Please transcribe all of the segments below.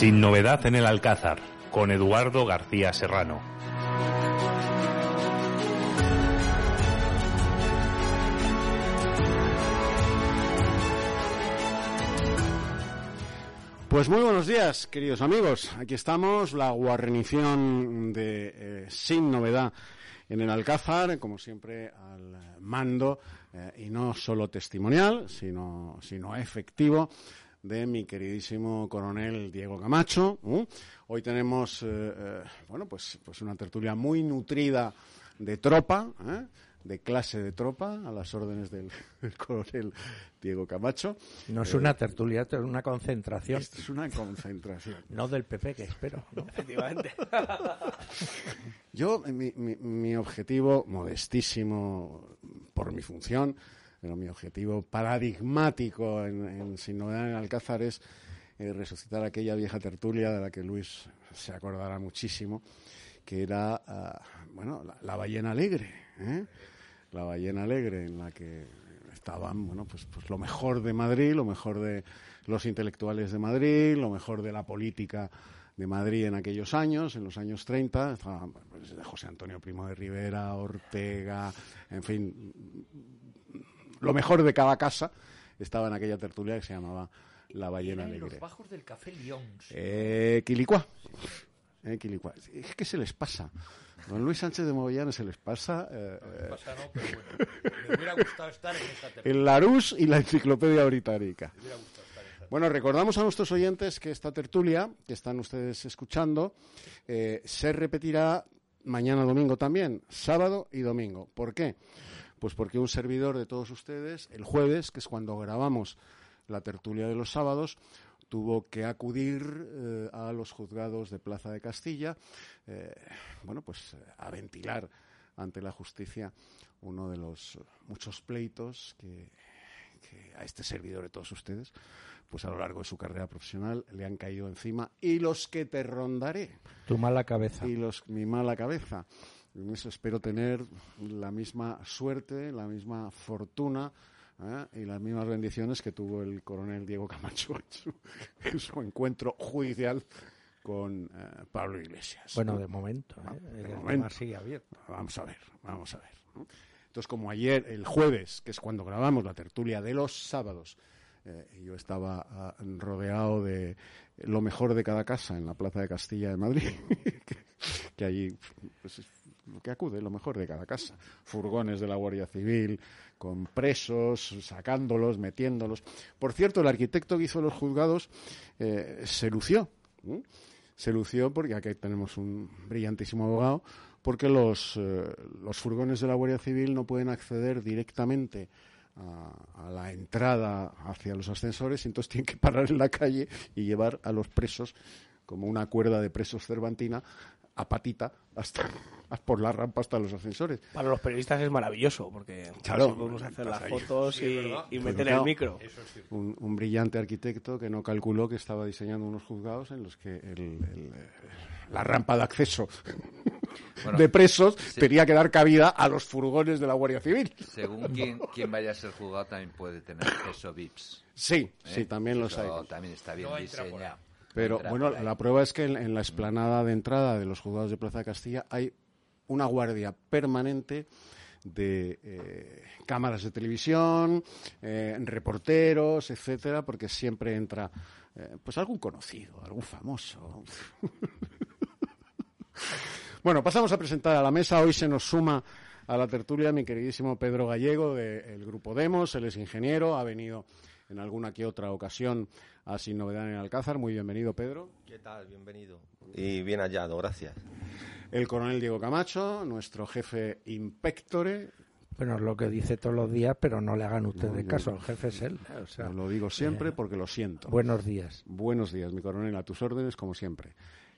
Sin novedad en el Alcázar, con Eduardo García Serrano. Pues muy buenos días, queridos amigos. Aquí estamos, la guarnición de eh, Sin Novedad en el Alcázar, como siempre al mando, eh, y no solo testimonial, sino, sino efectivo, de mi queridísimo coronel Diego Camacho. Hoy tenemos, eh, eh, bueno, pues, pues una tertulia muy nutrida de tropa, ¿eh? de clase de tropa, a las órdenes del, del coronel Diego Camacho. No es una tertulia, es una concentración. Esto es una concentración. No del PP, que espero. ¿no? Efectivamente. Yo, mi, mi, mi objetivo, modestísimo por mi función, pero mi objetivo paradigmático en, en Sin Novedad en Alcázar es eh, resucitar aquella vieja tertulia de la que Luis se acordará muchísimo, que era, ah, bueno, la, la ballena alegre, ¿eh? La ballena alegre en la que estaban, bueno, pues, pues lo mejor de Madrid, lo mejor de los intelectuales de Madrid, lo mejor de la política de Madrid en aquellos años, en los años 30, estaban pues, José Antonio Primo de Rivera, Ortega, en fin, lo mejor de cada casa estaba en aquella tertulia que se llamaba La Ballena Alegre. los bajos del Café Lyons. Eh, Quilicua. Eh, Quilicua. Es que se les pasa. Don Luis Sánchez de Mogollán se les pasa eh, No, pasa no, pero bueno. Me hubiera gustado estar en esa tertulia. el Larús y la Enciclopedia Británica. Me hubiera gustado estar en Bueno, recordamos a nuestros oyentes que esta tertulia, que están ustedes escuchando, eh, se repetirá mañana domingo también, sábado y domingo. ¿Por qué? Pues porque un servidor de todos ustedes, el jueves, que es cuando grabamos la tertulia de los sábados, tuvo que acudir eh, a los juzgados de Plaza de Castilla, eh, bueno, pues a ventilar ante la justicia uno de los muchos pleitos que, que a este servidor de todos ustedes, pues a lo largo de su carrera profesional le han caído encima y los que te rondaré Tu mala cabeza. y los mi mala cabeza. En eso espero tener la misma suerte, la misma fortuna ¿eh? y las mismas bendiciones que tuvo el coronel Diego Camacho en su, en su encuentro judicial con eh, Pablo Iglesias. Bueno, ¿no? de momento. Ah, ¿eh? de El tema momento. sigue abierto. Vamos a ver, vamos a ver. ¿no? Entonces, como ayer, el jueves, que es cuando grabamos la tertulia de los sábados, eh, yo estaba ah, rodeado de lo mejor de cada casa en la Plaza de Castilla de Madrid, que, que allí pues, que acude, lo mejor de cada casa. Furgones de la Guardia Civil, con presos, sacándolos, metiéndolos. Por cierto, el arquitecto que hizo los juzgados eh, se lució. Se lució porque aquí tenemos un brillantísimo abogado, porque los, eh, los furgones de la Guardia Civil no pueden acceder directamente a, la entrada hacia los ascensores, entonces tienen que parar en la calle y llevar a los presos, como una cuerda de presos cervantina, a patita hasta por la rampa hasta los ascensores. Para los periodistas es maravilloso, porque Claro. podemos hacer las ahí. fotos Sí, y, es y Pues meter claro, el micro. Un, un brillante arquitecto que no calculó que estaba diseñando unos juzgados en los que el- el, eh, la rampa de acceso de presos tenía que dar cabida a los furgones de la Guardia Civil. Según quien, quien vaya a ser juzgado también puede tener acceso VIPs. Sí, ¿eh? sí, también los Eso hay. También está bien No diseñado. Pero bueno, ahí. la prueba es que en, en la explanada de entrada de los juzgados de Plaza de Castilla hay una guardia permanente de eh, cámaras de televisión, eh, reporteros, etcétera, porque siempre entra eh, pues algún conocido, algún famoso. bueno, pasamos a presentar a la mesa. Hoy se nos suma a la tertulia mi queridísimo Pedro Gallego del grupo Demos. Él es ingeniero, ha venido en alguna que otra ocasión a Sin Novedad en Alcázar. Muy bienvenido, Pedro. ¿Qué tal? Bienvenido. Y bien hallado, gracias. El coronel Diego Camacho, nuestro jefe inspectore. Bueno, es lo que dice todos los días, pero no le hagan ustedes No, yo- caso. El jefe es él. O sea, Lo digo siempre eh, porque lo siento. buenos días. Buenos días, mi coronel, a tus órdenes, como siempre.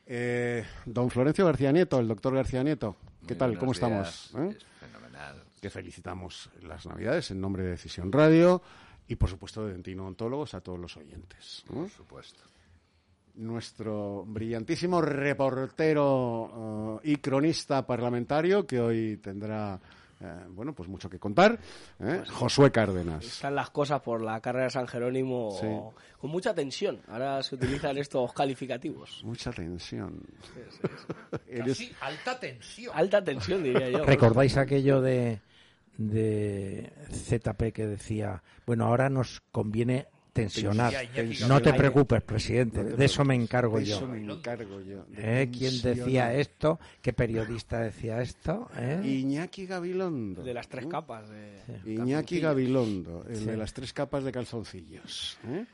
Eh, don Florencio García Nieto, el doctor García Nieto, ¿qué Muy tal? ¿Cómo días. estamos? eh? Es fenomenal. Que felicitamos las Navidades en nombre de Decisión Radio y, por supuesto, de Dentino Ontólogos a todos los oyentes. ¿no? Por supuesto. Nuestro brillantísimo reportero eh, y cronista parlamentario que hoy tendrá, eh, bueno, pues mucho que contar, ¿eh? Josué Cárdenas. Están las cosas por la carrera de San Jerónimo Sí. con mucha tensión. Ahora se utilizan estos calificativos. Mucha tensión. Eres- Casi alta tensión. Alta tensión, diría yo. ¿Recordáis aquello de, de ZP que decía, bueno, ahora nos conviene tensionar? No te preocupes, presidente, de eso me encargo de yo. eso me encargo yo. de ¿Eh? ¿Quién decía esto? ¿Qué periodista decía esto? ¿Eh? Iñaki Gabilondo. De las tres capas. De Iñaki calzoncillos. Gabilondo, el Sí. de las tres capas de calzoncillos. ¿eh?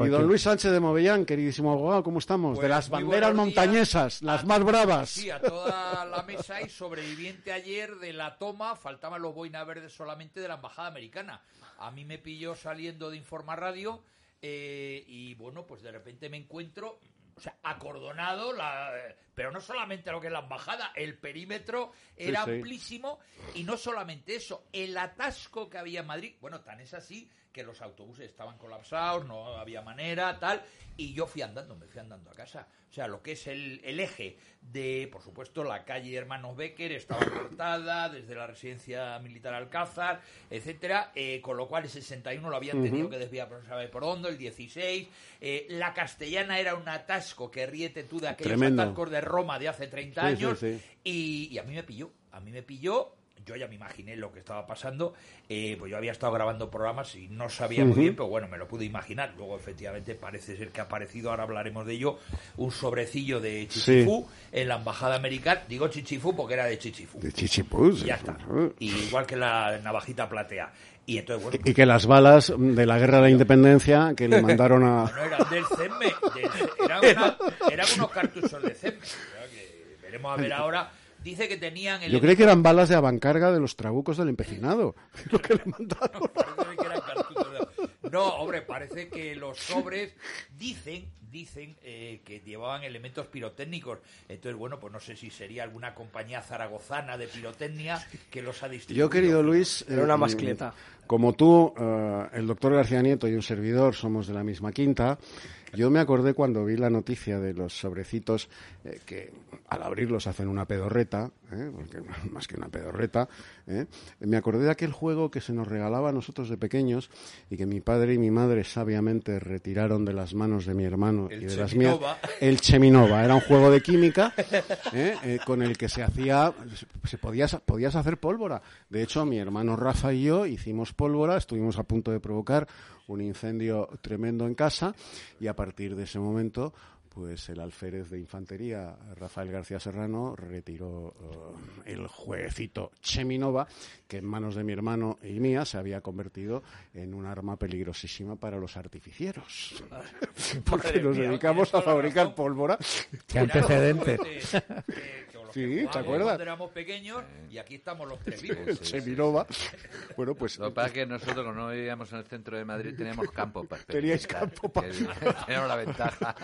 Y don Luis Sánchez de Movellán, queridísimo abogado, ¿cómo estamos? de Pues las banderas montañesas, las más bravas. Sí, a toda la mesa y sobreviviente ayer de la toma, faltaban los boinas verdes solamente de la embajada americana. A mí me pilló saliendo de Informa Radio eh, y bueno, pues de repente me encuentro, o sea, acordonado, la, pero no solamente lo que es la embajada, el perímetro era sí. amplísimo y no solamente eso, el atasco que había en Madrid, bueno, tan es así que los autobuses estaban colapsados, no había manera, tal, y yo fui andando, me fui andando a casa. O sea, lo que es el, el eje de, por supuesto, la calle Hermanos Becker estaba cortada desde la residencia militar Alcázar, etcétera, eh, con lo cual el 61 lo habían tenido que desviar por no saber por dónde, el 16. eh, la castellana era un atasco que ríete tú de aquellos Tremendo. atascos de Roma de hace 30 Sí, sí, años. sí. Y, y a mí me pilló, a mí me pilló. Yo ya me imaginé lo que estaba pasando, eh, pues yo había estado grabando programas y no sabía muy bien, pero bueno, me lo pude imaginar. Luego, efectivamente, parece ser que ha aparecido, ahora hablaremos de ello, un sobrecillo de chichifú en la embajada americana. Digo chichifú porque era de chichifú. De chichipús. Y ya está. Y igual que la navajita platea. Y entonces, bueno, Y que las balas de la guerra de la independencia que le mandaron a... no eran del CEME, del- eran, una- eran unos cartuchos de CEME. Que veremos a ver ahora. Dice que tenían el Yo creí que eran balas de avancarga de los trabucos del empecinado. Lo que le mandaron. Parece que eran cartuchos de- No, hombre, parece que los sobres dicen, dicen eh, que llevaban elementos pirotécnicos. Entonces, bueno, pues no sé si sería alguna compañía zaragozana de pirotecnia que los ha distribuido. Yo, querido Luis, Era una eh, mascleta. Como tú, eh, el doctor García Nieto y un servidor somos de la misma quinta, yo me acordé cuando vi la noticia de los sobrecitos eh, que al abrirlos hacen una pedorreta, ¿eh? porque más que una pedorreta, ¿eh? me acordé de aquel juego que se nos regalaba a nosotros de pequeños y que mi padre y mi madre sabiamente retiraron de las manos de mi hermano El y de las mías. El Cheminova era un juego de química. Eh, con el que se hacía, se podías, podías hacer pólvora. De hecho, mi hermano Rafa y yo hicimos pólvora, estuvimos a punto de provocar un incendio tremendo en casa y a partir de ese momento pues el alférez de infantería Rafael García Serrano retiró eh, el jueguecito Cheminova que en manos de mi hermano y mía se había convertido en un arma peligrosísima para los artificieros porque Madre nos mía, dedicamos a fabricar razón. pólvora ¿Qué antecedentes? Los Sí, que ¿te acuerdas? cuando éramos pequeños y aquí estamos los tres vivos. el Seminova. Bueno, pues Lo que pasa es que nosotros, como no vivíamos en el centro de Madrid, teníamos campo para Teníais campo para- Teníamos la ventaja.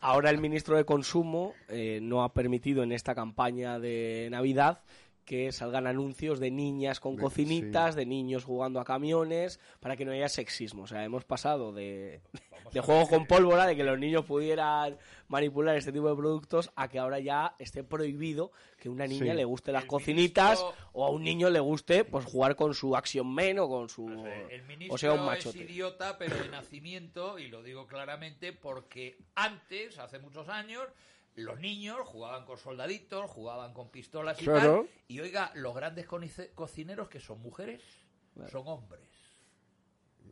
Ahora el ministro de Consumo eh, no ha permitido en esta campaña de Navidad que salgan anuncios de niñas con De- cocinitas, de niños jugando a camiones, para que no haya sexismo. O sea, hemos pasado de, de juegos con pólvora, de que los niños pudieran manipular este tipo de productos, a que ahora ya esté prohibido que a una niña Sí. le guste las El cocinitas ministro- o a un niño le guste pues jugar con su Action Man o con su... El ministro o sea, un es machote. idiota, pero de nacimiento, y lo digo claramente porque antes, hace muchos años, los niños jugaban con soldaditos, jugaban con pistolas y Claro. tal. Y oiga, los grandes cocineros que son mujeres, son hombres.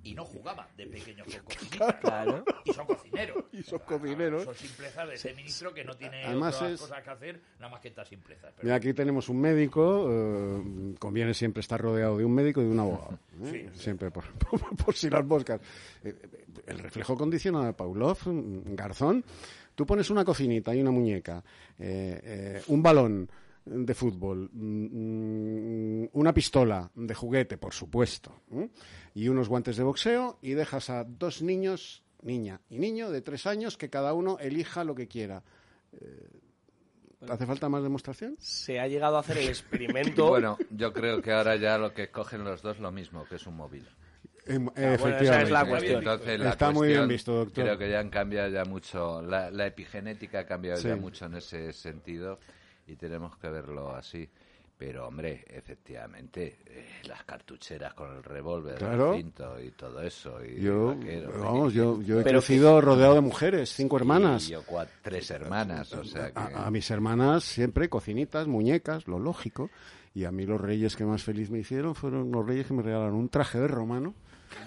Y no jugaban de pequeños con. Claro. Y son cocineros. Y son cocineros. Son simplezas de ese ministro que no tiene Además otras es- cosas que hacer, nada más que estas simplezas. Pero- Mira, aquí tenemos un médico, eh, conviene siempre estar rodeado de un médico y de un abogado. ¿eh? Siempre, por, por- por si las moscas. Eh, eh, El reflejo condicionado de Pavlov, mm, Garzón, tú pones una cocinita y una muñeca, eh, eh, un balón de fútbol, mm, mm, una pistola de juguete, por supuesto, ¿eh? y unos guantes de boxeo y dejas a dos niños, niña y niño de tres años, que cada uno elija lo que quiera. Eh, ¿Hace falta más demostración? Se ha llegado a hacer el experimento... Bueno, yo creo que ahora ya lo que escogen los dos lo mismo, que es un móvil. Em, esa es la efectivamente. cuestión. Entonces, la Está muy bien visto, doctor. Creo que ya han cambiado ya mucho, la, la epigenética ha cambiado Sí. ya mucho en ese sentido y tenemos que verlo así. Pero, hombre, efectivamente, eh, las cartucheras con el revólver, Claro. el cinto y todo eso. Y Yo, el vaquero, vamos, y- yo, yo he Pero crecido rodeado de mujeres, cinco hermanas. Y yo cua- tres hermanas, o sea que... A, a mis hermanas siempre cocinitas, muñecas, lo lógico. Y a mí los reyes que más feliz me hicieron fueron los reyes que me regalaron un traje de romano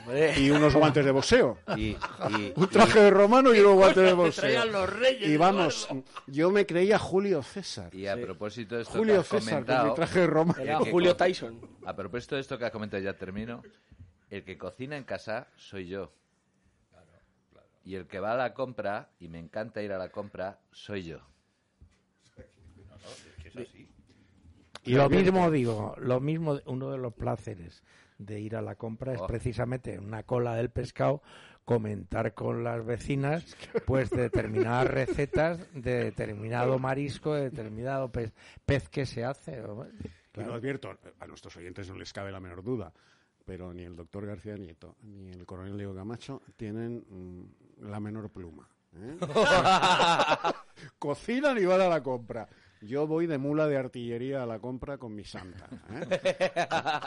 Hombre. y unos guantes de boxeo. y- y- Un traje de romano y unos guantes de boxeo. los reyes, Y vamos, yo me creía Julio César. y a propósito de esto que Julio has César con comentado... mi traje de romano. Era que Julio Tyson. A propósito de esto que has comentado, ya termino. El que cocina en casa soy yo. Y el que va a la compra, y me encanta ir a la compra, soy yo. Y lo mismo digo, lo mismo, uno de los placeres de ir a la compra es Oh. precisamente en una cola del pescado comentar con las vecinas pues determinadas recetas de determinado marisco, de determinado pez, pez que se hace. o bueno, Y lo advierto, a nuestros oyentes no les cabe la menor duda, pero ni el doctor García Nieto ni el coronel Diego Camacho tienen mm, la menor pluma. ¿eh? Cocinan y van a la compra. Yo voy de mula de artillería a la compra con mi santa.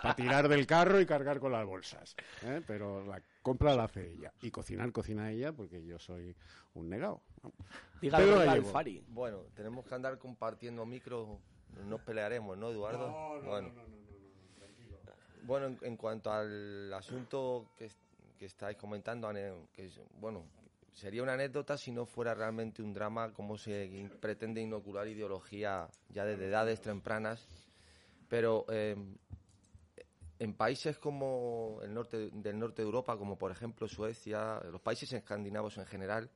Para tirar del carro y cargar con las bolsas. ¿eh? Pero la compra la hace ella. Y cocinar, cocina ella porque yo soy un negado. Pedro Gallego. Alfari. Bueno, tenemos que andar compartiendo micro. No nos pelearemos, ¿no, Eduardo? bueno. Bueno, en, en cuanto al asunto que, que estáis comentando, que es- bueno, sería una anécdota si no fuera realmente un drama, como se pretende inocular ideología ya desde edades tempranas. Pero eh, en países como el norte del norte de Europa, como por ejemplo Suecia, los países escandinavos en general,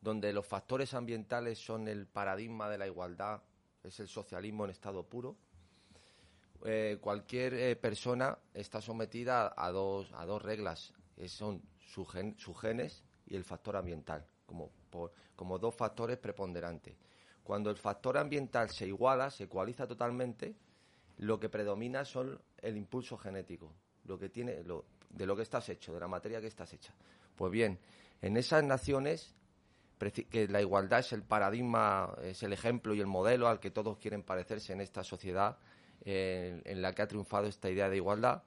donde los factores ambientales son el paradigma de la igualdad, es el socialismo en estado puro, eh, cualquier eh, persona está sometida a dos, a dos reglas, que son su gen- sus genes y el factor ambiental, como, por- como dos factores preponderantes. Cuando el factor ambiental se iguala, se ecualiza totalmente, lo que predomina son el impulso genético, lo que tiene, lo- de lo que estás hecho, de la materia que estás hecha. Pues bien, en esas naciones que la igualdad es el paradigma, es el ejemplo y el modelo al que todos quieren parecerse en esta sociedad eh, en la que ha triunfado esta idea de igualdad,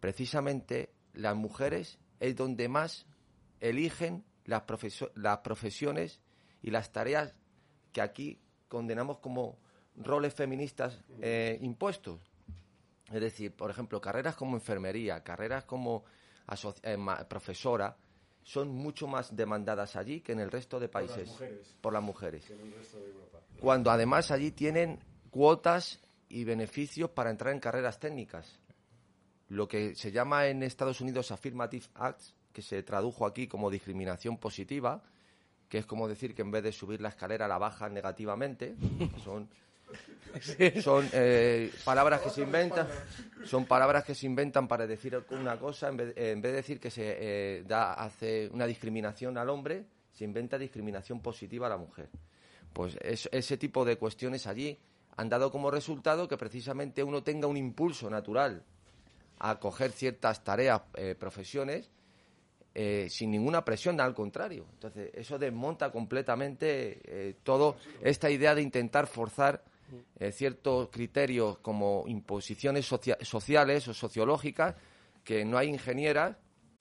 precisamente las mujeres es donde más eligen las, profesio- las profesiones y las tareas que aquí condenamos como roles feministas eh, impuestos. Es decir, por ejemplo, carreras como enfermería, carreras como eh, profesora, son mucho más demandadas allí que en el resto de países. Por las mujeres. Cuando además allí tienen cuotas y beneficios para entrar en carreras técnicas. Lo que se llama en Estados Unidos Affirmative Acts, que se tradujo aquí como discriminación positiva, que es como decir que en vez de subir la escalera la bajan negativamente. Son, son eh, palabras que se inventan, son palabras que se inventan para decir una cosa, en vez, en vez de decir que se eh, da, hace una discriminación al hombre, se inventa discriminación positiva a la mujer. Pues es- ese tipo de cuestiones allí han dado como resultado que precisamente uno tenga un impulso natural a coger ciertas tareas, eh, profesiones, eh, sin ninguna presión, al contrario. Entonces, eso desmonta completamente eh, todo esta idea de intentar forzar ciertos criterios como imposiciones socia- sociales o sociológicas, que no hay ingenieras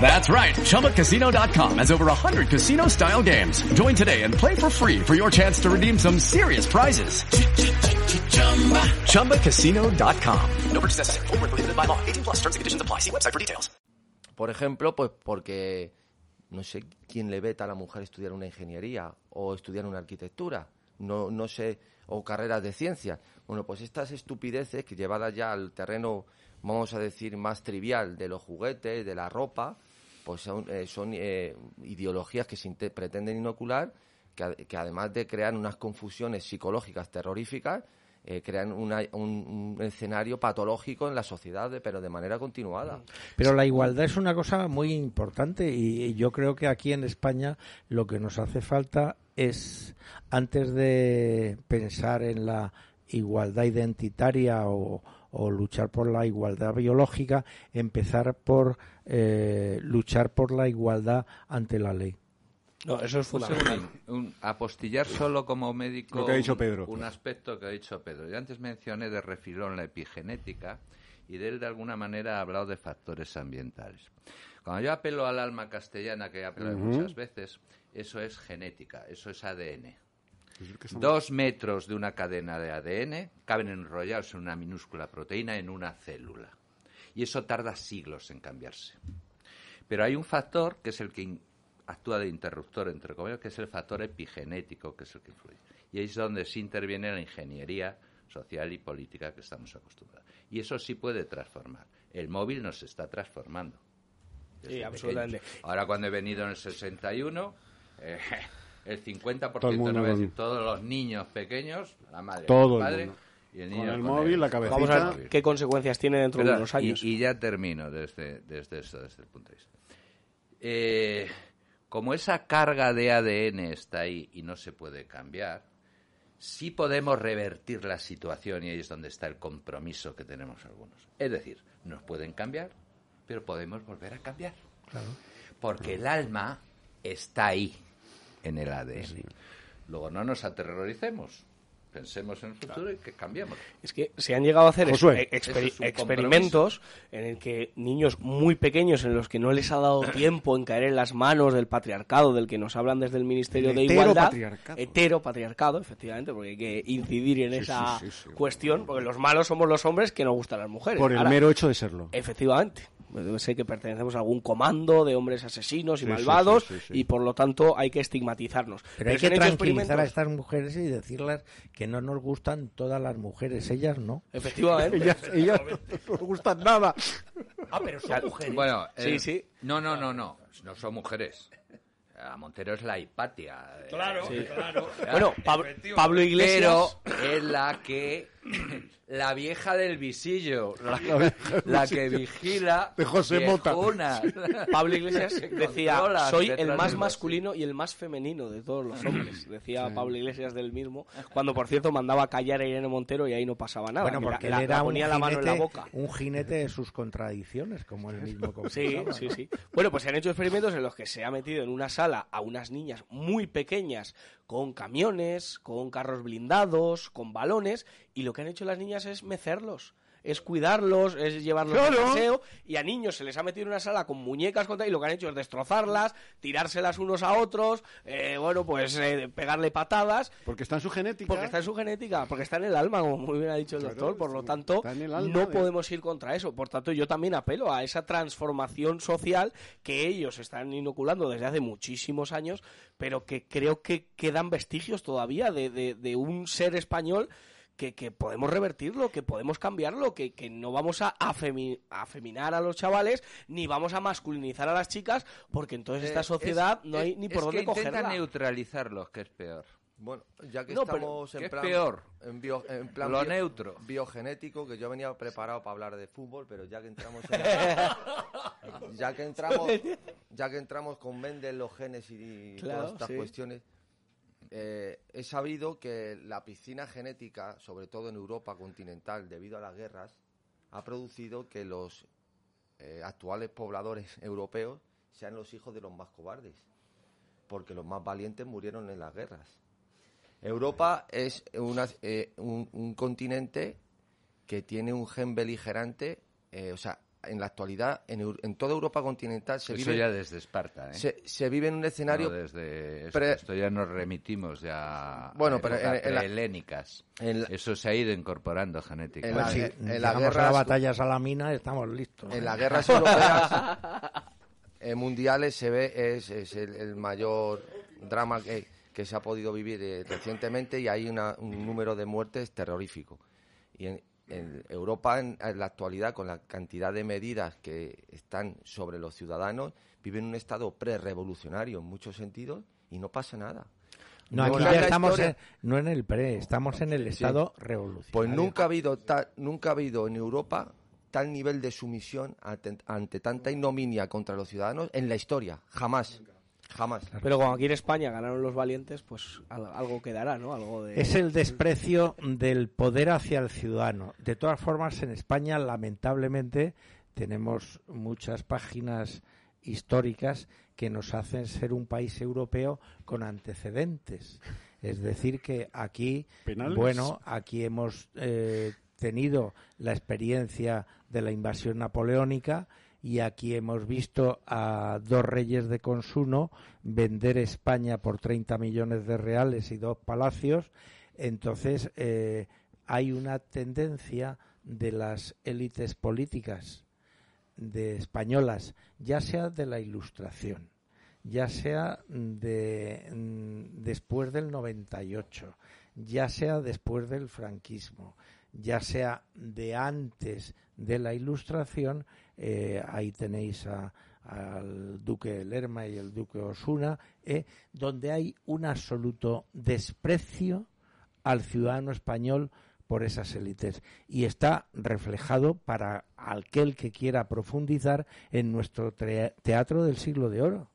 That's right, ChumbaCasino.com has over 100 casino-style games. Join today and play for free for your chance to redeem some serious prizes. ChumbaCasino.com. No purchase necessary. Void were prohibited by law. 18 plus terms and conditions apply. See website for details. Por ejemplo, pues porque no sé quién le veta a la mujer estudiar una ingeniería o estudiar una arquitectura, no, no sé, o carreras de ciencia. Bueno, pues estas estupideces que llevadas ya al terreno, vamos a decir, más trivial de los juguetes, de la ropa, pues son, eh, son eh, ideologías que se pretenden inocular, que, que además de crear unas confusiones psicológicas terroríficas, eh, crean una- un, un escenario patológico en la sociedad, pero de manera continuada. Pero la igualdad es una cosa muy importante y yo creo que aquí en España lo que nos hace falta es, antes de pensar en la igualdad identitaria o, o luchar por la igualdad biológica, empezar por eh, luchar por la igualdad ante la ley. No, eso es Un fundamental. un- apostillar solo como médico Lo que ha dicho un- Pedro. Un, aspecto que ha dicho Pedro. Yo antes mencioné de refilón la epigenética y de él de alguna manera ha hablado de factores ambientales. Cuando yo apelo al alma castellana, que he apelado Ujú. muchas veces, eso es genética, eso es ADN. Estamos- Dos metros de una cadena de ADN caben enrollados en una minúscula proteína en una célula. Y eso tarda siglos en cambiarse. Pero hay un factor que es el que actúa de interruptor, entre comillas, que es el factor epigenético, que es el que influye. Y ahí es donde se interviene la ingeniería social y política que estamos acostumbrados. Y eso sí puede transformar. El móvil nos está transformando. Sí, absolutamente. pequeños. Ahora cuando he venido en el 61, eh, el 50% Todo el mundo no voy a con- decir, todos los niños pequeños, la madre, Todo el padre mundo. y el Con el móvil, la cabecita. Vamos a ver qué consecuencias tiene dentro de unos años. Y, y ya termino desde, desde eso, desde el punto de vista. Eh, como esa carga de ADN está ahí y no se puede cambiar, sí podemos revertir la situación y ahí es donde está el compromiso que tenemos algunos. Es decir, nos pueden cambiar, pero podemos volver a cambiar. Porque el alma está ahí, en el ADN. Luego no nos aterroricemos. Pensemos en el futuro y que cambiemos. Es que se han llegado a hacer Josué. es experimentos en el que niños muy pequeños en los que no les ha dado tiempo en caer en las manos del patriarcado del que nos hablan desde el Ministerio El de Igualdad, heteropatriarcado. heteropatriarcado, efectivamente, porque hay que incidir en Sí, esa sí, sí, sí. cuestión, porque los malos somos los hombres que nos gustan las mujeres. Por el Ahora, mero hecho de serlo. Efectivamente. Ser que pertenecemos a algún comando de hombres asesinos y Sí, malvados sí, sí, sí. y por lo tanto hay que estigmatizarnos. Pero hay que tranquilizar a estas mujeres y decirles que no nos gustan todas las mujeres, ellas no. Efectivamente. Ellas, ellas no nos gustan nada. Ah, pero son mujeres. Bueno, Sí, eh, sí. No, no, no, no. No son mujeres. A Montero es la Hipatia. eh, Claro, sí. claro. Bueno, Pab-. Pablo Iglesias. Pero es la que. La vieja del visillo. La, que vigila. De José Mota. Pablo Iglesias decía, soy el más masculino y el más femenino de todos los hombres. Decía Sí. Pablo Iglesias del mismo, cuando por cierto mandaba a callar a Irene Montero y ahí no pasaba nada. Bueno, porque la- él era la un ponía la mano en la jinete, boca. un jinete de sus contradicciones, como él mismo Sí, sí, sí. Bueno, pues se han hecho experimentos en los que se ha metido en una sala a unas niñas muy pequeñas con camiones, con carros blindados, con balones, y lo que han hecho las niñas es mecerlos. Es cuidarlos, es llevarlos Claro. paseo, y a niños se les ha metido en una sala con muñecas contra, y lo que han hecho es destrozarlas, tirárselas unos a otros, eh, bueno, pues eh, pegarle patadas. Porque está en su genética. Porque está en su genética, porque está en el alma, como muy bien ha dicho el Claro, doctor. Por lo tanto, alma no de- podemos ir contra eso. Por tanto, yo también apelo a esa transformación social que ellos están inoculando desde hace muchísimos años, pero que creo que quedan vestigios todavía de, de- de un ser español. Que, que podemos revertirlo, que podemos cambiarlo, que, que no vamos a afemi- a afeminar a los chavales, ni vamos a masculinizar a las chicas, porque entonces esta Eh, sociedad es- no hay es- ni es por dónde que intenta cogerla. neutralizarlos, que es peor. Bueno, ya que No, pero- estamos en ¿qué es plan, peor? En, bio- en plan Lo bio- neutro. biogenético, que yo venía preparado para hablar de fútbol, pero ya que entramos en, ya que entramos ya que entramos con Mendel, los genes y Claro, todas estas sí. cuestiones, eh, he sabido que la piscina genética, sobre todo en Europa continental, debido a las guerras, ha producido que los eh, actuales pobladores europeos sean los hijos de los más cobardes, porque los más valientes murieron en las guerras. Europa es una- eh, un, continente que tiene un gen beligerante, eh, o sea, en la actualidad, en, en toda Europa continental se Eso vive... ya desde Esparta, ¿eh? Se, se vive en un escenario... No, desde esto, pre- esto ya nos remitimos ya Bueno, a pero en- en la- la- Eso se ha ido incorporando genéticamente. En la- Pues si a la batalla salamina estamos listos. En ¿eh? las guerras europeas eh, mundiales se ve es, es el, el mayor drama que, que se ha podido vivir eh, recientemente y hay una- un número de muertes terrorífico. Y en, en Europa, en, en la actualidad, con la cantidad de medidas que están sobre los ciudadanos, viven un estado pre-revolucionario en muchos sentidos y no pasa nada. No, aquí ya en estamos en, no en el pre, estamos en el Sí. estado revolucionario. Pues nunca ha habido ta- nunca ha habido en Europa tal nivel de sumisión ante, ante tanta ignominia contra los ciudadanos en la historia, jamás, jamás. Pero como aquí en España ganaron los valientes, pues al- algo quedará, ¿no? Algo de... Es el desprecio del poder hacia el ciudadano. De todas formas, en España, lamentablemente, tenemos muchas páginas históricas que nos hacen ser un país europeo con antecedentes. Es decir, que aquí, ¿Penales? bueno, aquí hemos eh, tenido la experiencia de la invasión napoleónica y aquí hemos visto a dos reyes de consumo vender España por 30 millones de reales y dos palacios. Entonces, eh, hay una tendencia de las élites políticas de españolas, ya sea de la Ilustración, ya sea de mm, después del 98, ya sea después del franquismo, ya sea de antes de la Ilustración, eh, ahí tenéis a- al duque Lerma y el duque Osuna, eh, donde hay un absoluto desprecio al ciudadano español por esas élites y está reflejado para aquel que quiera profundizar en nuestro teatro del siglo de oro.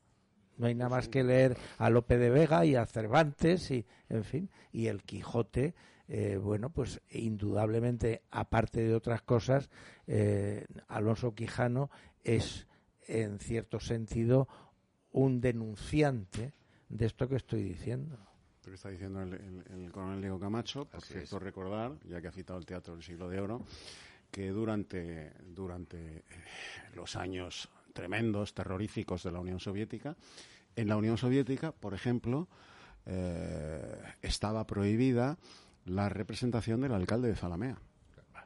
No hay nada más que leer a Lope de Vega y a Cervantes y, en fin, y el Quijote, eh, bueno, pues indudablemente, aparte de otras cosas, eh, Alonso Quijano es, en cierto sentido, un denunciante de esto que estoy diciendo. Lo que está diciendo el, el- el coronel Diego Camacho, por Así cierto es. recordar, ya que ha citado el Teatro del Siglo de Oro, que durante, durante eh, los años tremendos, terroríficos de la Unión Soviética, en la Unión Soviética, por ejemplo, eh, estaba prohibida la representación del alcalde de Zalamea.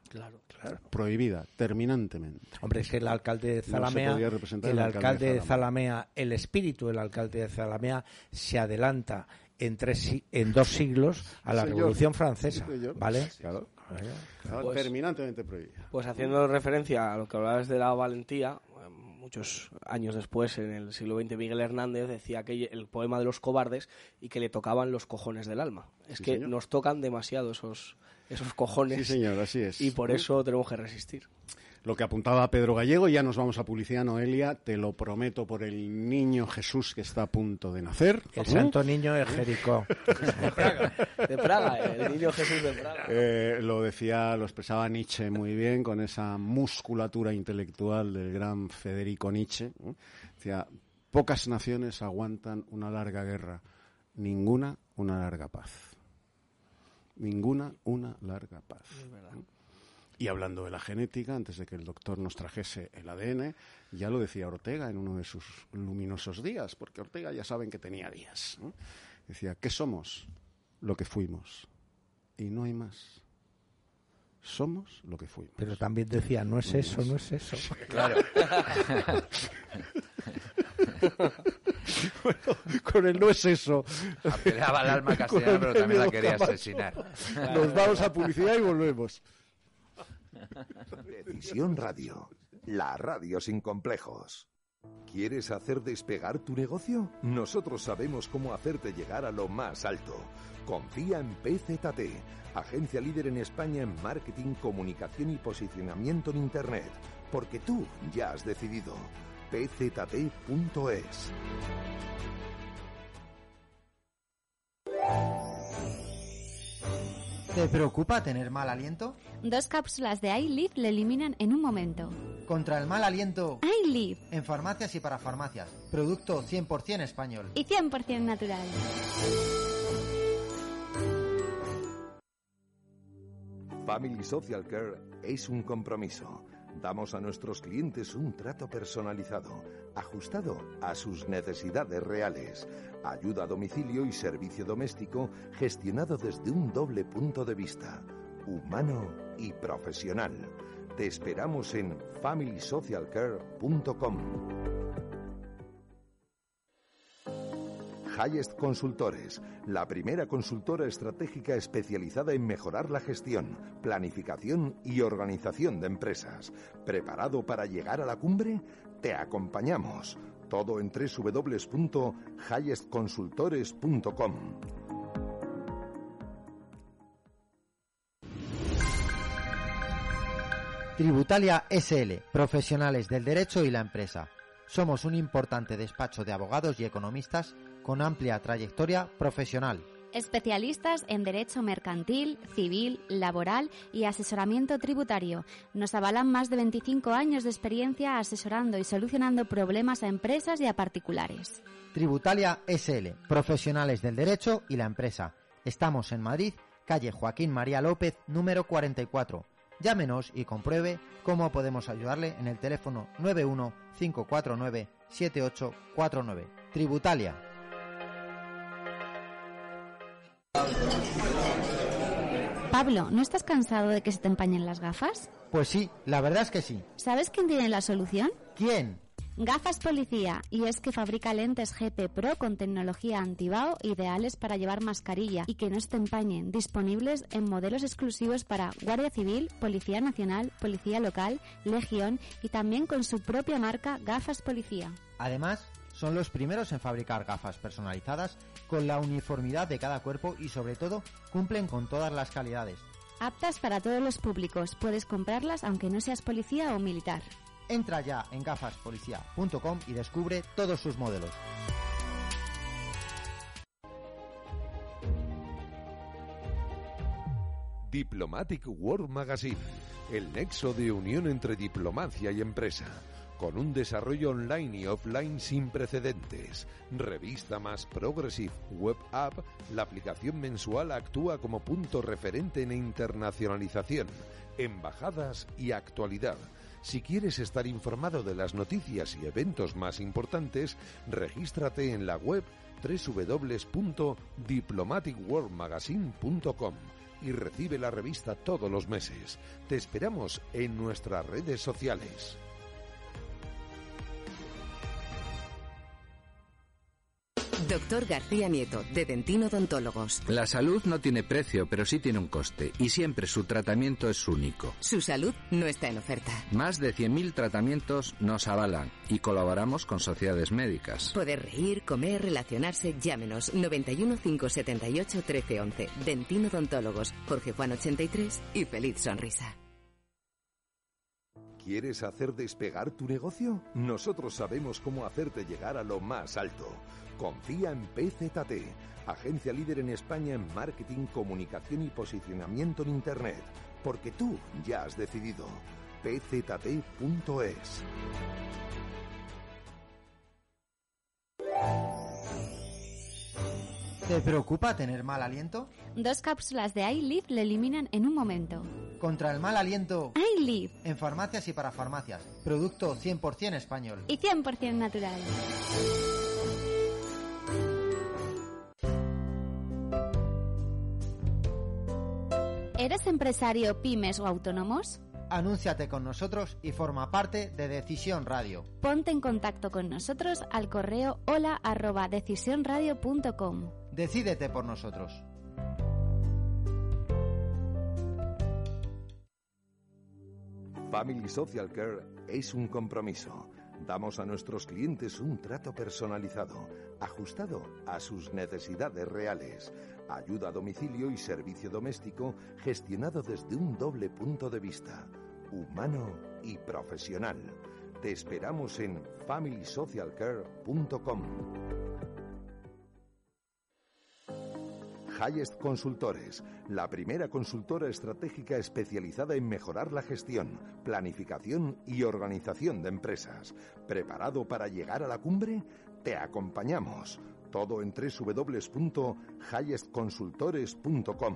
Claro, claro. Prohibida, terminantemente. Hombre, es que el alcalde de Zalamea, el el alcalde, alcalde de de Zalamea, el espíritu del alcalde de Zalamea se adelanta en, tres, si- en dos siglos a la Señor. Revolución Francesa. ¿vale? Claro. Pues- terminantemente prohibida. Pues haciendo referencia a lo que hablabas de la valentía, muchos años después, en el siglo XX, Miguel Hernández decía que el poema de los cobardes y que le tocaban los cojones del alma. Es Sí, que señor. nos tocan demasiado esos, esos cojones. Sí, señor, así es. Y por eso tenemos que resistir. Lo que apuntaba Pedro Gallego, ya nos vamos a publicidad, Noelia, te lo prometo por el niño Jesús que está a punto de nacer. El santo niño de Jericó. De Praga, el niño Jesús de Praga. Eh, lo decía, lo expresaba Nietzsche muy bien con esa musculatura intelectual del gran Federico Nietzsche. Decía, pocas naciones aguantan una larga guerra, ninguna una larga paz. Ninguna una larga paz. ¿eh? Y hablando de la genética, antes de que el doctor nos trajese el ADN, ya lo decía Ortega en uno de sus luminosos días, porque Ortega ya saben que tenía días. ¿no? Decía, ¿qué somos? Lo que fuimos. Y no hay más. Somos lo que fuimos. Pero también decía, no es eso, no es eso. Claro. Bueno, con el no es eso. Apelaba al alma castellana, pero también la quería asesinar. Nos vamos a publicidad y volvemos. Decisión Radio, la radio sin complejos. ¿Quieres hacer despegar tu negocio? Nosotros sabemos cómo hacerte llegar a lo más alto. Confía en PZT, agencia líder en España en marketing, comunicación y posicionamiento en Internet, porque tú ya has decidido. pzt.es. ¿Te preocupa tener mal aliento? Dos cápsulas de iLive le eliminan en un momento. Contra el mal aliento. iLive. En farmacias y para farmacias. Producto 100% español. Y 100% natural. Family Social Care es un compromiso. Damos a nuestros clientes un trato personalizado, ajustado a sus necesidades reales. Ayuda a domicilio y servicio doméstico gestionado desde un doble punto de vista, humano y profesional. Te esperamos en familysocialcare.com. Highest Consultores, la primera consultora estratégica especializada en mejorar la gestión, planificación y organización de empresas. ¿Preparado para llegar a la cumbre? Te acompañamos. Todo en www.highestconsultores.com. Tributalia SL, profesionales del derecho y la empresa. Somos un importante despacho de abogados y economistas con amplia trayectoria profesional. Especialistas en derecho mercantil, civil, laboral y asesoramiento tributario. Nos avalan más de 25 años de experiencia asesorando y solucionando problemas a empresas y a particulares. Tributalia SL, profesionales del derecho y la empresa. Estamos en Madrid, calle Joaquín María López, número 44. Llámenos y compruebe cómo podemos ayudarle en el teléfono 91 549 7849. Tributalia. Pablo, ¿no estás cansado de que se te empañen las gafas? Pues sí, la verdad es que sí. ¿Sabes quién tiene la solución? ¿Quién? Gafas Policía, y es que fabrica lentes GP Pro con tecnología antibao ideales para llevar mascarilla y que no se te empañen, disponibles en modelos exclusivos para Guardia Civil, Policía Nacional, Policía Local, Legión y también con su propia marca Gafas Policía. Además, son los primeros en fabricar gafas personalizadas con la uniformidad de cada cuerpo y sobre todo cumplen con todas las calidades. Aptas para todos los públicos, puedes comprarlas aunque no seas policía o militar. Entra ya en gafaspolicía.com y descubre todos sus modelos. Diplomatic World Magazine, el nexo de unión entre diplomacia y empresa, con un desarrollo online y offline sin precedentes. Revista más progressive web app, la aplicación mensual actúa como punto referente en internacionalización, embajadas y actualidad. Si quieres estar informado de las noticias y eventos más importantes, regístrate en la web www.diplomaticworldmagazine.com y recibe la revista todos los meses. Te esperamos en nuestras redes sociales. Doctor García Nieto, de Dentino Odontólogos. La salud no tiene precio, pero sí tiene un coste, y siempre su tratamiento es único. Su salud no está en oferta. Más de 100.000 tratamientos nos avalan y colaboramos con sociedades médicas. Poder reír, comer, relacionarse, llámenos 91 578 1311. Dentino Odontólogos, Jorge Juan 83 y feliz sonrisa. ¿Quieres hacer despegar tu negocio? Nosotros sabemos cómo hacerte llegar a lo más alto. Confía en PZT, agencia líder en España en marketing, comunicación y posicionamiento en Internet, porque tú ya has decidido. pzt.es. ¿Te preocupa tener mal aliento? Dos cápsulas de iLive le eliminan en un momento. Contra el mal aliento, iLive. en farmacias y para farmacias. Producto 100% español. Y 100% natural. ¿Eres empresario, pymes o autónomos? Anúnciate con nosotros y forma parte de Decisión Radio. Ponte en contacto con nosotros al correo hola arroba decisionradio.com. Decídete por nosotros. Family Social Care es un compromiso. Damos a nuestros clientes un trato personalizado, ajustado a sus necesidades reales. Ayuda a domicilio y servicio doméstico gestionado desde un doble punto de vista, humano y profesional. Te esperamos en familysocialcare.com. Highest Consultores, la primera consultora estratégica especializada en mejorar la gestión, planificación y organización de empresas. ¿Preparado para llegar a la cumbre? Te acompañamos. Todo en www.highestconsultores.com.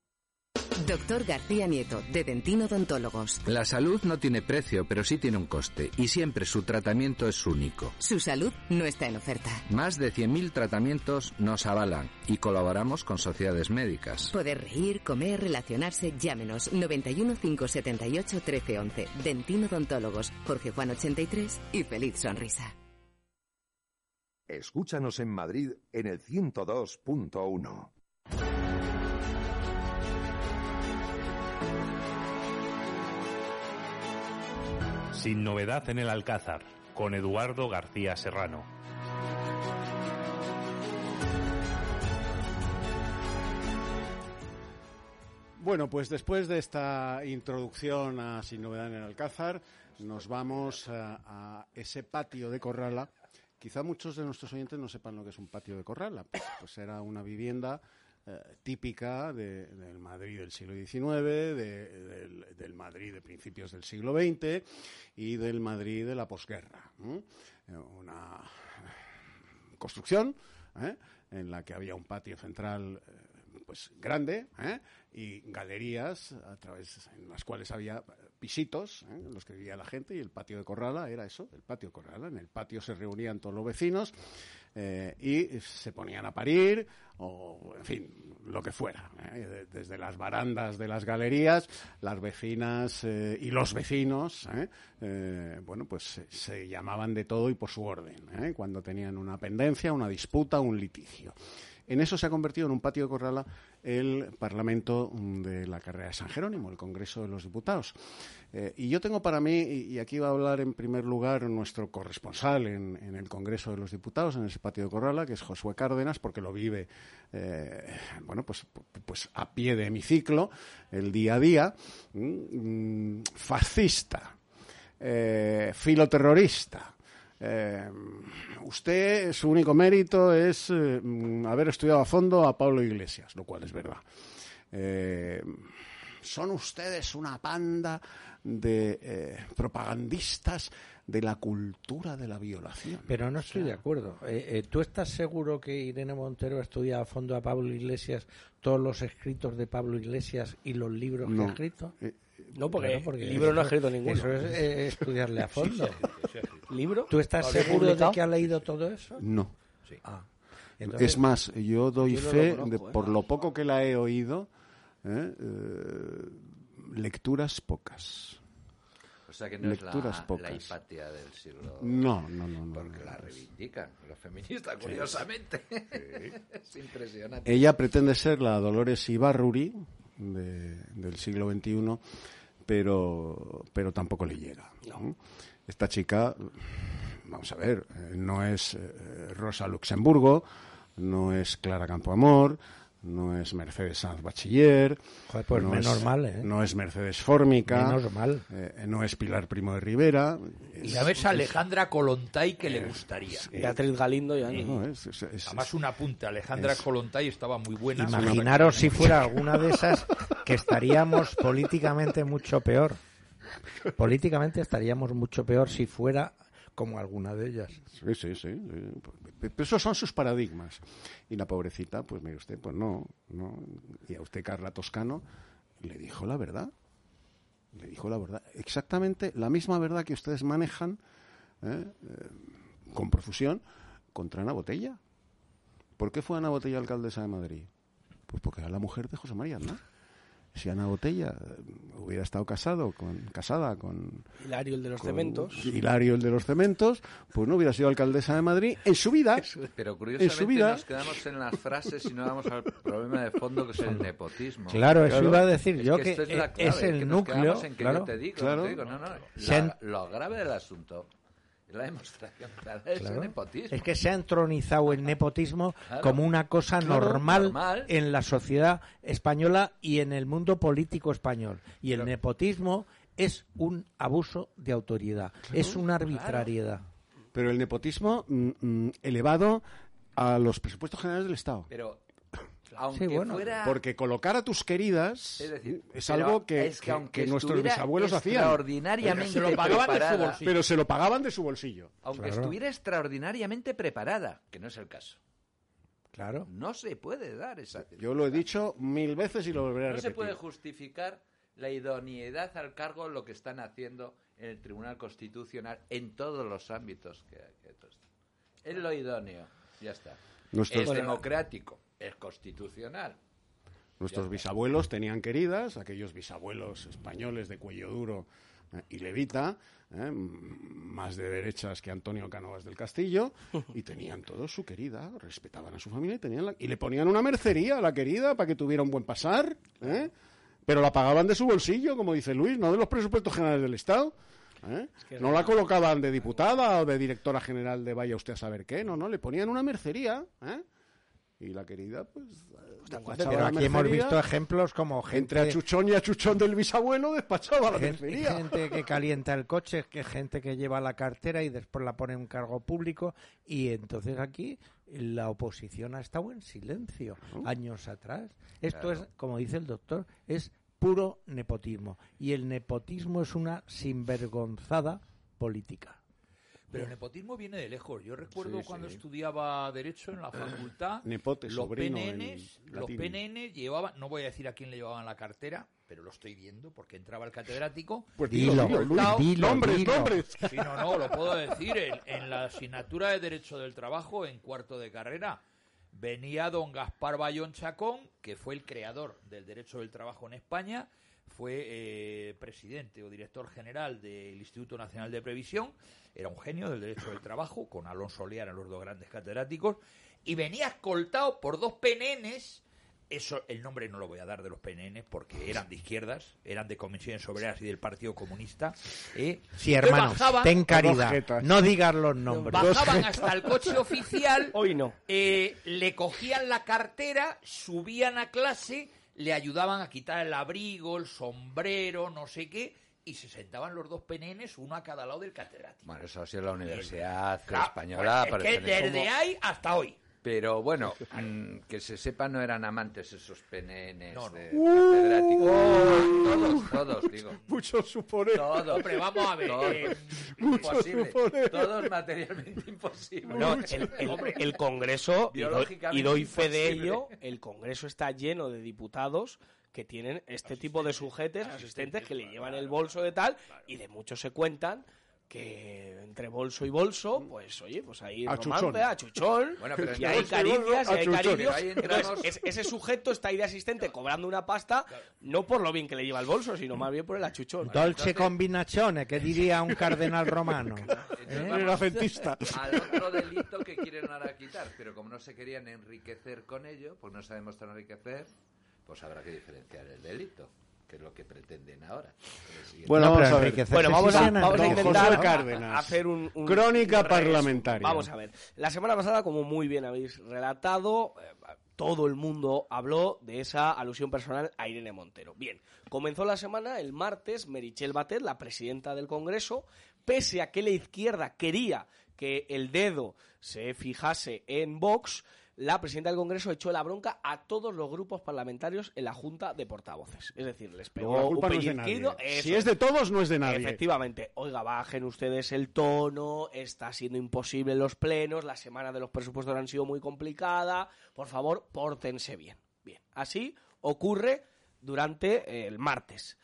Doctor García Nieto, de Dentino Odontólogos. La salud no tiene precio, pero sí tiene un coste, y siempre su tratamiento es único. Su salud no está en oferta. Más de 100.000 tratamientos nos avalan y colaboramos con sociedades médicas. Poder reír, comer, relacionarse, llámenos 91 578 1311. Dentino Odontólogos, Jorge Juan 83 y feliz sonrisa. Escúchanos en Madrid en el 102.1. Sin novedad en el Alcázar, con Eduardo García Serrano. Bueno, pues después de esta introducción a Sin Novedad en el Alcázar, nos vamos a, a ese patio de Corrala. Quizá muchos de nuestros oyentes no sepan lo que es un patio de Corrala. Pues, pues era una vivienda eh, típica de- del Madrid del siglo XIX, de- del, del Madrid de principios del siglo XX y del Madrid de la posguerra. Eh, Una construcción ¿eh? en la que había un patio central eh, pues grande ¿eh? y galerías a través en las cuales había pisitos ¿eh? en los que vivía la gente y el patio de Corrala era eso, el patio de Corrala. En el patio se reunían todos los vecinos eh, y se ponían a parir o, en fin, lo que fuera. ¿eh? De- Desde las barandas de las galerías, las vecinas eh, y los vecinos, ¿eh? Bueno, pues se, llamaban de todo y por su orden, cuando tenían una pendencia, una disputa, un litigio. En eso se ha convertido en un patio de Corrala el Parlamento de la carrera de San Jerónimo, el Congreso de los Diputados. Eh, y yo tengo para mí, y, aquí va a hablar en primer lugar nuestro corresponsal en, el Congreso de los Diputados, en ese patio de Corrala, que es Josué Cárdenas, porque lo vive, eh, bueno, pues, pues a pie de hemiciclo, el día a día, mm, fascista, eh, filoterrorista. Eh, usted, su único mérito es eh, mm, haber estudiado a fondo a Pablo Iglesias, lo cual es verdad. Eh, son ustedes una panda de eh, propagandistas de la cultura de la violación. Pero no estoy de acuerdo. Eh, eh, ¿Tú estás seguro que Irene Montero ha estudiado a fondo a Pablo Iglesias, todos los escritos de Pablo Iglesias y los libros que No. ha escrito? Eh, No, porque Claro, libro no ha eso- escrito ninguno. Eso es eh, estudiarle a fondo. ¿Libro? ¿Tú estás ¿Lo había seguro de que ha leído todo eso? No. Ah. Entonces- es más, yo doy Yo no lo fe, conozco, de, ¿eh? por lo poco que la he oído, ¿eh? Eh, lecturas pocas. O sea que no lecturas es la, pocas. la hipatia del siglo. No, no, no, no. Porque no, la es- reivindican los feministas, curiosamente. es impresionante. Ella pretende ser la Dolores Ibarruri de- del siglo XXI, pero, pero tampoco le llega. ¿no? Esta chica, vamos a ver, eh, no es eh, Rosa Luxemburgo, no es Clara Campoamor, no es Mercedes Sanz Bachiller, Joder, pues no, es, mal, ¿eh? no es Mercedes Fórmica, Menos mal. eh, no es Pilar Primo de Rivera. Y es- a ver es- a Alejandra Colontay que le gustaría. Beatriz Galindo ya no, es- es- es- Además, un apunte. Alejandra es- Colontay estaba muy buena. Imaginaros si fuera alguna de esas que estaríamos políticamente mucho peor. Políticamente estaríamos mucho peor si fuera como alguna de ellas. Sí, sí, sí. Pero esos son sus paradigmas. Y la pobrecita, pues mire usted, pues no. Y a usted, Carla Toscano, le dijo la verdad. Le dijo la verdad. Exactamente la misma verdad que ustedes manejan ¿eh? Eh, con profusión contra Ana Botella. ¿Por qué fue Ana Botella alcaldesa de Madrid? Pues porque era la mujer de José María. Si Ana Botella eh, hubiera estado casado con, casada con Hilario, el de los cementos. Hilario, el de los cementos, pues no hubiera sido alcaldesa de Madrid en su vida. Pero en curiosamente su vida. nos quedamos en las frases y no vamos al problema de fondo que es el nepotismo. Claro, eso iba a decir Es yo que que esto es, la es clave, el que núcleo, en que claro. yo te digo, Claro. te digo, no, no, Se han- la- lo grave del asunto la demostración clara es Claro. el nepotismo. Es que se ha entronizado el nepotismo Claro. como una cosa Claro, normal, normal. en la sociedad española y en el mundo político español. Y el nepotismo es un abuso de autoridad, es una arbitrariedad. Pero el nepotismo mm, mm, elevado a los presupuestos generales del Estado. Pero aunque bueno. fuera Porque colocar a tus queridas Es decir, es pero algo que, es que que- aunque que nuestros bisabuelos hacían. extraordinariamente Pero se lo pagaban de su bolsillo. Pero se lo pagaban de su bolsillo. aunque Claro. estuviera extraordinariamente preparada, que no es el caso. Claro. No se puede dar esa Yo lo he dicho mil veces y lo volveré a No repetir. se puede justificar la idoneidad al cargo lo que están haciendo en el Tribunal Constitucional en todos los ámbitos que, que esto está. Es lo idóneo, ya está. Nuestros- es democrático, es constitucional. Nuestros bisabuelos tenían queridas, aquellos bisabuelos españoles de cuello duro eh, y levita, eh, más de derechas que Antonio Cánovas del Castillo, y tenían todos su querida, respetaban a su familia y, tenían la- y le ponían una mercería a la querida para que tuviera un buen pasar, ¿eh? pero la pagaban de su bolsillo, como dice Luis, no de los presupuestos generales del Estado. ¿Eh? que No la colocaban de diputada o de directora general de vaya usted a saber qué, no, no, le ponían una mercería. ¿eh? Y la querida, pues. despachaba Pero la aquí hemos visto ejemplos como gente, Entre a Chuchón y a Chuchón del bisabuelo despachaba la mercería. gente que calienta el coche, que gente que lleva la cartera y después la pone en un cargo público. Y entonces aquí la oposición ha estado en silencio años atrás. Esto Claro. es, como dice el doctor, es puro nepotismo. Y el nepotismo es una sinvergonzada política. Pero el nepotismo viene de lejos. Yo recuerdo Sí, cuando sí. estudiaba Derecho en la facultad, Nepote, los PNNs, los. PNN llevaban, no voy a decir a quién le llevaban la cartera, pero lo estoy viendo porque entraba el catedrático. Pues Dilo, dilo, dilo, dilo, Luis. dilo, nombres, dilo. nombres. Sí, no, no, lo puedo decir. En, en la asignatura de Derecho del Trabajo, en cuarto de carrera, venía don Gaspar Bayón Chacón, que fue el creador del Derecho del Trabajo en España, fue eh, presidente o director general del Instituto Nacional de Previsión, era un genio del derecho del trabajo, con Alonso Lear, los dos grandes catedráticos, y venía escoltado por dos penenes eso, el nombre no lo voy a dar de los PNN porque eran de izquierdas, eran de Comisiones Obreras y del Partido Comunista. ¿eh? Sí, hermanos, bajaban- ten caridad. No digas los nombres. Bajaban hasta el coche oficial. Hoy no. eh, le cogían la cartera, subían a clase, le ayudaban a quitar el abrigo, el sombrero, no sé qué, y se sentaban los dos penenes, uno a cada lado del catedrático. Bueno, eso ha sido la Universidad Claro, Española. pues es que pertenece- desde ahí hasta hoy. Pero bueno, mm, que se sepa, no eran amantes esos PNNs No, no. de Uh. catedráticos. todos, todos, digo. Mucho suponer. Todos. Hombre, vamos a ver, Todos. eh, mucho Imposible. Todos materialmente imposibles. No, el, el- el Congreso, y doy, Biológicamente y doy fe de imposible. ello, el Congreso está lleno de diputados que tienen este tipo de sujetes, asistentes que le llevan el bolso de tal, y de muchos se cuentan que entre bolso y bolso, pues oye, pues ahí A romance, chuchón. a chuchón, Bueno, pero y entre hay caricias, y hay cariños. Pero ahí entramos- Entonces, es- ese sujeto está ahí de asistente cobrando una pasta, no por lo bien que le lleva el bolso, sino más bien por el achuchón. Dolce combinazione, que diría un cardenal romano. Entonces ¿Eh? El acentista. Al otro delito que quieren ahora quitar, pero como no se querían enriquecer con ello, pues no sabemos tan enriquecer, pues habrá que diferenciar el delito, que es lo que pretenden ahora. Bueno, No, vamos a ver. Bueno, vamos a, vamos a intentar hacer un, un- Crónica un parlamentaria. Vamos a ver. La semana pasada, como muy bien habéis relatado, eh, todo el mundo habló de esa alusión personal a Irene Montero. Bien, comenzó la semana el martes, Merichel Batet, la presidenta del Congreso, pese a que la izquierda quería que el dedo se fijase en Vox, la presidenta del Congreso echó la bronca a todos los grupos parlamentarios en la Junta de Portavoces. Es decir, les pegó la culpa un no es de nadie. Eso Si es de todos, no es de nadie. Efectivamente. Oiga, bajen ustedes el tono, está siendo imposible los plenos, la semana de los presupuestos han sido muy complicada, por favor, pórtense bien. Bien, así ocurre durante el martes,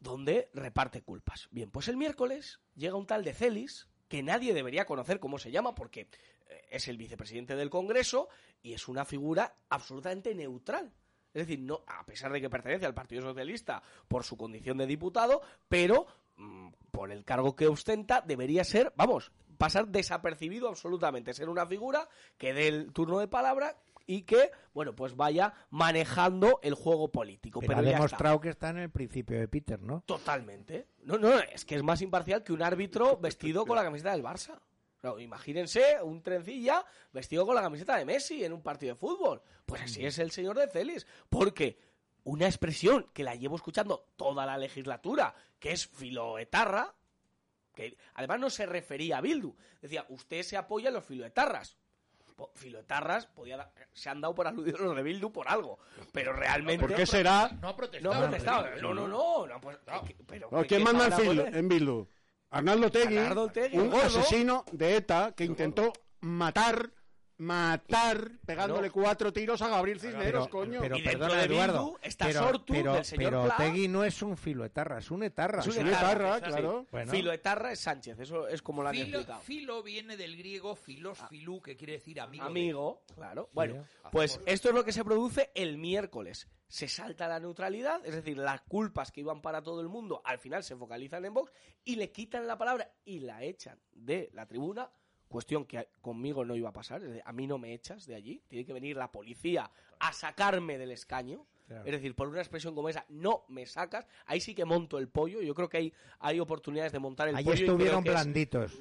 donde reparte culpas. Bien, pues el miércoles llega un tal de Celis, que nadie debería conocer cómo se llama, porque es el vicepresidente del Congreso y es una figura absolutamente neutral. Es decir, no, a pesar de que pertenece al Partido Socialista por su condición de diputado, pero mm, por el cargo que ostenta debería ser, vamos, pasar desapercibido absolutamente, ser una figura que dé el turno de palabra y que, bueno, pues vaya manejando el juego político. Pero Pero, ha está. demostrado que está en el principio de Peter, ¿no? Totalmente. No, no, es que es más imparcial que un árbitro vestido con la camiseta del Barça. Claro, imagínense un trencilla vestido con la camiseta de Messi en un partido de fútbol. Pues así es el señor de Celis. Porque una expresión que la llevo escuchando toda la legislatura, que es filoetarra, que además no se refería a Bildu. Decía, usted se apoya en los filoetarras. Filoetarras podía se han dado por aludidos los de Bildu por algo, pero realmente... ¿Por qué será? No ha No protestado. ha protestado. No, no, no. no, pues, ¿qué- pero ¿O qué- ¿Quién manda en Bildu? Arnaldo Tegui, Arnaldo un asesino de ETA que intentó matar, matar, pegándole cuatro tiros a Gabriel Cisneros, coño. Pero perdona, de Bildu Eduardo. está pero, Sortu pero, del señor pero Pla. Tegui no es un filoetarra, es un etarra. Es un etarra, etarra, es claro. Bueno. Filoetarra es Sánchez, eso es como lo han Filo, explicado. filo viene del griego filos filú, que quiere decir amigo. de- Amigo, claro. Bueno, pues esto es lo que se produce el miércoles. Se salta la neutralidad, es decir, las culpas que iban para todo el mundo al final se focalizan en Vox y le quitan la palabra y la echan de la tribuna. Cuestión que conmigo no iba a pasar, es decir, a mí no me echas de allí, tiene que venir la policía a sacarme del escaño. Claro. Es decir, por una expresión como esa, no me sacas. Ahí sí que monto el pollo. Yo creo que hay, hay oportunidades de montar el Allí pollo. estuvieron que es- blanditos.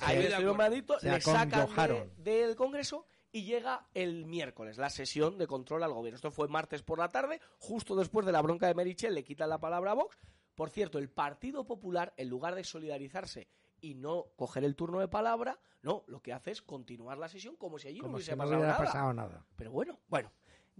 Ahí estuvieron blanditos, le sacan de- del Congreso y llega el miércoles, la sesión de control al gobierno. Esto fue martes por la tarde, justo después de la bronca de Merichel, le quitan la palabra a Vox. Por cierto, el Partido Popular, en lugar de solidarizarse y no coger el turno de palabra, no, lo que hace es continuar la sesión como si allí no hubiese si no pasado, hubiera nada. pasado nada. Pero bueno, bueno.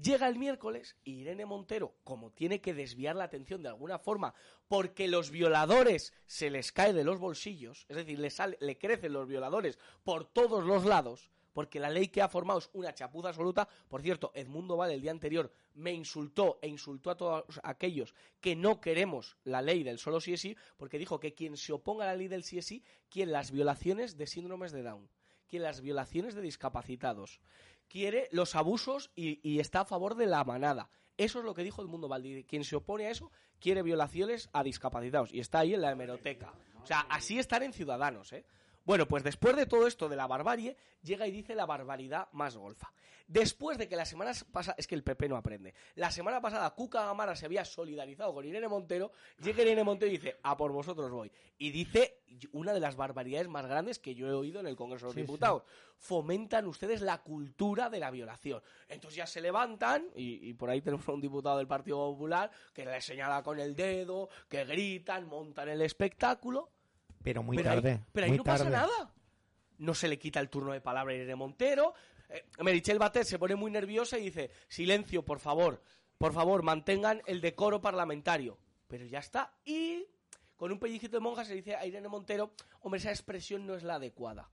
Llega el miércoles y Irene Montero, como tiene que desviar la atención de alguna forma, porque los violadores se les cae de los bolsillos, es decir, le, sale- le crecen los violadores por todos los lados, porque la ley que ha formado es una chapuza absoluta. Por cierto, Edmundo Val el día anterior me insultó e insultó a todos aquellos que no queremos la ley del solo sí es sí, porque dijo que quien se oponga a la ley del sí es sí, quien las violaciones de síndromes de Down, quien las violaciones de discapacitados, quiere los abusos y, está a favor de la manada. Eso es lo que dijo el mundo Valdi. Quien se opone a eso quiere violaciones a discapacitados. Y está ahí en la hemeroteca. O sea, así están en Ciudadanos, ¿eh? Bueno, pues después de todo esto de la barbarie, llega y dice la barbaridad más golfa. Después de que la semana pasada, es que el PP no aprende, la semana pasada Cuca Gamara se había solidarizado con Irene Montero, llega Irene Montero y dice, a por vosotros voy. Y dice una de las barbaridades más grandes que yo he oído en el Congreso de los Sí, Diputados. Fomentan ustedes la cultura de la violación. Entonces ya se levantan, y, y por ahí tenemos a un diputado del Partido Popular que le señala con el dedo, que gritan, montan el espectáculo. Pero muy Pero ahí- tarde. pero ahí no pasa tarde. nada. No se le quita el turno de palabra a Irene Montero. Eh, Merichel Batet se pone muy nerviosa y dice, silencio, por favor. Por favor, mantengan el decoro parlamentario. Pero ya está. Y con un pellizquito de monja se dice a Irene Montero, hombre, esa expresión no es la adecuada.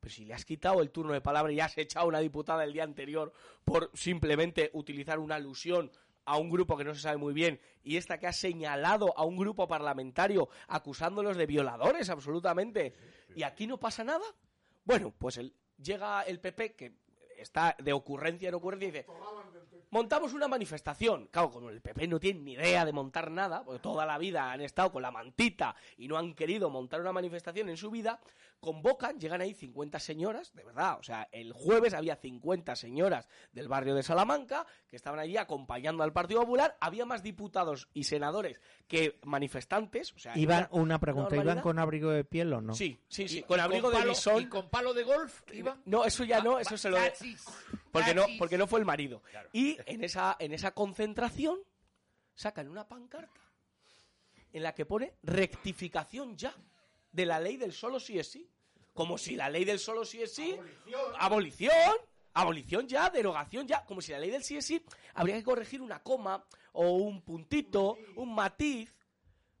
Pero si le has quitado el turno de palabra y has echado a una diputada el día anterior por simplemente utilizar una alusión a un grupo que no se sabe muy bien y esta que ha señalado a un grupo parlamentario acusándolos de violadores absolutamente y aquí no pasa nada. Bueno, pues el- llega el PP que está de ocurrencia en ocurrencia y dice montamos una manifestación. Claro, como el PP no tiene ni idea de montar nada, porque toda la vida han estado con la mantita y no han querido montar una manifestación en su vida, convocan, llegan ahí 50 señoras, de verdad, o sea, el jueves había 50 señoras del barrio de Salamanca que estaban allí acompañando al Partido Popular, había más diputados y senadores que manifestantes, o sea, Iban, una pregunta, ¿iban con abrigo de piel o no? Sí, sí, sí, con abrigo de palo- bisón. ¿Y con palo de golf iba? No, eso ya no, eso se lo Porque no, porque no fue el marido. Y en esa, en esa concentración sacan una pancarta en la que pone rectificación ya de la ley del solo sí es sí. Como si la ley del solo sí es sí... Abolición. Abolición ya, derogación ya. Como si la ley del sí es sí habría que corregir una coma o un puntito, un matiz.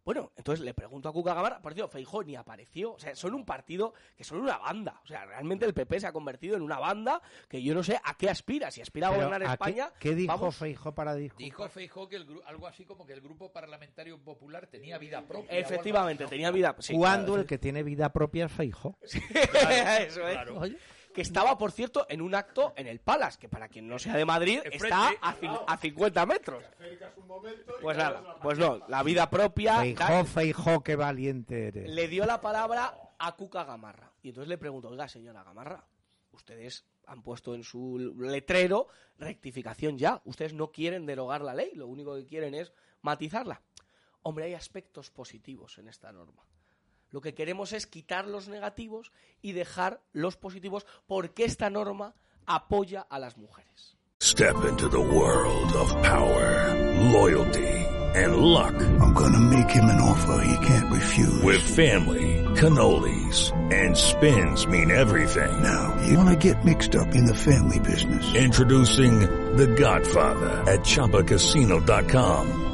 Bueno, entonces le pregunto a Cuca Gamarra, por cierto, Feijó ni apareció. O sea, son un partido que son una banda. O sea, realmente el PP se ha convertido en una banda que yo no sé a qué aspira. Si aspira a Pero, gobernar ¿a qué- España, ¿Qué, dijo vamos- Feijó para disculpar? Dijo Feijó que el gru- algo así como que el grupo parlamentario popular tenía vida propia. Efectivamente, tenía vida. sí, claro, el que tiene vida propia es Feijó. Eso es. Que estaba, por cierto, en un acto en el Palace, que para quien no sea de Madrid, está a, a 50 metros. Pues nada, pues no, la vida propia. Feijó, qué valiente eres. le dio la palabra a Cuca Gamarra. Y entonces le pregunto, oiga, señora Gamarra, ustedes han puesto en su letrero rectificación ya. Ustedes no quieren derogar la ley, lo único que quieren es matizarla. Hombre, hay aspectos positivos en esta norma. Lo que queremos es quitar los negativos y dejar los positivos porque esta norma apoya a las mujeres. Step into the world of power, loyalty, and luck. I'm gonna make him an offer he can't refuse. With family, cannolis, and spins mean everything. Now, you wanna get mixed up in the family business. Introducing The Godfather at ChumbaCasino.com.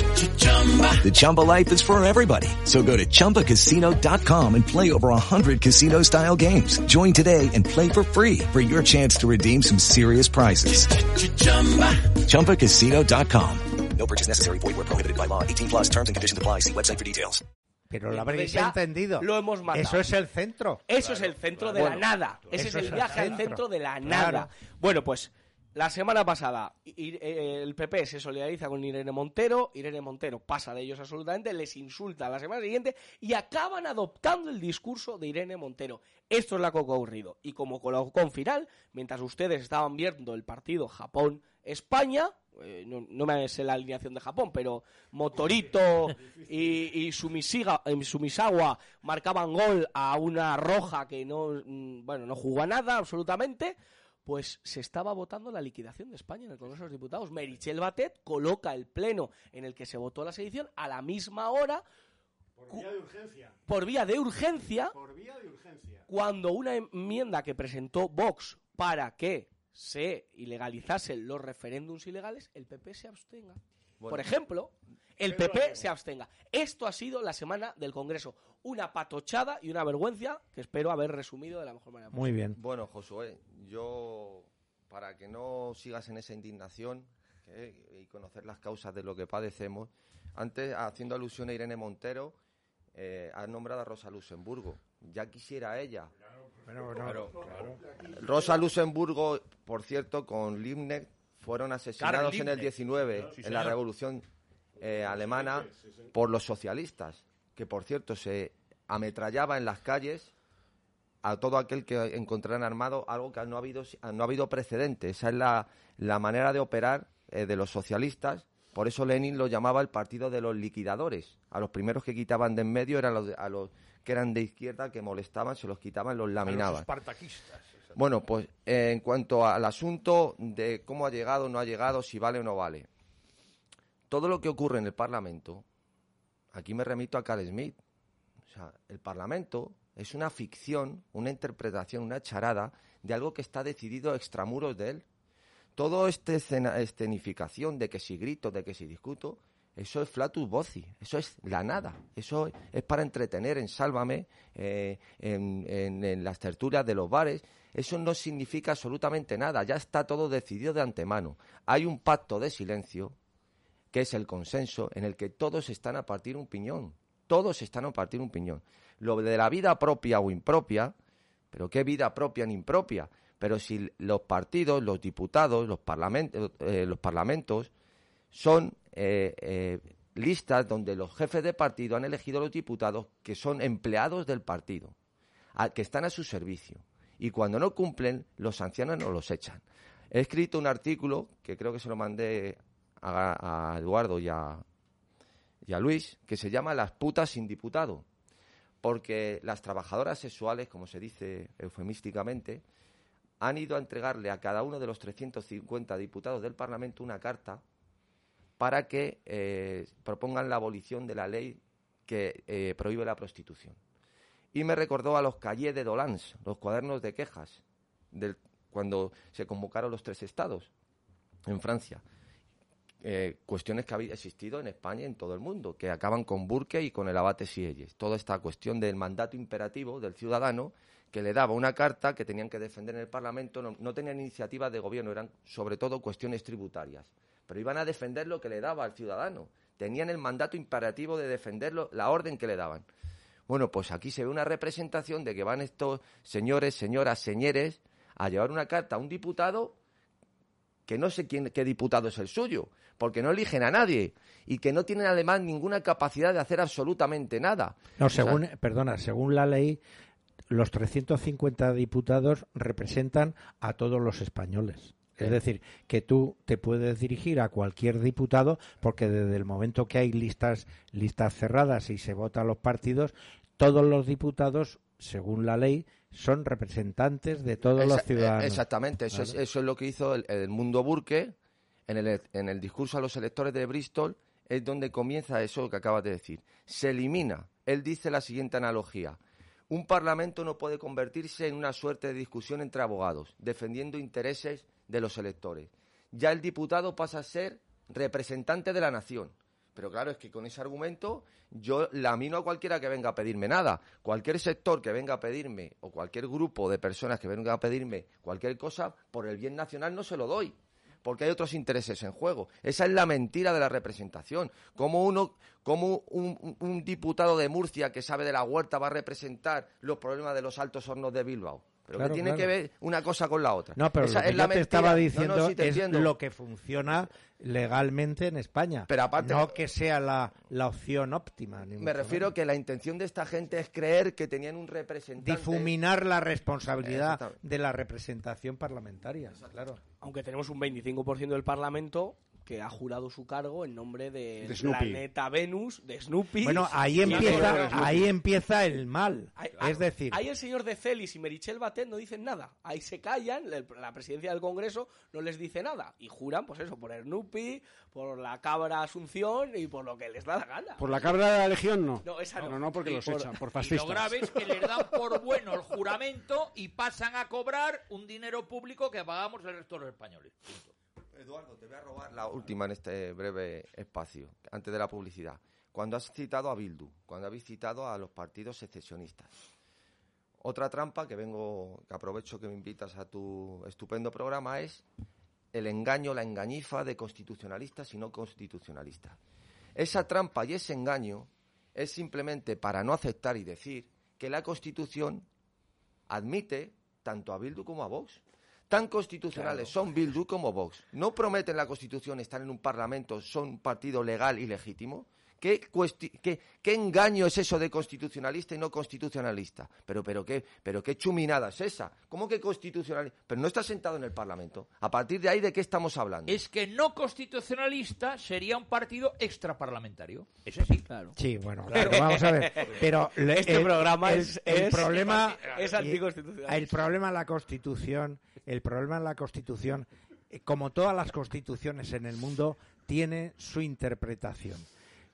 The Chumba life is for everybody. So go to ChumbaCasino.com and play over 100 casino-style games. Join today and play for free for your chance to redeem some serious prizes. ChumbaCasino.com. No purchase necessary. Void where prohibited by law. 18 plus terms and conditions apply. See website for details. Pero lo habréis ya entendido. Lo hemos matado. Eso es el centro. Eso es el centro de Bueno, la nada. Ese eso es el viaje al centro. centro de la Claro. nada. Bueno, pues la semana pasada i- eh, el PP se solidariza con Irene Montero, Irene Montero pasa de ellos absolutamente, les insulta la semana siguiente y acaban adoptando el discurso de Irene Montero. Esto es la que ha ocurrido. Y como colocón final, mientras ustedes estaban viendo el partido Japón-España, eh, no, no me sé la alineación de Japón, pero Motorito y, y Sumisiga- eh, Sumisawa marcaban gol a una roja que no, mm, bueno, no jugó a nada absolutamente, pues se estaba votando la liquidación de España en el Congreso de los Diputados. Merichel Batet coloca el pleno en el que se votó la sedición a la misma hora Por vía de urgencia. por vía de urgencia Por vía de urgencia. cuando una enmienda que presentó Vox para que se ilegalizasen los referéndums ilegales, el PP se abstenga. Bueno. Por ejemplo, el PP se abstenga. Esto ha sido la semana del Congreso. Una patochada y una vergüenza que espero haber resumido de la mejor manera. Muy bien. Bueno, Josué, yo, para que no sigas en esa indignación que- y conocer las causas de lo que padecemos, antes, haciendo alusión a Irene Montero, eh, has nombrado a Rosa Luxemburgo. Ya quisiera ella. Claro. Rosa Luxemburgo, por cierto, con Liebknecht fueron asesinados en el Liebknecht. 19, Sí, en la. Revolución eh, Alemana, por los socialistas, que por cierto se ametrallaba en las calles a todo aquel que encontraran armado, algo que no ha habido, no ha habido precedente. Esa es la, la manera de operar eh, de los socialistas. Por eso Lenin lo llamaba el partido de los liquidadores. A los primeros que quitaban de en medio eran los, a los que eran de izquierda, que molestaban, se los quitaban, los laminaban. espartaquistas. Bueno, pues eh, en cuanto al asunto de cómo ha llegado, no ha llegado, si vale o no vale. Todo lo que ocurre en el Parlamento, aquí me remito a Carl Smith. O sea, el Parlamento es una ficción, una interpretación, una charada de algo que está decidido extramuros de él. Todo escena, escenificación de que si grito, de que si discuto, eso es flatus voci, eso es la nada, eso es para entretener en Sálvame, eh, en, en- en las tertulias de los bares, eso no significa absolutamente nada, ya está todo decidido de antemano. Hay un pacto de silencio, que es el consenso, en el que todos están a partir un piñón, todos están a partir un piñón. Lo de la vida propia o impropia, pero qué vida propia ni impropia, pero si los partidos, los diputados, los parlamentos, eh, los parlamentos son eh, eh, listas donde los jefes de partido han elegido a los diputados que son empleados del partido, que están a su servicio. Y cuando no cumplen, los sancionan o los echan. He escrito un artículo que creo que se lo mandé a, Eduardo y a, y a Luis, que se llama Las putas sin diputado. Porque las trabajadoras sexuales, como se dice eufemísticamente, han ido a entregarle a cada uno de los 350 diputados del Parlamento una carta para que eh, propongan la abolición de la ley que eh, prohíbe la prostitución. Y me recordó a los cahiers de Dolans, los cuadernos de quejas, del, cuando se convocaron los tres estados en Francia. Eh, cuestiones que había existido en España y en todo el mundo, que acaban con Burke y con el abate Sieyes. Toda esta cuestión del mandato imperativo del ciudadano que le daba una carta que tenían que defender en el Parlamento, no, no tenían iniciativas de gobierno, eran sobre todo cuestiones tributarias, pero iban a defender lo que le daba al ciudadano. Tenían el mandato imperativo de defenderlo, la orden que le daban. Bueno, pues aquí se ve una representación de que van estos señores, señoras, señores a llevar una carta a un diputado que no sé quién, qué diputado es el suyo, porque no eligen a nadie y que no tienen además ninguna capacidad de hacer absolutamente nada. No, O sea, según, perdona, según la ley, los 350 diputados representan a todos los españoles. Es decir, que tú te puedes dirigir a cualquier diputado porque desde el momento que hay listas, listas cerradas y se votan los partidos, todos los diputados, según la ley, son representantes de todos los Esa- eh, ciudadanos. Exactamente, eso, es, eso es lo que hizo el, el mundo Burke en el, en el discurso a los electores de Bristol, es donde comienza eso que acabas de decir. Se elimina. Él dice la siguiente analogía. Un parlamento no puede convertirse en una suerte de discusión entre abogados, defendiendo intereses de los electores. Ya el diputado pasa a ser representante de la nación. Pero claro, es que con ese argumento yo lamino a cualquiera que venga a pedirme nada. Cualquier sector que venga a pedirme, o cualquier grupo de personas que venga a pedirme cualquier cosa, por el bien nacional no se lo doy. Porque hay otros intereses en juego. Esa es la mentira de la representación. Como uno, como un, diputado de Murcia que sabe de la huerta va a representar los problemas de los altos hornos de Bilbao. Pero Claro, que tiene claro. que ver una cosa con la otra. No, pero Esa lo que es la yo te mentira. estaba No, no, diciendo sí te es entiendo. lo que funciona legalmente en España. Pero aparte- no que sea la, la opción óptima. ni Me refiero menos. que la intención de esta gente es creer que tenían un representante. difuminar la responsabilidad de la representación parlamentaria. Claro. Aunque tenemos un 25% del Parlamento que ha jurado su cargo en nombre del De planeta Venus, de Snoopy. Bueno, ahí empieza, ahí empieza el mal. Ahí- Es decir, Ahí el señor de Celis y Merichel Batet no dicen nada. Ahí se callan, la presidencia del Congreso no les dice nada. Y juran, pues eso, por Snoopy, por la cabra Asunción y por lo que les da la gana. Por la cabra de la legión no. No, esa no. No, no, porque Y los por- echan, por Y fascistas. lo grave es que les dan por bueno el juramento y pasan a cobrar un dinero público que pagamos el resto de los españoles. Punto. Eduardo, te voy a robar la última en este breve espacio, antes de la publicidad. Cuando has citado a Bildu, cuando habéis citado a los partidos secesionistas. Otra trampa que vengo, que aprovecho que me invitas a tu estupendo programa es el engaño, la engañifa de constitucionalistas y no constitucionalistas. Esa trampa y ese engaño es simplemente para no aceptar y decir que la Constitución admite tanto a Bildu como a Vox. Tan constitucionales son Bildu como Vox. No prometen la Constitución estar en un Parlamento, son un partido legal y legítimo. ¿Qué, cuesti- qué- qué engaño es eso de constitucionalista y no constitucionalista? Pero, pero, qué, pero qué chuminada es esa. ¿Cómo que constitucionalista? Pero no está sentado en el Parlamento. A partir de ahí, ¿de qué estamos hablando? Es que no constitucionalista sería un partido extraparlamentario. Ese sí. Claro. Sí, bueno, Claro. pero vamos a ver. Pero le- Este programa el, es- el es- problema es anticonstitucional. El problema en la Constitución, el problema en la Constitución, eh, como todas las constituciones en el mundo, tiene su interpretación.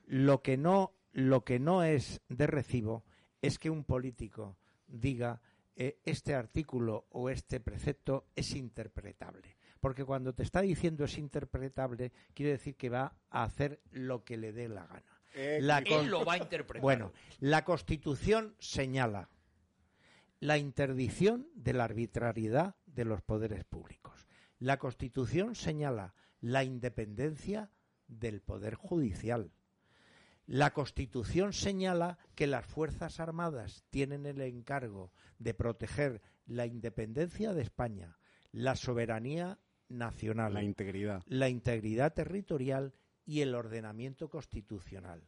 Lo que no, lo que no es de recibo es que un político diga eh, este artículo o este precepto es interpretable. Porque cuando te está diciendo es interpretable, quiere decir que va a hacer lo que le dé la gana. Eh, La él lo va a interpretar. Bueno, la Constitución señala la interdicción de la arbitrariedad de los poderes públicos. La Constitución señala la independencia del poder judicial. La Constitución señala que las Fuerzas Armadas tienen el encargo de proteger la independencia de España, la soberanía nacional, La integridad. la integridad territorial y el ordenamiento constitucional.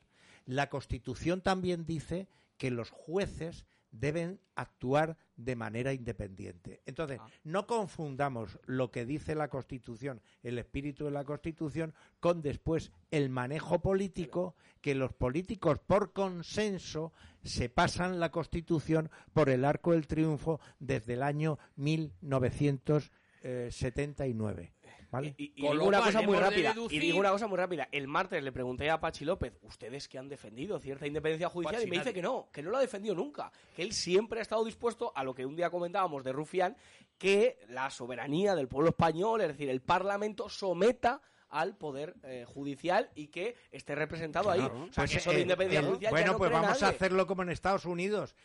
La Constitución también dice que los jueces deben actuar de manera independiente. Entonces, no confundamos lo que dice la Constitución, el espíritu de la Constitución, con después el manejo político, que los políticos por consenso se pasan la Constitución por el arco del triunfo desde el año 1979. ¿Vale? Y, y digo una cual, cosa muy de rápida. Y digo una cosa muy rápida. El martes le pregunté a Pachi López, ustedes que han defendido cierta independencia judicial, Pachi, y me dice nadie. que no, que no lo ha defendido nunca. Que él siempre ha estado dispuesto a lo que un día comentábamos de Rufián, que la soberanía del pueblo español, es decir, el Parlamento, someta al poder eh, judicial y que esté representado ahí. Claro. O sea, Pues, que eso de independencia el- judicial ya bueno, no pues cree vamos a hacerlo como en Estados Unidos,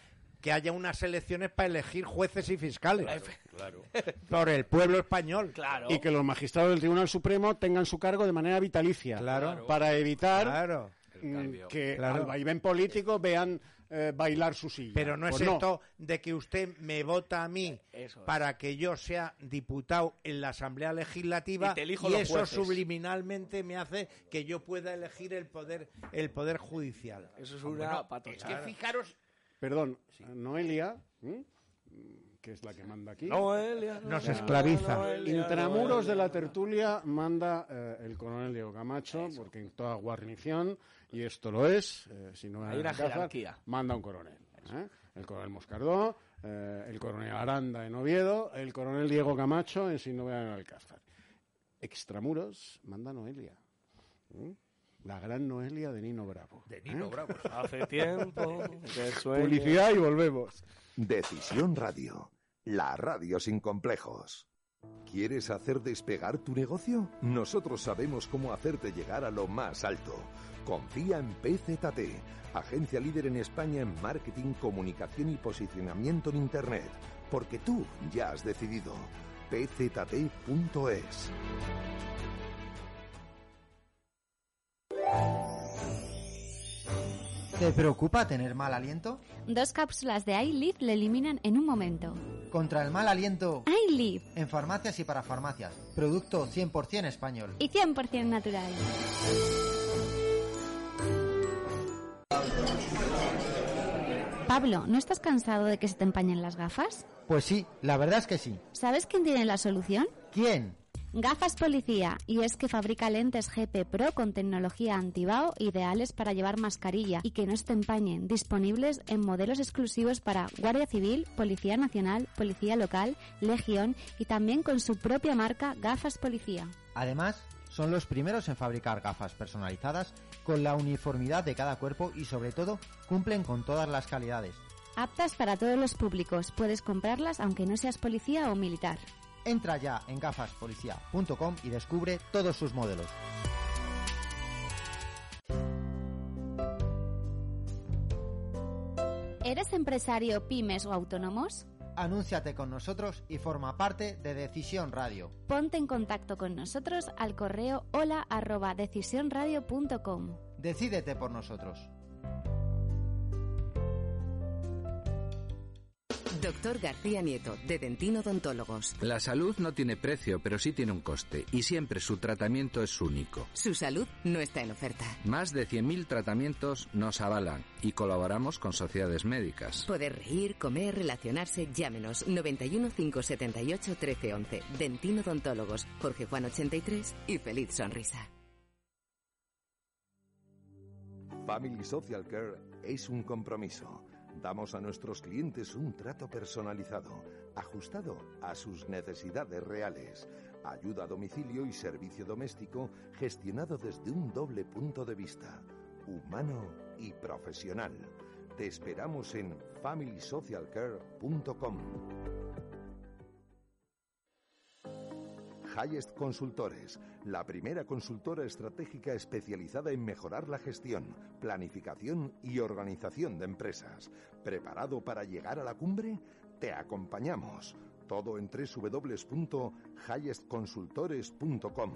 que haya unas elecciones para elegir jueces y fiscales Claro. por el pueblo español. Claro. Y que los magistrados del Tribunal Supremo tengan su cargo de manera vitalicia. Claro. Para evitar Claro. mm, que Claro. al vaivén político vean eh, bailar su silla. Pero no es Pues esto de que usted me vota a mí Eso es. para que yo sea diputado en la Asamblea Legislativa Y te elijo y los eso jueces. subliminalmente me hace que yo pueda elegir el poder el poder judicial. Eso es una no, patochada. es que fijaros, Perdón, Noelia, que es la que manda aquí. Noelia, Nos esclaviza. Noelia, Intramuros de la tertulia manda eh, el coronel Diego Camacho, porque en toda guarnición, y esto lo es, eh, si no Hay una jerarquía. manda un coronel. ¿eh? El coronel Moscardó, el coronel Aranda en Oviedo, el coronel Diego Camacho en Sinovea en Alcázar. Extramuros manda Noelia. ¿eh? La gran Noelia de Nino Bravo. de Nino ¿eh? Bravo. Hace tiempo que sueño. Publicidad y volvemos. Decisión Radio, la radio sin complejos. ¿Quieres hacer despegar tu negocio? Nosotros sabemos cómo hacerte llegar a lo más alto. Confía en PZT, agencia líder en España en marketing, comunicación y posicionamiento en Internet, porque tú ya has decidido. pzt.es. ¿Te preocupa tener mal aliento? Dos cápsulas de iLive le eliminan en un momento. Contra el mal aliento iLive en farmacias y para farmacias. Producto 100% español. y 100% natural. Pablo, ¿no estás cansado de que se te empañen las gafas? Pues sí, la verdad es que sí. ¿Sabes quién tiene la solución? ¿Quién? Gafas Policía, y es que fabrica lentes GP Pro con tecnología antibao ideales para llevar mascarilla y que no se te empañen, disponibles en modelos exclusivos para Guardia Civil, Policía Nacional, Policía Local, Legión y también con su propia marca Gafas Policía. Además, son los primeros en fabricar gafas personalizadas con la uniformidad de cada cuerpo y sobre todo cumplen con todas las calidades. Aptas para todos los públicos, puedes comprarlas aunque no seas policía o militar. Entra ya en gafaspolicía.com y descubre todos sus modelos. ¿Eres empresario, pymes o autónomos? Anúnciate con nosotros y forma parte de Decisión Radio. Ponte en contacto con nosotros al correo hola arroba decisionradio.com. Decídete por nosotros. Doctor García Nieto, de Dentino Odontólogos. La salud no tiene precio, pero sí tiene un coste, y siempre su tratamiento es único. Su salud no está en oferta. Más de 100.000 tratamientos nos avalan y colaboramos con sociedades médicas. Poder reír, comer, relacionarse, llámenos 91 578 1311. Dentino Odontólogos, Jorge Juan 83 y feliz sonrisa. Family Social Care es un compromiso. Damos a nuestros clientes un trato personalizado, ajustado a sus necesidades reales. Ayuda a domicilio y servicio doméstico gestionado desde un doble punto de vista, humano y profesional. Te esperamos en familysocialcare.com. Highest Consultores, la primera consultora estratégica especializada en mejorar la gestión, planificación y organización de empresas. ¿Preparado para llegar a la cumbre? Te acompañamos. Todo en www.highestconsultores.com.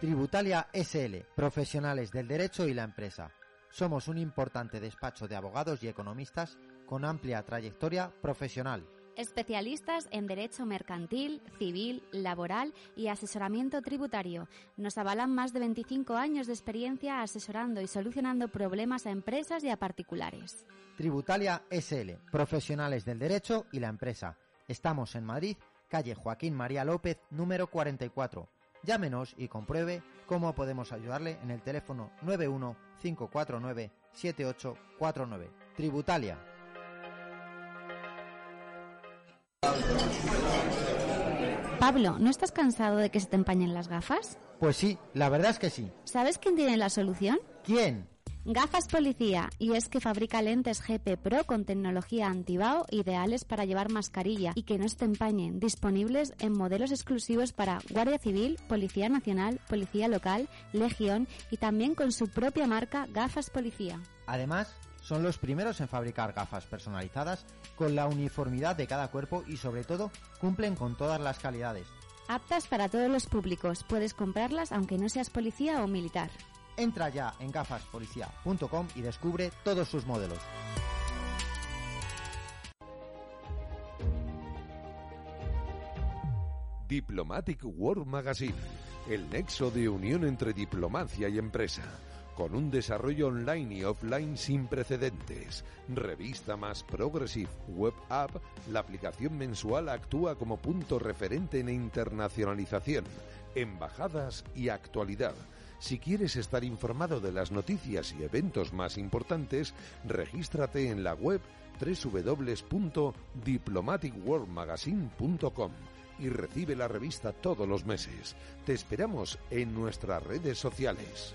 Tributalia SL, profesionales del derecho y la empresa. Somos un importante despacho de abogados y economistas con amplia trayectoria profesional. Especialistas en derecho mercantil, civil, laboral y asesoramiento tributario. Nos avalan más de 25 años de experiencia asesorando y solucionando problemas a empresas y a particulares. Tributalia SL, profesionales del derecho y la empresa. Estamos en Madrid, calle Joaquín María López, número 44. Llámenos y compruebe cómo podemos ayudarle en el teléfono 91 549 7849. Tributalia. Pablo, ¿no estás cansado de que se te empañen las gafas? Pues sí, la verdad es que sí. ¿Sabes quién tiene la solución? ¿Quién? Gafas Policía, y es que fabrica lentes GP Pro con tecnología antibao ideales para llevar mascarilla y que no se te empañen, disponibles en modelos exclusivos para Guardia Civil, Policía Nacional, Policía Local, Legión y también con su propia marca Gafas Policía. Además, son los primeros en fabricar gafas personalizadas con la uniformidad de cada cuerpo y sobre todo cumplen con todas las calidades. Aptas para todos los públicos, puedes comprarlas aunque no seas policía o militar. Entra ya en gafaspolicía.com y descubre todos sus modelos. Diplomatic World Magazine, el nexo de unión entre diplomacia y empresa, con un desarrollo online y offline sin precedentes. Revista más progressive web app, la aplicación mensual actúa como punto referente en internacionalización, embajadas y actualidad. Si quieres estar informado de las noticias y eventos más importantes, regístrate en la web www.diplomaticworldmagazine.com y recibe la revista todos los meses. Te esperamos en nuestras redes sociales.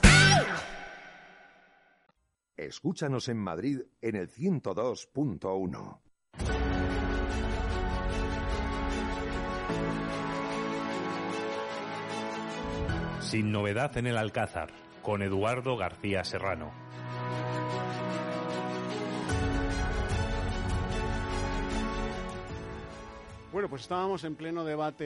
Escúchanos en Madrid en el 102.1. Sin novedad en el Alcázar, con Eduardo García Serrano. Bueno, pues estábamos en pleno debate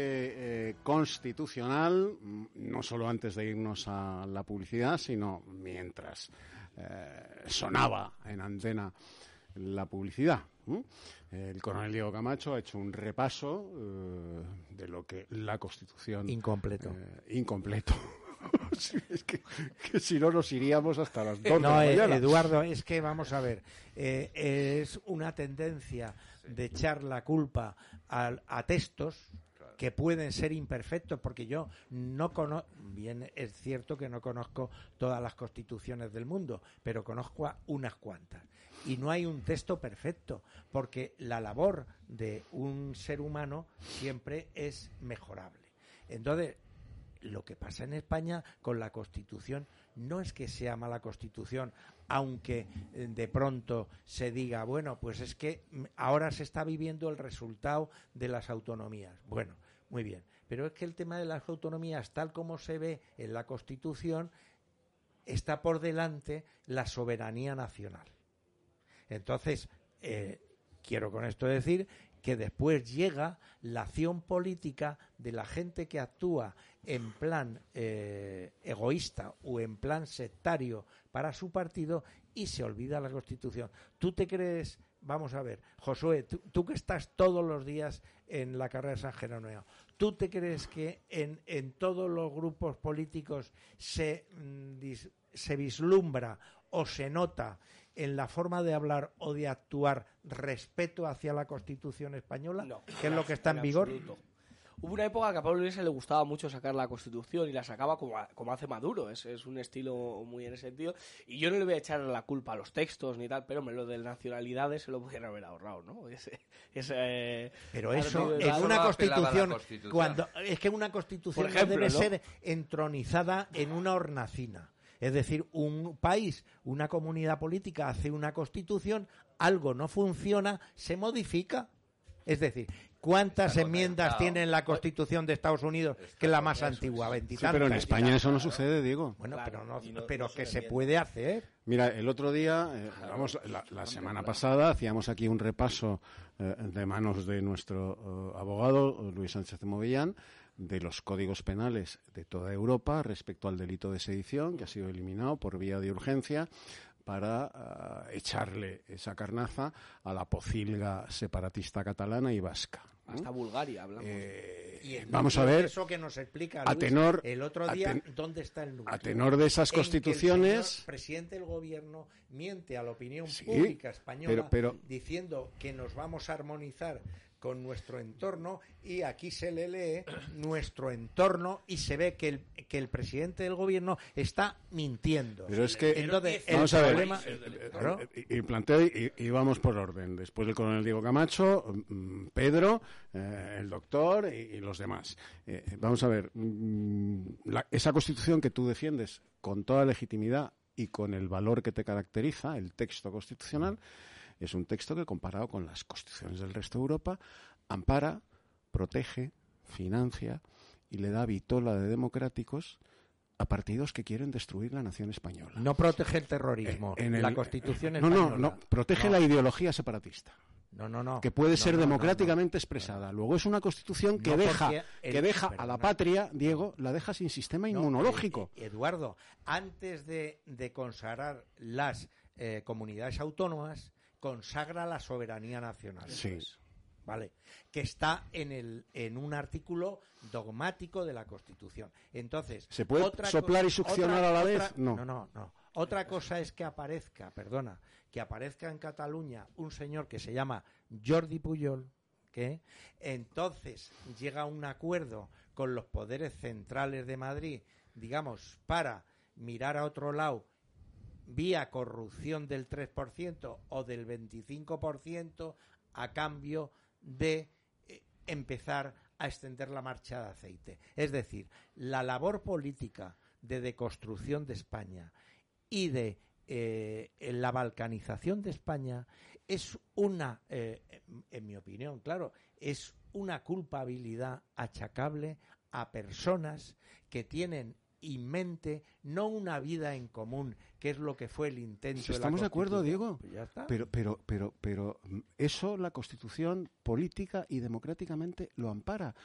eh, constitucional, mm, no solo antes de irnos a la publicidad, sino mientras eh, sonaba en antena la publicidad. El coronel Diego Camacho ha hecho un repaso eh, de lo que la Constitución... Incompleto. eh, incompleto. Es que, que si no nos iríamos hasta las dos No, de la eh, mañana. Eduardo, es que vamos a ver, eh, es una tendencia de echar la culpa a, textos que pueden ser imperfectos, porque yo no conozco, bien es cierto que no conozco todas las constituciones del mundo, pero conozco a unas cuantas. Y no hay un texto perfecto, porque la labor de un ser humano siempre es mejorable. Entonces, lo que pasa en España con la Constitución no es que sea mala Constitución, aunque eh, de pronto se diga, bueno, pues es que mm, ahora se está viviendo el resultado de las autonomías. Bueno, muy bien, pero es que el tema de las autonomías, tal como se ve en la Constitución, está por delante la soberanía nacional. Entonces, eh, quiero con esto decir que después llega la acción política de la gente que actúa en plan eh, egoísta o en plan sectario para su partido y se olvida la Constitución. ¿Tú te crees, vamos a ver, Josué, tú, tú que estás todos los días en la carrera de San Jerónimo, ¿tú te crees que en, en todos los grupos políticos se, mm, se vislumbra o se nota en la forma de hablar o de actuar respeto hacia la Constitución española, que es lo que está en, vigor? absoluto. Hubo una época que a Pablo Iglesias le gustaba mucho sacar la Constitución y la sacaba como, a- como hace Maduro. Es, es un estilo muy en ese sentido. Y yo no le voy a echar la culpa a los textos ni tal, pero me lo de nacionalidades se lo pudieran haber ahorrado, ¿no? Ese, ese Pero eso tal- una constitución, Constitución. cuando es que una constitución no debe ¿no? ser entronizada en una hornacina. Es decir, un país, una comunidad política hace una constitución, algo no funciona, se modifica. Es decir, ¿cuántas enmiendas tiene la Constitución de Estados Unidos, que es la más antigua? Sí, pero en España eso no sucede, Diego. Bueno, Claro, pero, no, pero que se puede hacer. Mira, el otro día, eh, vamos, la, la semana pasada, hacíamos aquí un repaso eh, de manos de nuestro eh, abogado, Luis Sánchez de Movillán, de los códigos penales de toda Europa respecto al delito de sedición, que ha sido eliminado por vía de urgencia para echarle esa carnaza a la pocilga separatista catalana y vasca. Hasta Bulgaria hablamos. Eh, Y el vamos a ver, eso que nos explica a tenor- el otro a día ten- dónde está el núcleo a tenor de esas En el constituciones- señor presidente del gobierno miente a la opinión Sí, pública española pero- pero- diciendo que nos vamos a armonizar con nuestro entorno y aquí se le lee nuestro entorno y se ve que el, que el presidente del gobierno está mintiendo. Pero es que, Entonces, el vamos a ver, problema- eh, eh, eh, y, y planteo y, y vamos por orden. Después del coronel Diego Camacho, mm, Pedro, eh, el doctor y, y los demás. Eh, vamos a ver, mm, la- esa constitución que tú defiendes con toda legitimidad y con el valor que te caracteriza, el texto constitucional, es un texto que comparado con las constituciones del resto de Europa, ampara, protege, financia y le da vitola de democráticos a partidos que quieren destruir la nación española. no protege el terrorismo. En la Constitución no, no, española. no, protege No. la ideología separatista, No, no, no. que puede No, ser no, no, democráticamente expresada. Luego es una constitución que No, deja, el- que deja a la patria, Diego, la deja sin sistema No, inmunológico. eh, Eduardo, antes de, de consagrar las eh, comunidades autónomas, consagra la soberanía nacional. Sí. ¿Vale? Que está en, el, en un artículo dogmático de la Constitución. Entonces, ¿Se puede otra soplar y succionar otra- a la otra- vez? No. no, no, no. Otra cosa es que aparezca, perdona, que aparezca en Cataluña un señor que se llama Jordi Puyol, que entonces llega a un acuerdo con los poderes centrales de Madrid, digamos, para mirar a otro lado vía corrupción del 3% o del 25% a cambio de eh, empezar a extender la marcha de aceite. Es decir, la labor política de deconstrucción de España y de eh, la balcanización de España es una, eh, en mi opinión, claro, es una culpabilidad achacable a personas que tienen y mente, no una vida en común, que es lo que fue el intento. Si la estamos de acuerdo. Diego. Pues ya está. Pero, pero, pero, pero eso la Constitución política y democráticamente lo ampara.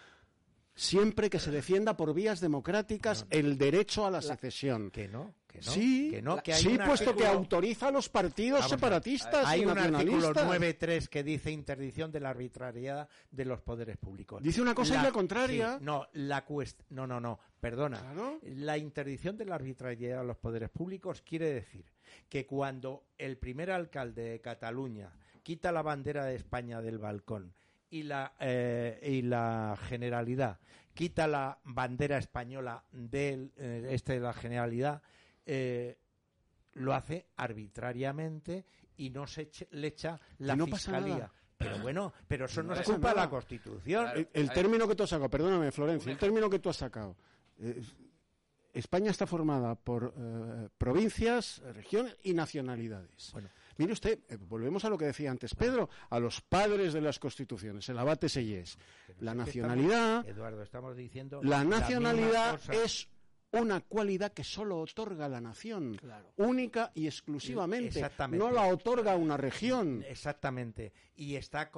Siempre que se defienda por vías democráticas el derecho a la secesión. Que no, que no. Sí, que no, que hay sí, puesto que autoriza a los partidos Vamos separatistas Hay y un artículo nacionalistas. 9.3 que dice interdicción de la arbitrariedad de los poderes públicos. Dice una cosa y la contraria. sí, no, la cuest- no, no, no, perdona. La interdicción de la arbitrariedad de los poderes públicos quiere decir que cuando el primer alcalde de Cataluña quita la bandera de España del balcón y la, eh, y la Generalidad quita la bandera española del eh, este de la Generalidad, eh, lo hace arbitrariamente y no se eche- le echa la no fiscalía. nada. Pero bueno, pero eso no, No es culpa de la. Constitución. El, el término que tú has sacado, perdóname, Florencia, el término que tú has sacado. eh, España está formada por eh, provincias, regiones y nacionalidades. Mire usted, eh, volvemos a lo que decía antes Pedro, a los padres de las constituciones, el abate Seyés. La nacionalidad, Eduardo, estamos diciendo la nacionalidad es una cualidad que solo otorga la nación, única y exclusivamente. No la otorga una región. Exactamente. Y está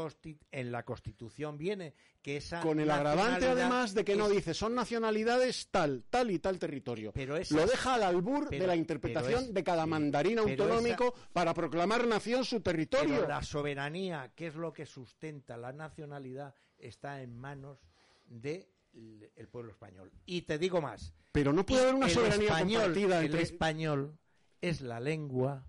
en la Constitución viene que esa Con el agravante además de que no dice son nacionalidades tal, tal y tal territorio. Pero Lo deja al albur pero- de la interpretación es- de cada mandarín autonómico para proclamar nación su territorio. Pero la soberanía, que es lo que sustenta la nacionalidad, está en manos del el pueblo español. Y te digo más. Pero no puede haber una el soberanía español, compartida El entre- español es la lengua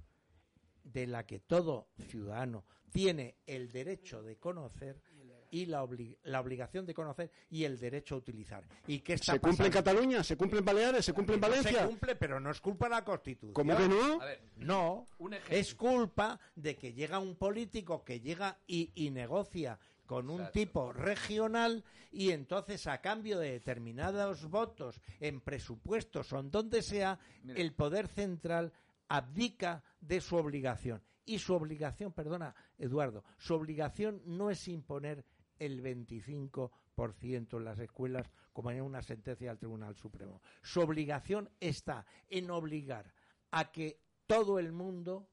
de la que todo ciudadano tiene el derecho de conocer y la, obli- la obligación de conocer y el derecho a utilizar. ¿Y qué está Se cumple en? Cataluña, se cumple en Baleares, se cumple en No Valencia. se cumple, pero no es culpa de la Constitución. ¿Cómo que no? A ver, No, Un es culpa de que llega un político que llega y, y negocia con un tipo regional y entonces a cambio de determinados votos en presupuestos o en donde sea, Mira. el poder central abdica de su obligación. Y su obligación, perdona, Eduardo, su obligación no es imponer el 25% en las escuelas como en una sentencia del Tribunal Supremo. Su obligación está en obligar a que todo el mundo,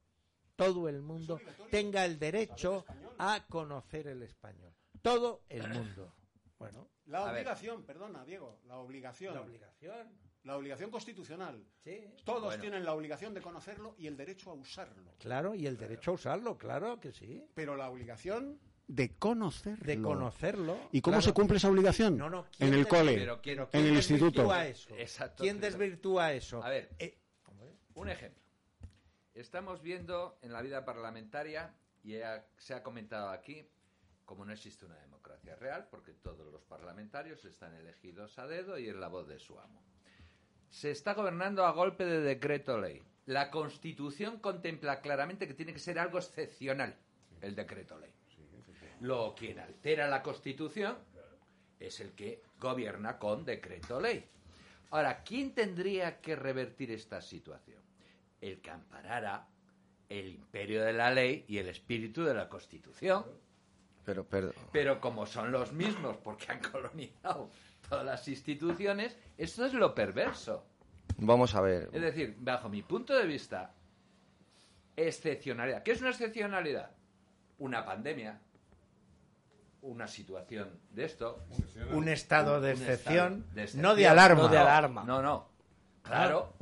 todo el mundo tenga el derecho a conocer el español. Todo el mundo. Bueno, La obligación, perdona, Diego, la obligación. La obligación. La obligación constitucional. Sí. Todos Bueno. tienen la obligación de conocerlo y el derecho a usarlo. Claro, y el derecho a usarlo, claro que sí. Pero la obligación de conocerlo. De conocerlo. ¿Y cómo Claro. se cumple esa obligación? No, no, ¿quién en el cole, pero quién- en quién el instituto. desvirtúa eso? Exacto. ¿Quién desvirtúa eso? A ver, Eh, un ejemplo. Estamos viendo en la vida parlamentaria, y se ha comentado aquí, como no existe una democracia real, porque todos los parlamentarios están elegidos a dedo y es la voz de su amo. Se está gobernando a golpe de decreto ley. La Constitución contempla claramente que tiene que ser algo excepcional, el decreto ley. Lo quien altera la Constitución es el que gobierna con decreto ley. Ahora, ¿quién tendría que revertir esta situación? El que amparara el imperio de la ley y el espíritu de la Constitución. Pero, pero, Pero como son los mismos porque han colonizado todas las instituciones, esto es lo perverso. vamos a ver. Es decir, bajo mi punto de vista, excepcionalidad. ¿Qué es una excepcionalidad? Una pandemia, una situación de esto. Un estado de Un excepción, estado no de alarma. No de alarma. No, no. Claro.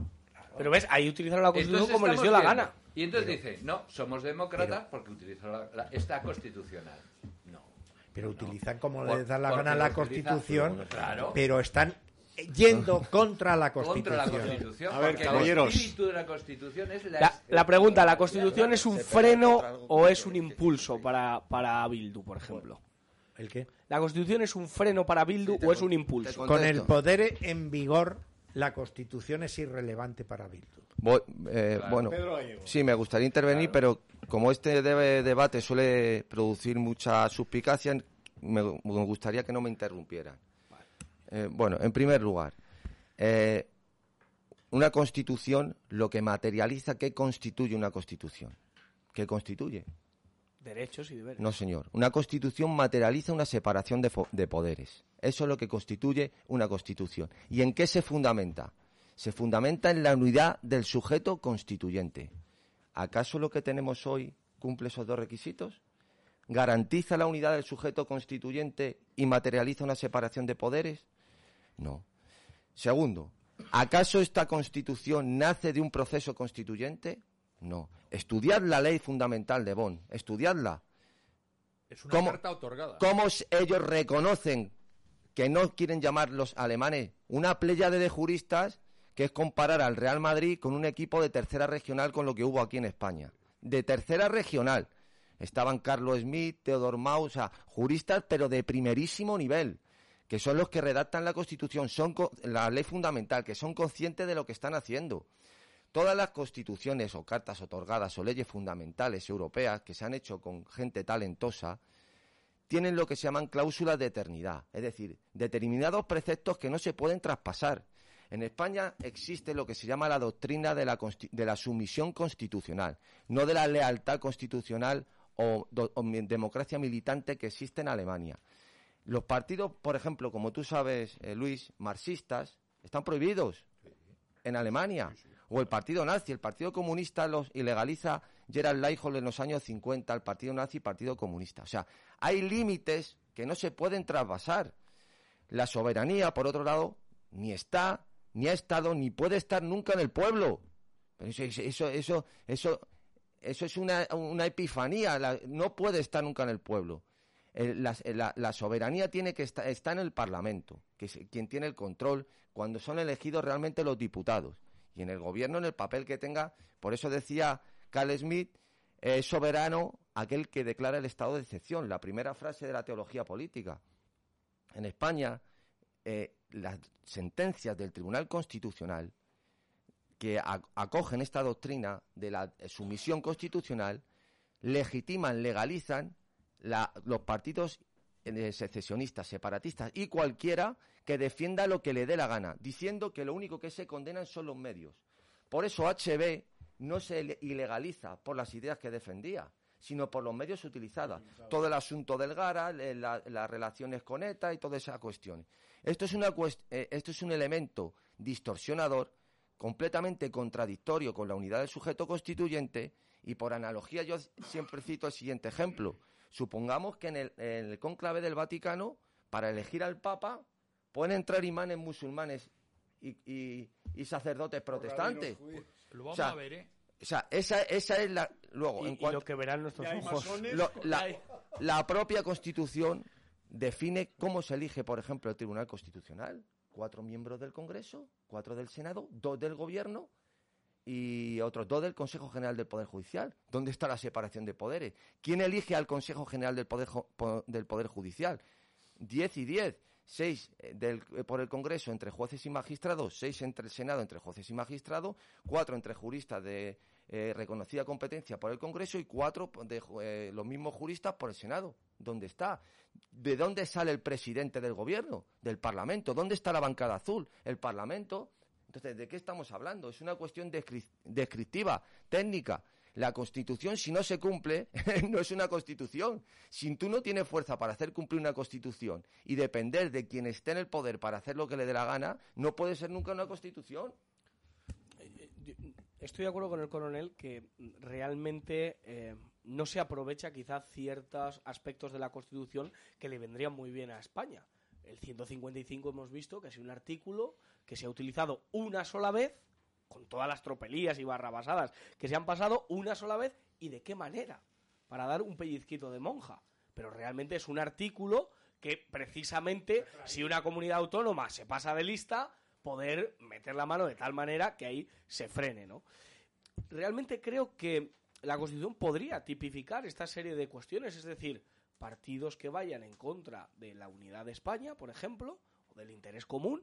Pero ves, ahí utilizaron la Constitución Entonces como les dio la viendo. gana. Y entonces dice, no, somos demócratas porque utilizan la, la- esta constitucional. No. Pero utilizan como Por- les da la gana la utiliza- Constitución, Claro. pero están yendo contra la Contra la Constitución. Constitución. A ver, caballeros. El espíritu de la Constitución es la... La, la pregunta, ¿la Constitución es un freno o es un impulso para, para Bildu, por ejemplo? ¿El qué? ¿La Constitución es un freno para Bildu o es un impulso? Con el poder en vigor, la Constitución es irrelevante para Bildu. Voy- eh, Claro. Bueno, sí, me gustaría intervenir, pero como este debe- debate suele producir mucha suspicacia, me, me gustaría que no me interrumpieran. Eh, bueno, en primer lugar, eh, una constitución, lo que materializa, ¿qué constituye una constitución? ¿Qué constituye? Derechos y deberes. No, señor. Una constitución materializa una separación de, de poderes. Eso es lo que constituye una constitución. ¿Y en qué se fundamenta? se fundamenta en la unidad del sujeto constituyente. ¿Acaso lo que tenemos hoy cumple esos dos requisitos? ¿Garantiza la unidad del sujeto constituyente y materializa una separación de poderes? No. Segundo, ¿acaso esta constitución nace de un proceso constituyente? No. Estudiad la ley fundamental de Bonn, estudiadla. Es una ¿Cómo- carta otorgada. ¿Cómo ellos reconocen que no quieren llamar los alemanes una pléyade de juristas que es comparar al Real Madrid con un equipo de tercera regional con lo que hubo aquí en España? De tercera regional. Estaban Carlos Smith, Theodor Maus, o sea, juristas pero de primerísimo nivel, que son los que redactan la Constitución, son la ley fundamental, que son conscientes de lo que están haciendo. Todas las constituciones o cartas otorgadas o leyes fundamentales europeas que se han hecho con gente talentosa tienen lo que se llaman cláusulas de eternidad, es decir, determinados preceptos que no se pueden traspasar. En España existe lo que se llama la doctrina de la, de la sumisión constitucional, no de la lealtad constitucional o, democracia militante que existe en Alemania. Los partidos, por ejemplo, como tú sabes, eh, Luis, marxistas, están prohibidos en Alemania. O el partido nazi, el partido comunista los ilegaliza Gerald Leichhold en los años 50, el partido nazi y partido comunista. O sea, hay límites que no se pueden traspasar. La soberanía, por otro lado, ni está, ni ha estado, ni puede estar nunca en el pueblo. Pero eso, eso, eso, eso, eso es una, una epifanía. la- no puede estar nunca en el pueblo. El- la, la- la soberanía tiene que estar está en el Parlamento, que es quien tiene el control cuando son elegidos realmente los diputados. Y en el gobierno, en el papel que tenga, por eso decía Carl Smith, es soberano aquel que declara el estado de excepción, la primera frase de la teología política. En España, eh, las sentencias del Tribunal Constitucional que ac- acogen esta doctrina de la eh, sumisión constitucional legitiman, legalizan los partidos secesionistas, separatistas y cualquiera que defienda lo que le dé la gana, diciendo que lo único que se condenan son los medios. Por eso HB no se ile- ilegaliza por las ideas que defendía, sino por los medios utilizados. Todo el asunto del Gara, la- las relaciones con ETA y toda esa cuestión. Esto es, una cuest- eh, esto es un elemento distorsionador completamente contradictorio con la unidad del sujeto constituyente y por analogía yo siempre cito el siguiente ejemplo. Supongamos que en el, en el cónclave del Vaticano, para elegir al Papa, pueden entrar imanes musulmanes y, y- y sacerdotes protestantes. Lo vamos O sea, a ver, ¿eh? O sea, esa, esa es la... Luego, Y- en y cuanto... lo que verán nuestros ojos. masones. Lo- la, la propia Constitución define cómo se elige, por ejemplo, el Tribunal Constitucional. Cuatro miembros del Congreso, cuatro del Senado, dos del Gobierno y otros dos del Consejo General del Poder Judicial. ¿Dónde está la separación de poderes? ¿Quién elige al Consejo General del Poder, del poder Judicial? Diez y diez. Seis eh, del- eh, por el Congreso entre jueces y magistrados, seis entre el Senado entre jueces y magistrados, cuatro entre juristas de eh, reconocida competencia por el Congreso y cuatro de los mismos juristas por el Senado. ¿Dónde está? ¿De dónde sale el presidente del gobierno? Del Parlamento. ¿Dónde está la bancada azul? El Parlamento. Entonces, ¿de qué estamos hablando? Es una cuestión descri- descriptiva, técnica. La Constitución, si no se cumple, no es una Constitución. Si tú no tienes fuerza para hacer cumplir una Constitución y depender de quien esté en el poder para hacer lo que le dé la gana, no puede ser nunca una Constitución. Estoy de acuerdo con el coronel que realmente eh, no se aprovecha quizás ciertos aspectos de la Constitución que le vendrían muy bien a España. El 155 hemos visto que es un artículo que se ha utilizado una sola vez, con todas las tropelías y barrabasadas que se han pasado una sola vez, y de qué manera, para dar un pellizquito de monja. Pero realmente es un artículo que precisamente si una comunidad autónoma se pasa de lista, poder meter la mano de tal manera que ahí se frene, ¿no? Realmente creo que la Constitución podría tipificar esta serie de cuestiones, es decir, partidos que vayan en contra de la unidad de España, por ejemplo, o del interés común,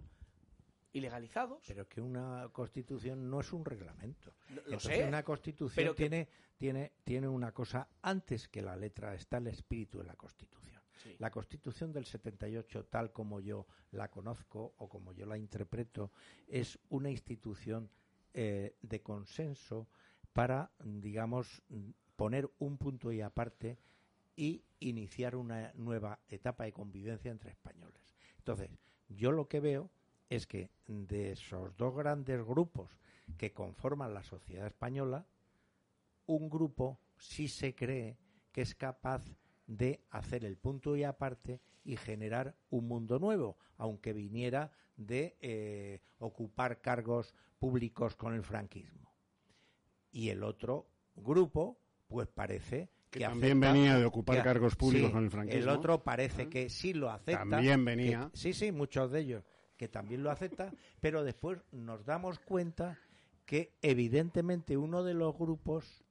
ilegalizados. Pero que una constitución no es un reglamento. Lo Entonces, sé, una constitución pero que- tiene, tiene, tiene una cosa antes que la letra, está el espíritu de la constitución. Sí. La constitución del 78, tal como yo la conozco o como yo la interpreto, es una institución eh, de consenso para, digamos, poner un punto y aparte y iniciar una nueva etapa de convivencia entre españoles. Entonces, yo lo que veo es que de esos dos grandes grupos que conforman la sociedad española, un grupo sí se cree que es capaz de hacer el punto y aparte y generar un mundo nuevo, aunque viniera de eh, ocupar cargos públicos con el franquismo. Y el otro grupo, pues parece Que que, también acepta- venía de ocupar cargos públicos sí, con el franquismo. El otro parece que sí lo acepta. También venía. que- sí, sí, muchos de ellos que también lo acepta, pero después nos damos cuenta que evidentemente uno de los grupos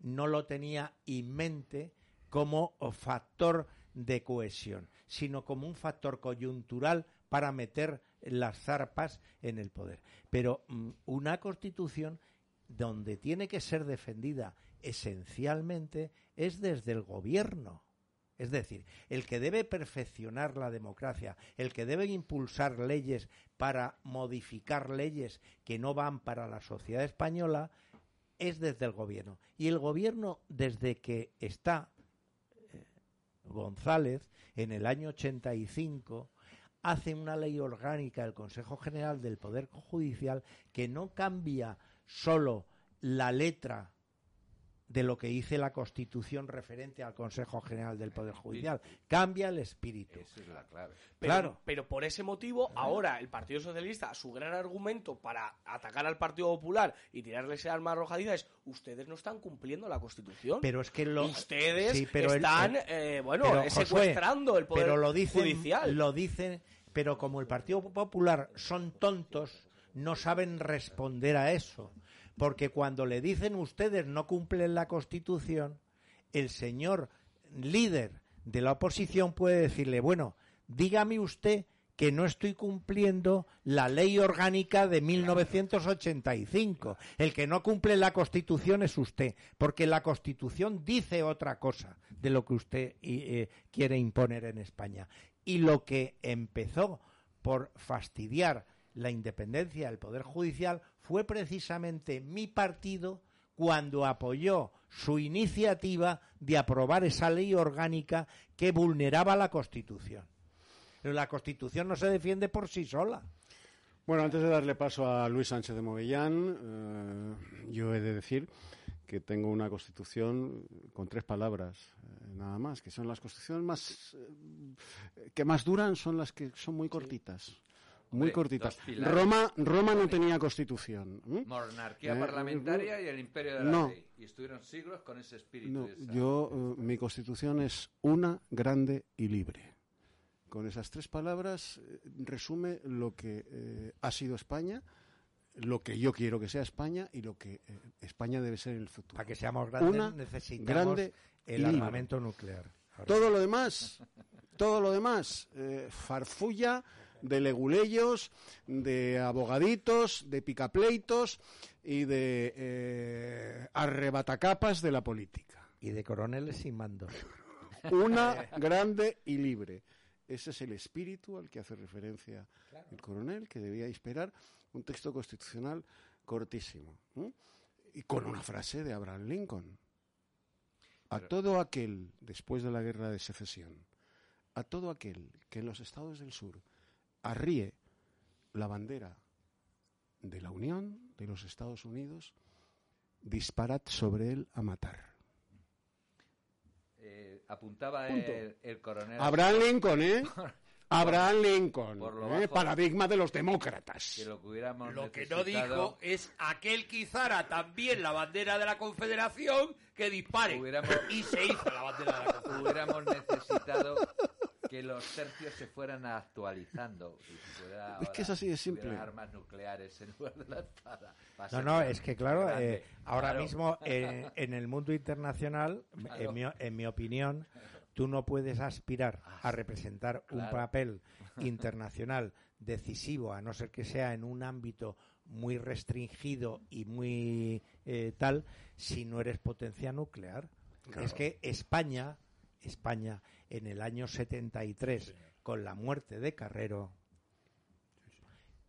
no lo tenía en mente como factor de cohesión, sino como un factor coyuntural para meter las zarpas en el poder. Pero mm, una constitución donde tiene que ser defendida esencialmente es desde el gobierno. Es decir, el que debe perfeccionar la democracia, el que debe impulsar leyes para modificar leyes que no van para la sociedad española, es desde el gobierno. Y el gobierno, desde que está eh, González, en el año 85, hace una ley orgánica del Consejo General del Poder Judicial que no cambia solo la letra de lo que dice la Constitución referente al Consejo General del Poder Judicial, cambia el espíritu. Esa es la clave. Pero, Claro. pero por ese motivo, ahora el Partido Socialista, su gran argumento para atacar al Partido Popular y tirarle ese arma arrojadiza es ustedes no están cumpliendo la Constitución. Pero es que lo ustedes Sí, pero el- están, el- eh, bueno, pero, eh, Josué, secuestrando el poder pero lo dicen, judicial. Lo dicen, pero como el Partido Popular son tontos, no saben responder a eso. Porque cuando le dicen ustedes no cumplen la Constitución, el señor líder de la oposición puede decirle, bueno, dígame usted que no estoy cumpliendo la ley orgánica de 1985. El que no cumple la Constitución es usted, porque la Constitución dice otra cosa de lo que usted eh, quiere imponer en España. Y lo que empezó por fastidiar la independencia del Poder Judicial fue precisamente mi partido cuando apoyó su iniciativa de aprobar esa ley orgánica que vulneraba la Constitución. Pero la Constitución no se defiende por sí sola. Bueno, antes de darle paso a Luis Sánchez de Movellán, eh, yo he de decir que tengo una constitución con tres palabras, eh, nada más, que son las constituciones más eh, que más duran, son las que son muy cortitas. Muy Hombre, cortitas. Roma, Roma no tenía constitución. Monarquía Eh, parlamentaria y el imperio de la no. ley. Y estuvieron siglos con ese espíritu. No, esa- yo, eh, mi constitución es una, grande y libre. Con esas tres palabras eh, resume lo que eh, ha sido España, lo que yo quiero que sea España y lo que eh, España debe ser en el futuro. Para que seamos grandes Una, necesitamos grande el armamento nuclear. Ahora. Todo lo demás, todo lo demás, eh, farfulla de leguleyos, de abogaditos, de picapleitos y de eh, arrebatacapas de la política. Y de coroneles sin mando. Una grande y libre. Ese es el espíritu al que hace referencia el coronel, que debía esperar un texto constitucional cortísimo. Y con una frase de Abraham Lincoln. A todo aquel, después de la guerra de secesión, a todo aquel que en los estados del sur arríe la bandera de la Unión, de los Estados Unidos, disparad sobre él a matar. Eh, apuntaba el, el coronel. Abraham Lincoln, ¿eh? Abraham Lincoln, por lo ¿eh? paradigma de los demócratas. Que lo que hubiéramos Lo que no dijo es aquel que izara también la bandera de la Confederación que dispare. Hubiéramos- Y se hizo la bandera de la Confederación. hubiéramos necesitado que los tercios se fueran actualizando. Y fuera Es que es así de ahora simple. armas nucleares en lugar de la espada. No, no, es que claro, eh, ahora Claro. mismo eh, en el mundo internacional, Claro. en, mi, en mi opinión, tú no puedes aspirar a representar un papel internacional decisivo, a no ser que sea en un ámbito muy restringido y muy eh, tal, si no eres potencia nuclear. Claro. Es que España, España en el año 73, con la muerte de Carrero,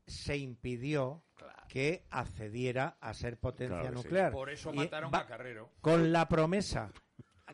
se impidió que accediera a ser potencia Claro sí. nuclear. Por eso mataron a Carrero. Con la promesa,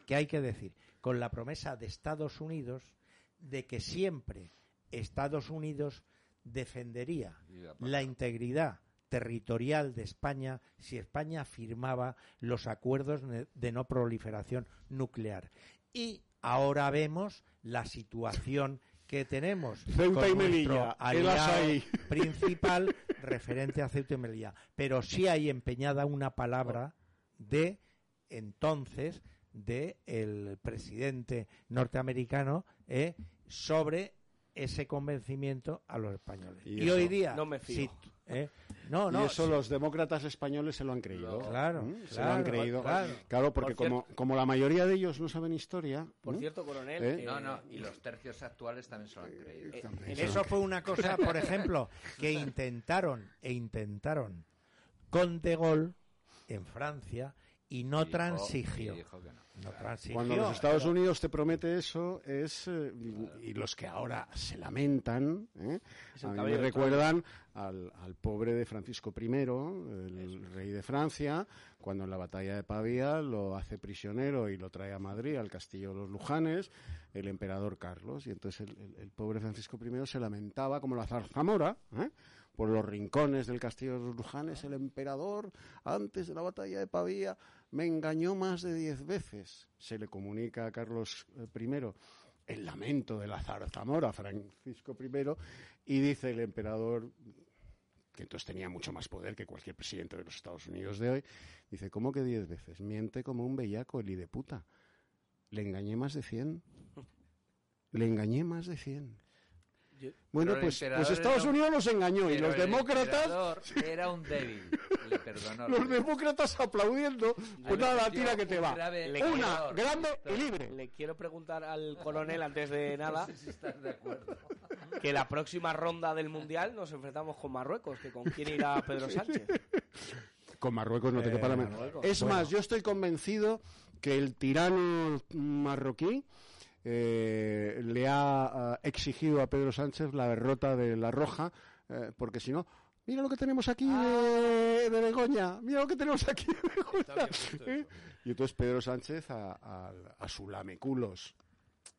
que hay que decir, con la promesa de Estados Unidos de que siempre Estados Unidos defendería la integridad territorial de España si España firmaba los acuerdos de no proliferación nuclear. Y ahora vemos la situación que tenemos Ceuta con y Melilla, aliado Asaí. principal referente a Ceuta y Melilla. Pero sí hay empeñada una palabra de entonces de el presidente norteamericano eh, sobre ese convencimiento a los españoles. Y hoy día, No me fío. Sí, eh, no, no, y eso sí. los demócratas españoles se lo han creído. Claro, ¿Mm? se lo han creído. claro. porque Por como, como la mayoría de ellos no saben historia. Por ¿Mm? cierto, coronel, ¿Eh? No, no, y los tercios actuales también se lo han creído. Eso fue una cosa, por ejemplo, que intentaron e intentaron con De Gaulle en Francia y no Y dijo- transigió. y dijo que no. No transigió. Cuando los Estados Pero- Unidos te promete eso, es. eh, y, y los que ahora se lamentan, ¿eh? A mí me recuerdan al, al pobre de Francisco I, el rey de Francia, cuando en la batalla de Pavía lo hace prisionero y lo trae a Madrid, al castillo de los Lujanes, el emperador Carlos. Y entonces el, el- el pobre Francisco I se lamentaba, como la zarzamora, ¿eh? por los rincones del castillo de los Lujanes, el emperador, antes de la batalla de Pavía, me engañó más de diez veces. Se le comunica a Carlos eh, I el lamento de la zarzamora, Francisco I, y dice el emperador, que entonces tenía mucho más poder que cualquier presidente de los Estados Unidos de hoy, dice, ¿cómo que diez veces? Miente como un bellaco, el de puta. Le engañé más de cien. Le engañé más de cien. Bueno, pues, pues Estados Unidos los engañó y los demócratas... Era un débil. Le perdonó. Los demócratas aplaudiendo, pues nada, tira que te va. grave Una, grande y libre. Le quiero preguntar al coronel antes de nada No sé si estás de acuerdo. que la próxima ronda del Mundial nos enfrentamos con Marruecos, que con quién irá Pedro Sánchez. Con Marruecos no te Eh, quepa la menor. Marruecos. Es Bueno. más, yo estoy convencido que el tirano marroquí eh, le ha ah, exigido a Pedro Sánchez la derrota de la Roja, eh, porque si no, mira lo que tenemos aquí de, de Begoña, mira lo que tenemos aquí de Begoña. ¿Eh? Y entonces Pedro Sánchez a, a, a su lameculos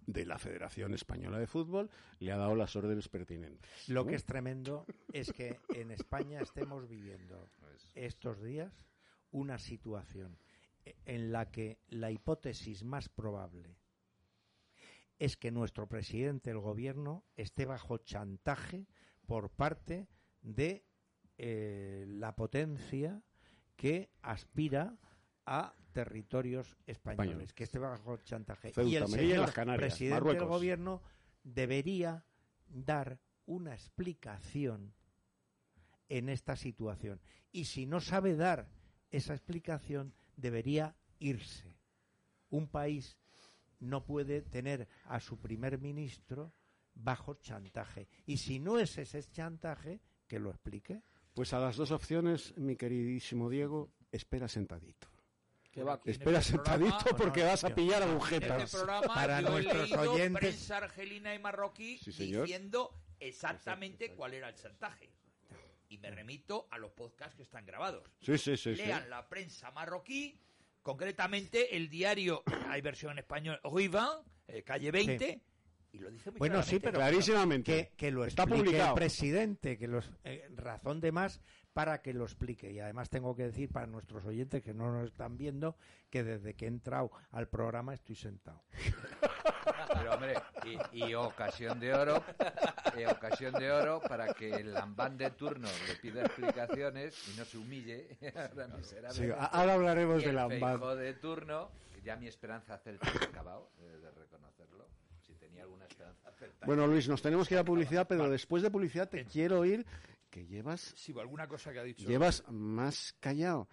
de la Federación Española de Fútbol le ha dado las órdenes pertinentes. Lo ¿no? que es tremendo es que en España estemos viviendo estos días una situación en la que la hipótesis más probable es que nuestro presidente del gobierno esté bajo chantaje por parte de eh, la potencia que aspira a territorios españoles, que esté bajo chantaje. Ceuta, y el Melilla y señor las Canarias, presidente del gobierno debería dar una explicación en esta situación. Y si no sabe dar esa explicación, debería irse. Un país no puede tener a su primer ministro bajo chantaje. Y si no es ese chantaje, que lo explique. Pues a las dos opciones, mi queridísimo Diego, espera sentadito. Que va- Espera este sentadito programa- porque vas a pillar En agujetas. este programa Para yo nuestros he leído oyentes- prensa argelina y marroquí Sí, señor. diciendo exactamente cuál era el chantaje. Y me remito a los podcasts que están grabados. Sí, sí, sí, sí. Lean la prensa marroquí, concretamente el diario, hay versión en español, Ruivan, eh, calle 20, y lo dice muy Bueno, sí, claramente. pero Clarísimamente. que, que lo Está publicado. el presidente, que los eh, razón de más para que lo explique. Y además tengo que decir para nuestros oyentes que no nos están viendo que desde que he entrado al programa estoy sentado. Pero hombre, y, y ocasión de oro, eh, ocasión de oro para que el lambán de turno le pida explicaciones y no se humille. Sí, ahora hablaremos del lambán. De turno, ya mi esperanza celta acabado, eh, de reconocerlo. Si tenía alguna esperanza. Bueno, Luis, nos tenemos que ir a publicidad, pero después de publicidad te quiero oír que llevas, Sí, alguna cosa que ha dicho. llevas más callado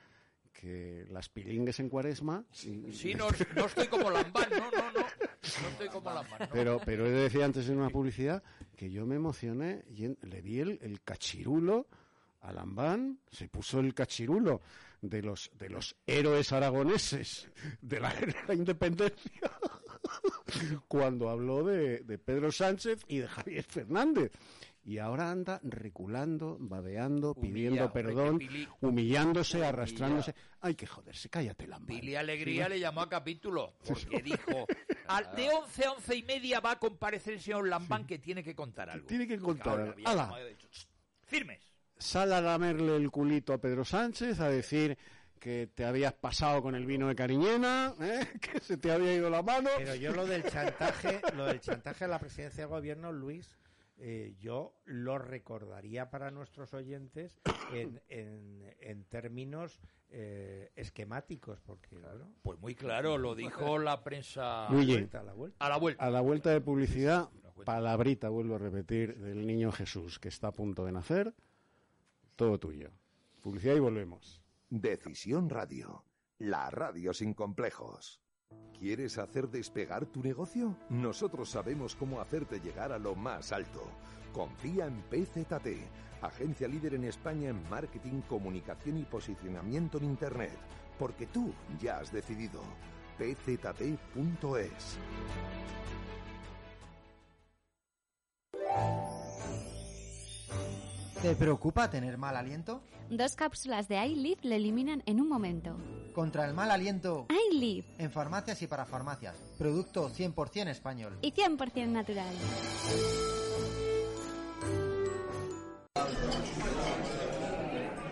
que las pilingues en cuaresma. y- Sí, no, no estoy como Lambán, no, no, no. No estoy como Lambán. no. Pero, pero he de decir antes en una publicidad que yo me emocioné y en- le vi el, el cachirulo a Lambán, se puso el cachirulo de los, de los héroes aragoneses de la, de la independencia cuando habló de, de Pedro Sánchez y de Javier Fernández. Y ahora anda reculando, babeando, pidiendo perdón, que Pili- humillándose, arrastrándose. Hay que joderse, cállate, Lambán. Pili Alegría le llamó a capítulo porque dijo Al- de 11 a 11 y media va a comparecer el señor Lambán que tiene que contar algo. Tiene que contar algo. había Ala. llamado y ha dicho, "Tss, Firmes. Sal a lamerle el culito a Pedro Sánchez a decir que te habías pasado con el vino de Cariñena, ¿eh? que se te había ido la mano. Pero yo lo del chantaje, lo del chantaje a la presidencia del gobierno, Luis, eh, yo lo recordaría para nuestros oyentes en, en, en términos eh, esquemáticos, porque claro. Pues muy claro, lo dijo la prensa. Luigi, a la vuelta. A la vuelta. A la vuelta de publicidad, palabrita, vuelvo a repetir, del niño Jesús que está a punto de nacer, todo tuyo. Publicidad y volvemos. Decisión Radio, la radio sin complejos. ¿Quieres hacer despegar tu negocio? Nosotros sabemos cómo hacerte llegar a lo más alto. Confía en PZT, agencia líder en España en marketing, comunicación y posicionamiento en Internet, porque tú ya has decidido. pzt.es. ¿Te preocupa tener mal aliento? Dos cápsulas de iLive le eliminan en un momento. Contra el mal aliento, iLive en farmacias y para farmacias. Producto 100% español. y 100% natural.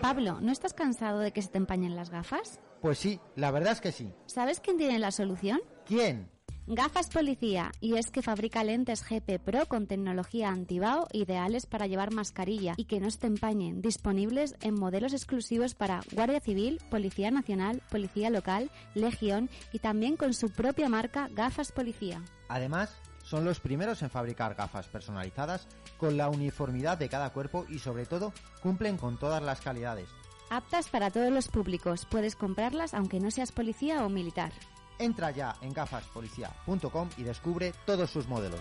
Pablo, ¿no estás cansado de que se te empañen las gafas? Pues sí, la verdad es que sí. ¿Sabes quién tiene la solución? ¿Quién? Gafas Policía, y es que fabrica lentes GP Pro con tecnología antibao ideales para llevar mascarilla y que no se te empañen, disponibles en modelos exclusivos para Guardia Civil, Policía Nacional, Policía Local, Legión y también con su propia marca Gafas Policía. Además, son los primeros en fabricar gafas personalizadas con la uniformidad de cada cuerpo y sobre todo cumplen con todas las calidades. Aptas para todos los públicos, puedes comprarlas aunque no seas policía o militar. Entra ya en gafaspolicia.com y descubre todos sus modelos.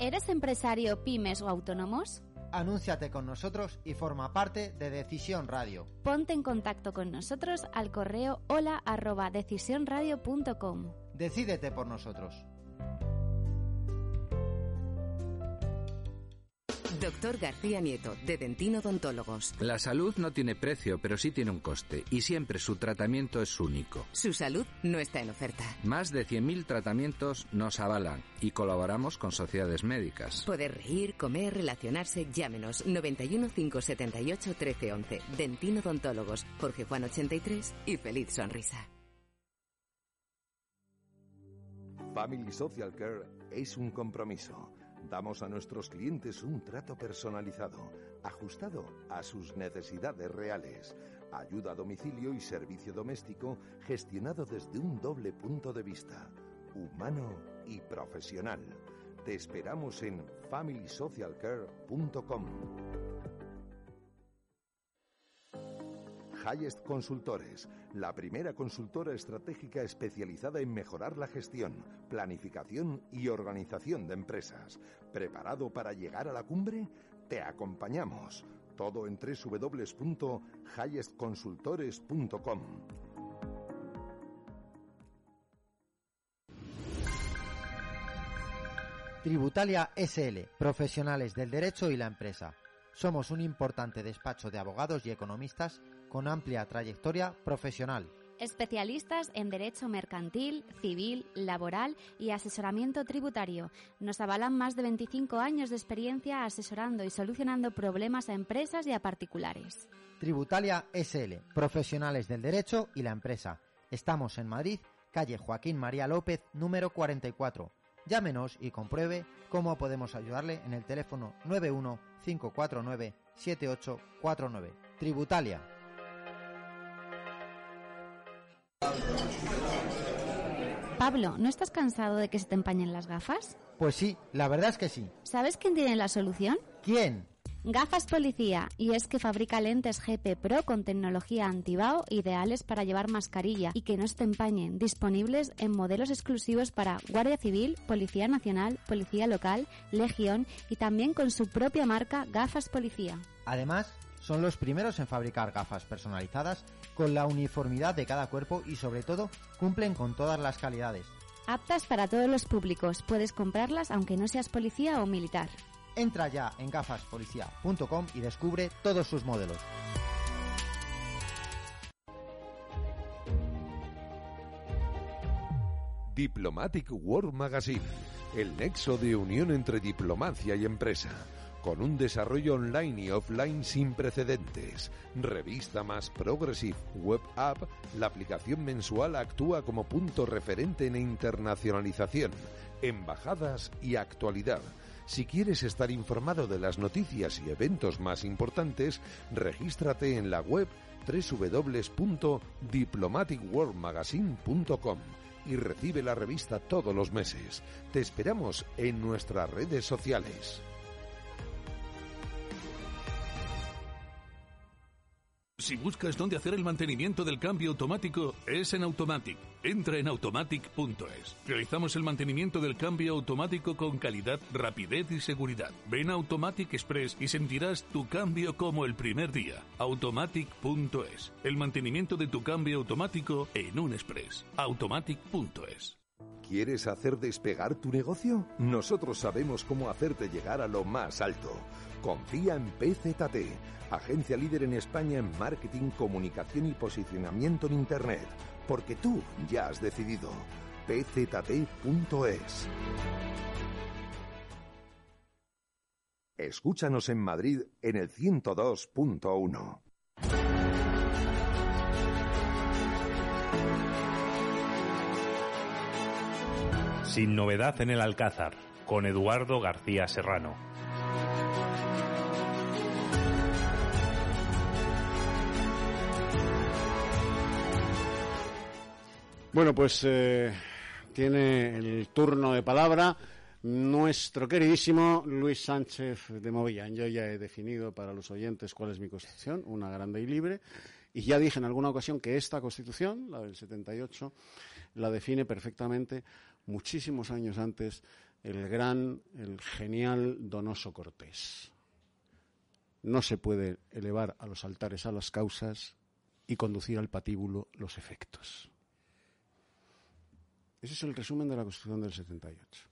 ¿Eres empresario, pymes o autónomos? Anúnciate con nosotros y forma parte de Decisión Radio. Ponte en contacto con nosotros al correo hola arroba decisionradio.com. Decídete por nosotros. Doctor García Nieto, de Dentino Odontólogos. La salud no tiene precio, pero sí tiene un coste, y siempre su tratamiento es único. Su salud no está en oferta. Más de 100.000 tratamientos nos avalan y colaboramos con sociedades médicas. Poder reír, comer, relacionarse, llámenos 91 578 1311. Dentino Odontólogos, Jorge Juan 83 y feliz sonrisa. Family Social Care es un compromiso. Damos a nuestros clientes un trato personalizado, ajustado a sus necesidades reales. Ayuda a domicilio y servicio doméstico gestionado desde un doble punto de vista, humano y profesional. Te esperamos en familysocialcare.com. Highest Consultores, la primera consultora estratégica especializada en mejorar la gestión, planificación y organización de empresas. ¿Preparado para llegar a la cumbre? Te acompañamos. Todo en www.highestconsultores.com. Tributalia SL, profesionales del derecho y la empresa. Somos un importante despacho de abogados y economistas con amplia trayectoria profesional. Especialistas en derecho mercantil, civil, laboral y asesoramiento tributario. Nos avalan más de 25 años de experiencia asesorando y solucionando problemas a empresas y a particulares. Tributalia SL, profesionales del derecho y la empresa. Estamos en Madrid, calle Joaquín María López, número 44. Llámenos y compruebe cómo podemos ayudarle en el teléfono 91 549 7849. Tributalia. Pablo, ¿no estás cansado de que se te empañen las gafas? Pues sí, la verdad es que sí. ¿Sabes quién tiene la solución? ¿Quién? Gafas Policía, y es que fabrica lentes GP Pro con tecnología antibao ideales para llevar mascarilla y que no se te empañen, disponibles en modelos exclusivos para Guardia Civil, Policía Nacional, Policía Local, Legión y también con su propia marca Gafas Policía. Además, son los primeros en fabricar gafas personalizadas con la uniformidad de cada cuerpo y sobre todo cumplen con todas las calidades. Aptas para todos los públicos, puedes comprarlas aunque no seas policía o militar. Entra ya en gafaspolicía.com y descubre todos sus modelos. Diplomatic World Magazine, el nexo de unión entre diplomacia y empresa con un desarrollo online y offline sin precedentes. Revista más Progressive Web App, la aplicación mensual actúa como punto referente en internacionalización, embajadas y actualidad. Si quieres estar informado de las noticias y eventos más importantes, regístrate en la web www.diplomaticworldmagazine.com y recibe la revista todos los meses. Te esperamos en nuestras redes sociales. Si buscas dónde hacer el mantenimiento del cambio automático, es en Automatic. Entra en automatic.es. Realizamos el mantenimiento del cambio automático con calidad, rapidez y seguridad. Ven a Automatic Express y sentirás tu cambio como el primer día. Automatic.es. El mantenimiento de tu cambio automático en un express. Automatic.es. ¿Quieres hacer despegar tu negocio? Nosotros sabemos cómo hacerte llegar a lo más alto. Confía en PZT, agencia líder en España en marketing, comunicación y posicionamiento en Internet, porque tú ya has decidido. pzt.es. Escúchanos en Madrid en el 102.1. Sin novedad en el Alcázar, con Eduardo García Serrano. Bueno, pues eh, tiene el turno de palabra nuestro queridísimo Luis Sánchez de Movillán. Yo ya he definido para los oyentes cuál es mi constitución, una grande y libre, y ya dije en alguna ocasión que esta constitución, la del 78, la define perfectamente muchísimos años antes el gran, el genial Donoso Cortés. No se puede elevar a los altares a las causas y conducir al patíbulo los efectos. Ese es el resumen de la Constitución del 78.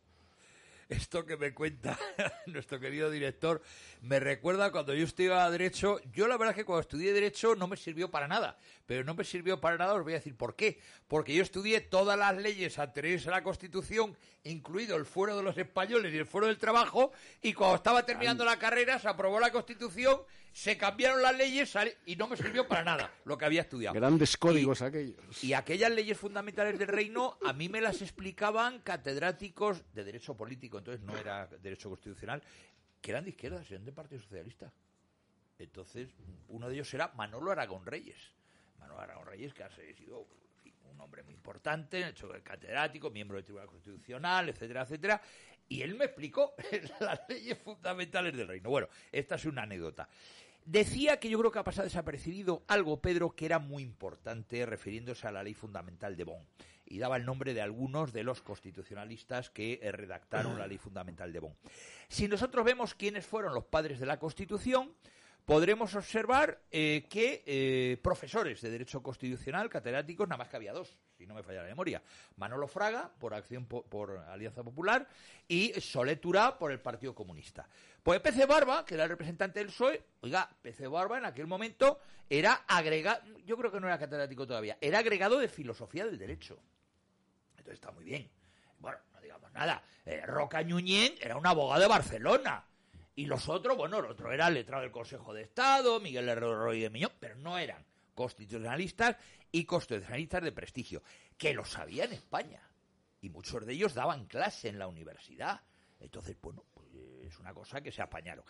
Esto que me cuenta nuestro querido director me recuerda cuando yo estudiaba Derecho. Yo la verdad es que cuando estudié Derecho no me sirvió para nada. Pero no me sirvió para nada, os voy a decir por qué. Porque yo estudié todas las leyes anteriores a la Constitución, incluido el fuero de los españoles y el fuero del trabajo. Y cuando estaba terminando la carrera se aprobó la Constitución, se cambiaron las leyes y no me sirvió para nada lo que había estudiado. Grandes códigos aquellos. Y aquellas leyes fundamentales del reino a mí me las explicaban catedráticos de derecho político, entonces no era derecho constitucional, que eran de izquierdas, eran del Partido Socialista. Entonces, uno de ellos era Manolo Aragón Reyes. Manolo Aragón Reyes, que ha sido un hombre muy importante, hecho catedrático, miembro del Tribunal Constitucional, etcétera, etcétera. Y él me explicó las leyes fundamentales del reino. Bueno, esta es una anécdota. Decía que yo creo que ha pasado desapercibido algo, Pedro, que era muy importante refiriéndose a la ley fundamental de Bonn. Y daba el nombre de algunos de los constitucionalistas que eh, redactaron la ley fundamental de Bonn. Si nosotros vemos quiénes fueron los padres de la Constitución, podremos observar eh, que eh, profesores de Derecho Constitucional, catedráticos, nada más que había dos, si no me falla la memoria. Manolo Fraga, por Acción po- por Alianza Popular, y Solet Turá, por el Partido Comunista. Pues PC Barba, que era el representante del PSOE, oiga, PC Barba en aquel momento era agregado, yo creo que no era catedrático todavía, era agregado de Filosofía del Derecho. Entonces está muy bien. Bueno, no digamos nada. Eh, Roca Ñuñén era un abogado de Barcelona. Y los otros, bueno, el otro era letrado del Consejo de Estado, Miguel Herrero de Miñón, pero no eran constitucionalistas y constitucionalistas de prestigio, que lo sabía en España. Y muchos de ellos daban clase en la universidad. Entonces, bueno, pues es una cosa que se apañaron.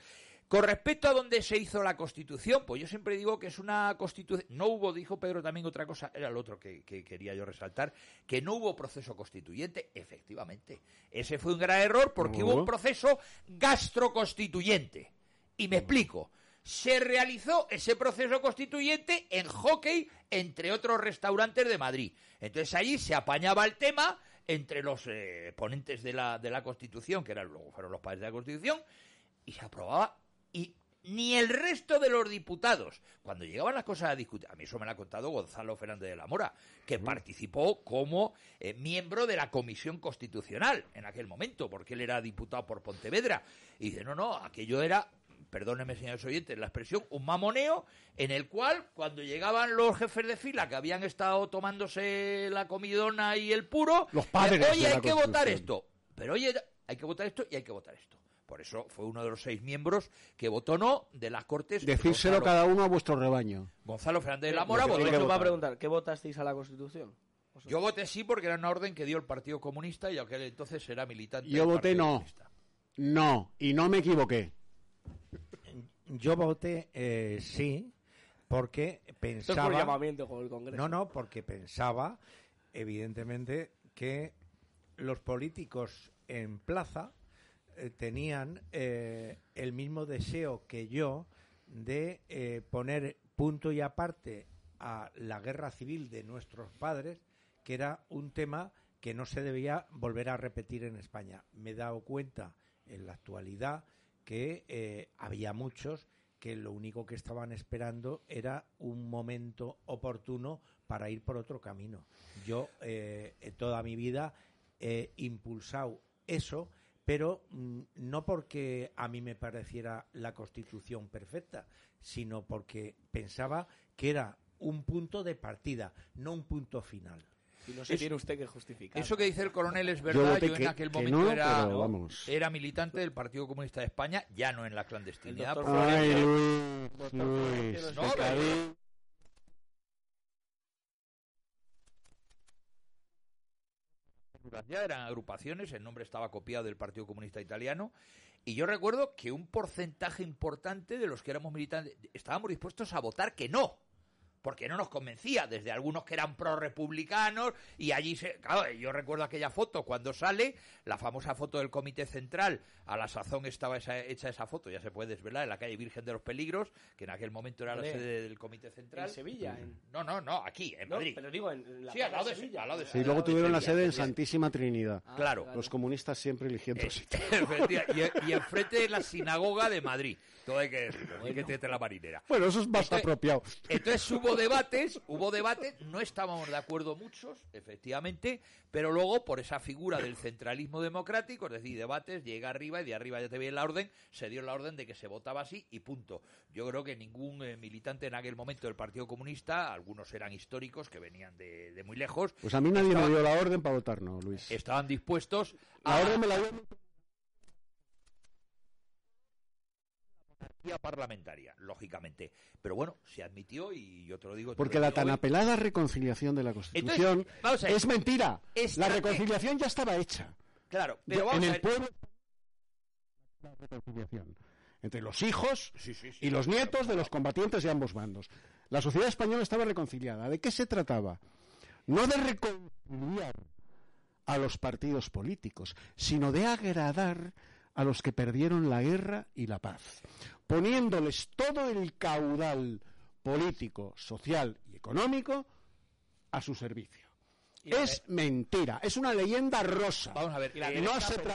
Con respecto a dónde se hizo la Constitución, pues yo siempre digo que es una Constitución. No hubo, dijo Pedro también otra cosa, era el otro que, que quería yo resaltar, que no hubo proceso constituyente, efectivamente. Ese fue un gran error porque hubo. un proceso gastroconstituyente. Y me explico. Se realizó ese proceso constituyente en hockey, entre otros restaurantes de Madrid. Entonces allí se apañaba el tema entre los eh, ponentes de la, de la Constitución, que eran luego fueron los padres de la Constitución, y se aprobaba. Y ni el resto de los diputados, cuando llegaban las cosas a discutir, a mí eso me lo ha contado Gonzalo Fernández de la Mora, que participó como eh, miembro de la Comisión Constitucional en aquel momento, porque él era diputado por Pontevedra. Y dice, no, no, aquello era perdónenme señores oyentes la expresión, un mamoneo en el cual cuando llegaban los jefes de fila que habían estado tomándose la comidona y el puro, Los padres eh, oye, hay que votar esto, pero oye, hay que votar esto y hay que votar esto. Por eso fue uno de los seis miembros que votó no de las Cortes. Decírselo Gonzalo- cada uno a vuestro rebaño. Gonzalo Fernández de la Mora Yo votó va a preguntar, ¿qué votasteis a la Constitución? Yo voté sí porque era una orden que dio el Partido Comunista y aquel entonces era militante. Yo del voté Partido no. Comunista. No, y no me equivoqué. Yo voté eh, sí, porque Esto es pensaba... por llamamiento con el Congreso. No, no, porque pensaba, evidentemente, que los políticos en plaza eh, tenían eh, el mismo deseo que yo de eh, poner punto y aparte a la guerra civil de nuestros padres, que era un tema que no se debía volver a repetir en España. Me he dado cuenta en la actualidad que había muchos que lo único que estaban esperando era un momento oportuno para ir por otro camino. Yo eh, toda mi vida he impulsado eso, pero mm, no porque a mí me pareciera la constitución perfecta, sino porque pensaba que era un punto de partida, no un punto final. Y no se tiene usted que justificar. Eso que dice el coronel es Yo verdad. Yo, voté en que- aquel que momento no, era, pero vamos. era militante del Partido Comunista de España, ya no en la clandestinidad. El porque- doctor Ay, Luis, Luis, Florentino No, ya eran agrupaciones, el nombre estaba copiado del Partido Comunista Italiano, y yo recuerdo que un porcentaje importante de los que éramos militantes estábamos dispuestos a votar que no, porque no nos convencía, desde algunos que eran pro-republicanos, y allí, se, claro, yo recuerdo aquella foto cuando sale, la famosa foto del Comité Central, a la sazón estaba esa- hecha esa foto, ya se puede desvelar, en la calle Virgen de los Peligros, que en aquel momento era la sede del Comité Central. En Sevilla. En... No, no, no, aquí, en No, Madrid. pero digo, en, la Sí, al lado de Sevilla. al lado de Sí, luego tuvieron la Sevilla, sede en Sevilla. Santísima Trinidad. Ah, Claro. Los comunistas siempre eligiendo Eh, y, y enfrente de la sinagoga de Madrid. Todo hay que decirlo, hay que tener la marinera. Bueno, eso es más Entonces- apropiado. Entonces hubo debates, hubo debates, no estábamos de acuerdo muchos, efectivamente, pero luego por esa figura del centralismo democrático, es decir, debates, llega arriba y de arriba ya te viene la orden, se dio la orden de que se votaba así y punto. Yo creo que ningún eh, militante en aquel momento del Partido Comunista, algunos eran históricos que venían de, de muy lejos, Pues a mí nadie me dio la orden para votar, no, Luis. estaban dispuestos La a orden me la dio parlamentaria, lógicamente. Pero bueno, se admitió y yo te lo digo. te Porque lo la tan hoy. apelada reconciliación de la Constitución Entonces, vamos a ver. es mentira. La reconciliación ya estaba hecha. Claro, pero vamos en a el ver. pueblo la reconciliación entre los hijos Sí, sí, sí. y los nietos de los combatientes de ambos bandos. La sociedad española estaba reconciliada. ¿De qué se trataba? No de reconciliar a los partidos políticos, sino de agradar a los que perdieron la guerra y la paz, poniéndoles todo el caudal político, social y económico a su servicio. Es mentira, es una leyenda rosa. Vamos a ver. No se pero-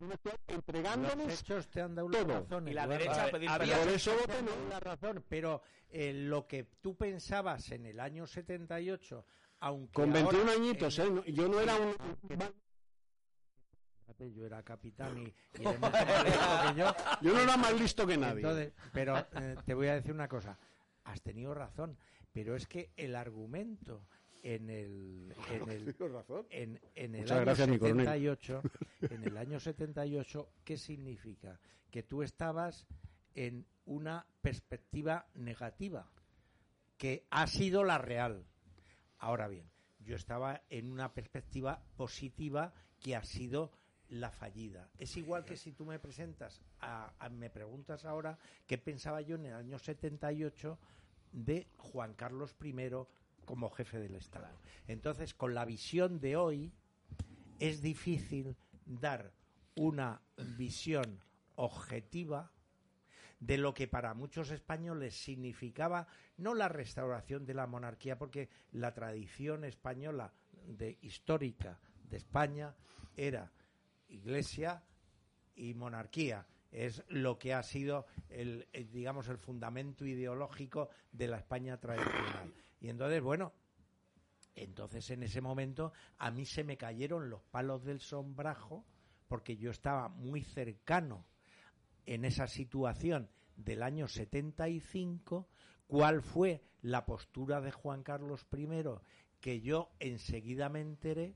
Los entregándoles hechos te han dado la todo. razón. Y la Eduardo. derecha A pedir había-. Por eso dado la razón, pero eh, lo que tú pensabas en el año 78, aunque con 21 ahora añitos, en- ¿eh? Yo no era un... Yo era capitán y, y más que yo. Yo no era más listo que nadie. Entonces, pero eh, te voy a decir una cosa. Has tenido razón, pero es que el argumento en el, en el, razón. en, en el año gracias, mi coronel. 78, en el año 78, ¿qué significa? Que tú estabas en una perspectiva negativa, que ha sido la real. Ahora bien, yo estaba en una perspectiva positiva que ha sido la fallida. Es igual que si tú me presentas, a, a- me preguntas ahora qué pensaba yo en el año 78 de Juan Carlos I como jefe del Estado. Entonces, con la visión de hoy, es difícil dar una visión objetiva de lo que para muchos españoles significaba no la restauración de la monarquía, porque la tradición española de, histórica de España era iglesia y monarquía. Es lo que ha sido el, el, digamos el fundamento ideológico de la España tradicional. Y entonces, bueno, Entonces, en ese momento, a mí se me cayeron los palos del sombrajo porque yo estaba muy cercano en esa situación del año 75, cuál fue la postura de Juan Carlos I, que yo enseguida me enteré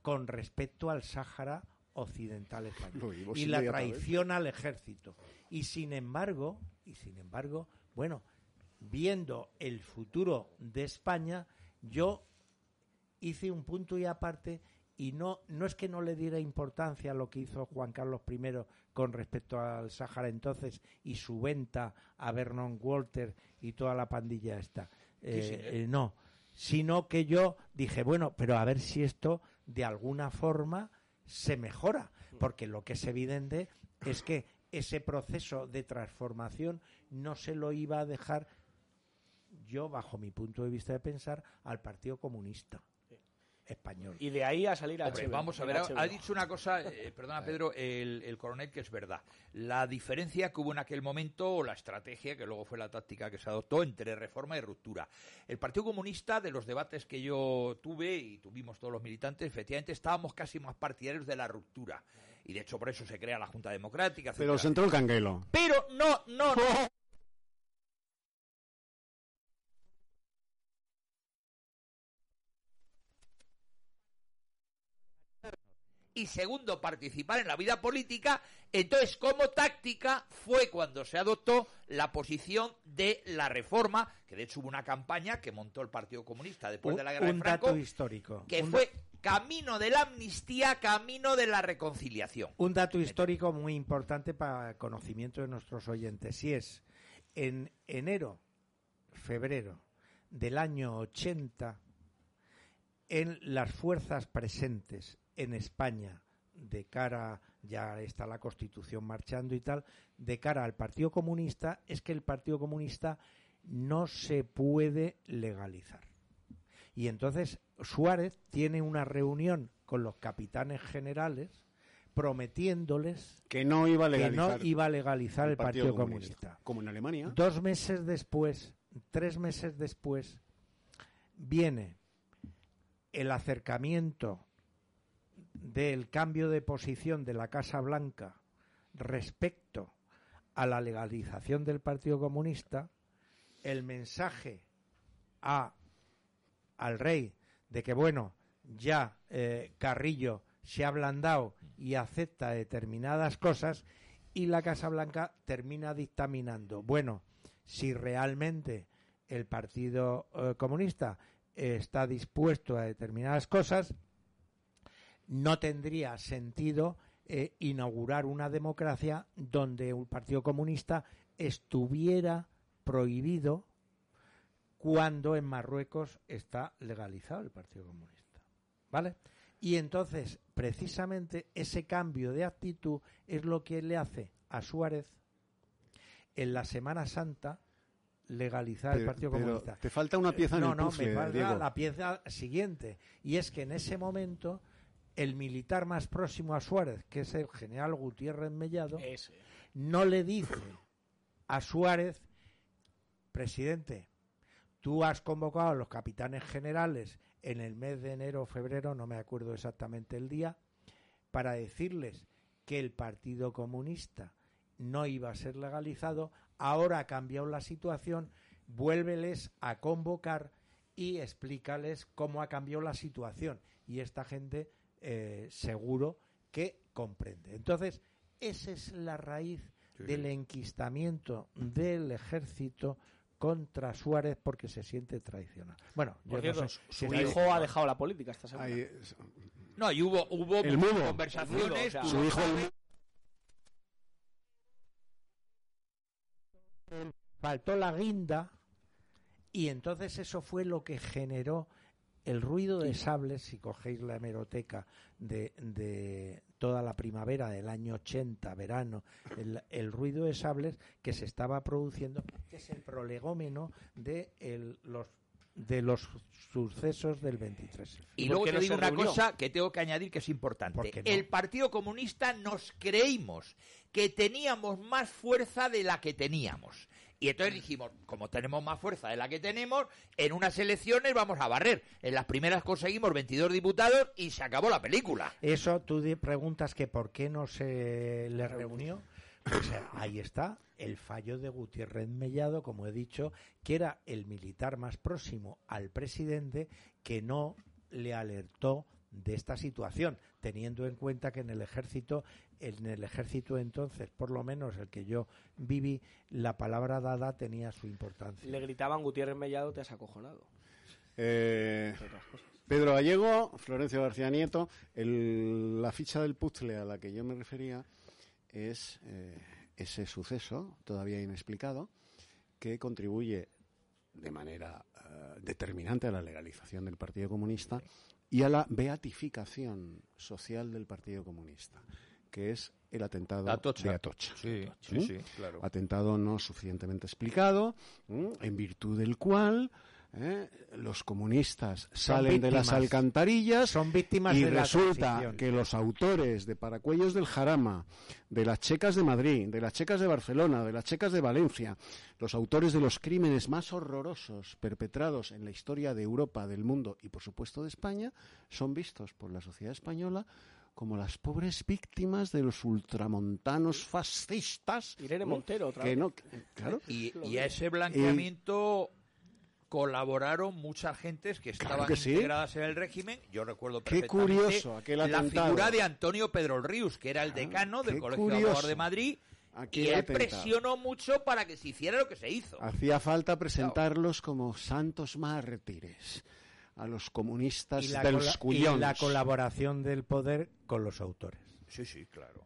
con respecto al Sáhara occidental español y la traición al ejército. Y sin embargo, y sin embargo, bueno, viendo el futuro de España, yo hice un punto y aparte y no no es que no le diera importancia a lo que hizo Juan Carlos I con respecto al Sáhara entonces y su venta a Vernon Walter y toda la pandilla esta. Eh, señor. eh, no, sino que yo dije, bueno, pero a ver si esto de alguna forma se mejora, porque lo que es evidente es que ese proceso de transformación no se lo iba a dejar yo, bajo mi punto de vista de pensar, al Partido Comunista español. Y de ahí a salir a Hombre, HBO, vamos a ver, ha, HBO. ha dicho una cosa, eh, perdona Pedro, el, el coronel, que es verdad. La diferencia que hubo en aquel momento, o la estrategia, que luego fue la táctica que se adoptó entre reforma y ruptura. El Partido Comunista, de los debates que yo tuve y tuvimos todos los militantes, efectivamente estábamos casi más partidarios de la ruptura. Y de hecho por eso se crea la Junta Democrática. Pero se entró el canguelo. Pero no, no, no. Y segundo, participar en la vida política. Entonces, como táctica, fue cuando se adoptó la posición de la reforma, que de hecho hubo una campaña que montó el Partido Comunista después de la guerra un de Franco, dato histórico. que un, fue camino de la amnistía, camino de la reconciliación. un dato histórico muy importante para conocimiento de nuestros oyentes. Si es en enero, febrero del año 80, en las fuerzas presentes en España de cara, ya está la Constitución marchando y tal, de cara al Partido Comunista, es que el Partido Comunista no se puede legalizar. Y entonces Suárez tiene una reunión con los capitanes generales prometiéndoles Que no iba a legalizar, no iba a legalizar el Partido, Comunista. Como en Alemania. Dos meses después, tres meses después, viene el acercamiento del cambio de posición de la Casa Blanca respecto a la legalización del Partido Comunista, el mensaje a, al rey de que, bueno, ya eh, Carrillo se ha ablandado y acepta determinadas cosas y la Casa Blanca termina dictaminando, bueno, si realmente el Partido eh, Comunista está dispuesto a determinadas cosas, no tendría sentido eh, inaugurar una democracia donde un Partido Comunista estuviera prohibido cuando en Marruecos está legalizado el Partido Comunista. ¿Vale? Y entonces, precisamente ese cambio de actitud es lo que le hace a Suárez en la Semana Santa legalizar el Partido pero Comunista. te falta una pieza en no, el no, puzzle, me falta Diego. la pieza siguiente. Y es que en ese momento el militar más próximo a Suárez, que es el general Gutiérrez Mellado, no le dice a Suárez, presidente, tú has convocado a los capitanes generales en el mes de enero o febrero, no me acuerdo exactamente el día, para decirles que el Partido Comunista no iba a ser legalizado, ahora ha cambiado la situación, vuélveles a convocar y explícales cómo ha cambiado la situación. Y esta gente eh, seguro que comprende. Entonces, esa es la raíz del enquistamiento del ejército contra Suárez porque se siente traicionado. Bueno, yo no sé su si- hijo ha dejado la política esta semana. No, y hubo, hubo El muchas mudo. conversaciones. El mudo, o sea, tú su hijo el faltó la guinda y entonces eso fue lo que generó el ruido de sables, si cogéis la hemeroteca de, de toda la primavera del año 80, verano, el, el ruido de sables que se estaba produciendo, que es el prolegómeno de el- los de los sucesos del 23. Y luego te digo una cosa que tengo que añadir que es importante. no? El Partido Comunista nos creímos que teníamos más fuerza de la que teníamos. Y entonces dijimos, como tenemos más fuerza de la que tenemos, en unas elecciones vamos a barrer. En las primeras conseguimos 22 diputados y se acabó la película. Eso tú preguntas que por qué no se le reunió. Pues ahí está el fallo de Gutiérrez Mellado, como he dicho, que era el militar más próximo al presidente que no le alertó de esta situación, teniendo en cuenta que en el ejército, en el ejército entonces, por lo menos el que yo viví, la palabra dada tenía su importancia. Le gritaban Gutiérrez Mellado, te has acojonado. Eh. Pedro Gallego, Florencio García Nieto, el- la ficha del puzzle a la que yo me refería es eh, ese suceso todavía inexplicado que contribuye de manera eh, determinante a la legalización del Partido Comunista y a la beatificación social del Partido Comunista, que es el atentado Atocha. de Atocha. Sí, sí, ¿Mm? sí, claro. Atentado no suficientemente explicado, en virtud del cual ¿eh? los comunistas salen de las alcantarillas Son víctimas y de la resulta que los autores de Paracuellos del Jarama, de las checas de Madrid, de las checas de Barcelona, de las checas de Valencia, los autores de los crímenes más horrorosos perpetrados en la historia de Europa, del mundo y por supuesto de España, son vistos por la sociedad española como las pobres víctimas de los ultramontanos fascistas. Irene. Montero, otra que vez. no, claro. Y, y a ese blanqueamiento colaboraron muchas gentes que estaban que sí. integradas en el régimen. Yo recuerdo Qué perfectamente curioso aquel la figura de Antonio Pedro Rius, que era el decano del qué Colegio de curioso. Abogados de Madrid. Aquel y él atentado. presionó mucho para que se hiciera lo que se hizo. Hacía falta presentarlos como santos mártires a los comunistas del cola- y la colaboración del poder con los autores. Sí, sí, claro.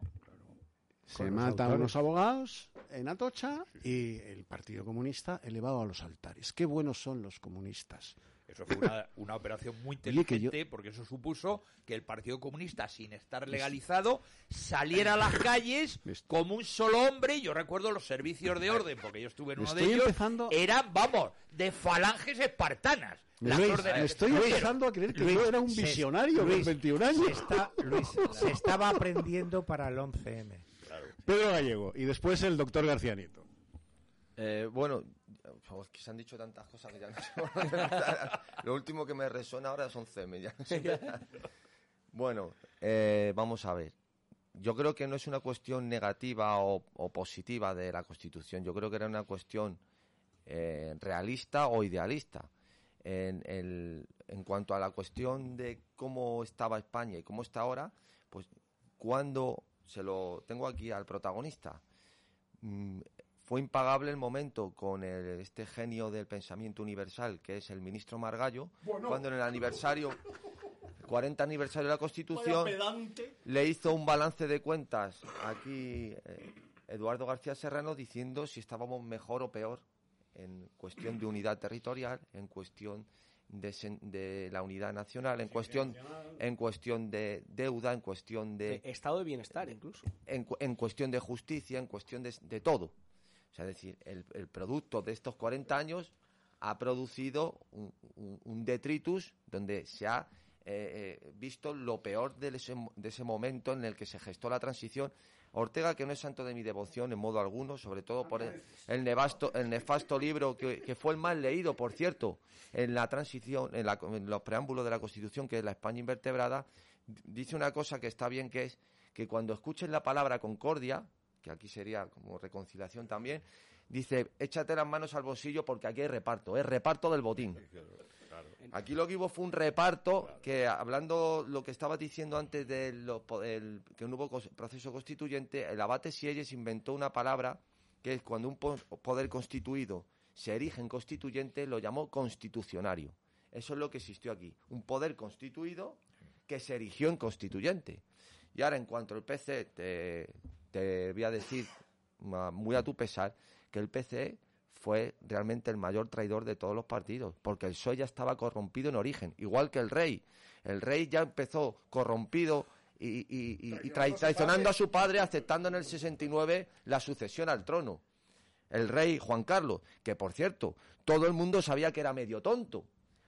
Se matan autores. unos abogados en Atocha y el Partido Comunista elevado a los altares. Qué buenos son los comunistas. Eso fue una, una operación muy Oye, que inteligente porque eso supuso que el Partido Comunista, sin estar legalizado, saliera a las calles como un solo hombre. Yo recuerdo los servicios de orden, porque yo estuve en uno de estoy ellos. empezando- Eran, vamos, de falanges espartanas. Las Luis, me estoy empezando a creer que Luis, yo era un visionario Luis, con 21 años. Se, está- Luis, se estaba aprendiendo para el 11M. Pedro Gallego y después el doctor García Nieto. Eh, bueno, oh, es que se han dicho tantas cosas que ya no sé. Lo último que me resuena ahora son CM. ya no sé. bueno, eh, vamos a ver. Yo creo que no es una cuestión negativa o, o positiva de la Constitución. Yo creo que era una cuestión eh, realista o idealista. En, el- en cuanto a la cuestión de cómo estaba España y cómo está ahora, pues cuando se lo tengo aquí al protagonista, mm, fue impagable el momento con el- este genio del pensamiento universal que es el ministro Margallo, Bueno. cuando en el aniversario, 40 aniversario de la Constitución, le hizo un balance de cuentas aquí eh, Eduardo García Serrano diciendo si estábamos mejor o peor en cuestión de unidad territorial, en cuestión de, sen- de la unidad nacional, en cuestión, en cuestión de deuda, en cuestión de Estado de bienestar, incluso. en, en cuestión de justicia, en cuestión de, de todo. O sea, es decir, el, el producto de estos 40 años ha producido un, detritus donde se ha eh, eh, visto lo peor de ese, de ese momento en el que se gestó la transición. Ortega, que no es santo de mi devoción en modo alguno, sobre todo por el, el el nefasto libro que, que fue el más leído, por cierto, en la transición, en, la- en los preámbulos de la Constitución, que es la España invertebrada, dice una cosa que está bien, que es que cuando escuchen la palabra concordia, que aquí sería como reconciliación también, dice, échate las manos al bolsillo porque aquí hay reparto, es reparto del botín. Aquí lo que hubo fue un reparto que, hablando lo que estaba diciendo antes de el- que no hubo proceso constituyente, el abate Sieyes inventó una palabra que es cuando un po- poder constituido se erige en constituyente, lo llamó constitucionario. Eso es lo que existió aquí. Un poder constituido que se erigió en constituyente. Y ahora, en cuanto al PC, te, te voy a decir, muy a tu pesar, que el PC fue realmente el mayor traidor de todos los partidos, porque el PSOE ya estaba corrompido en origen, igual que el rey. El rey ya empezó corrompido y, y- y- y trai- traicionando a su padre, aceptando en el 69 la sucesión al trono. El rey Juan Carlos, que por cierto, todo el mundo sabía que era medio tonto.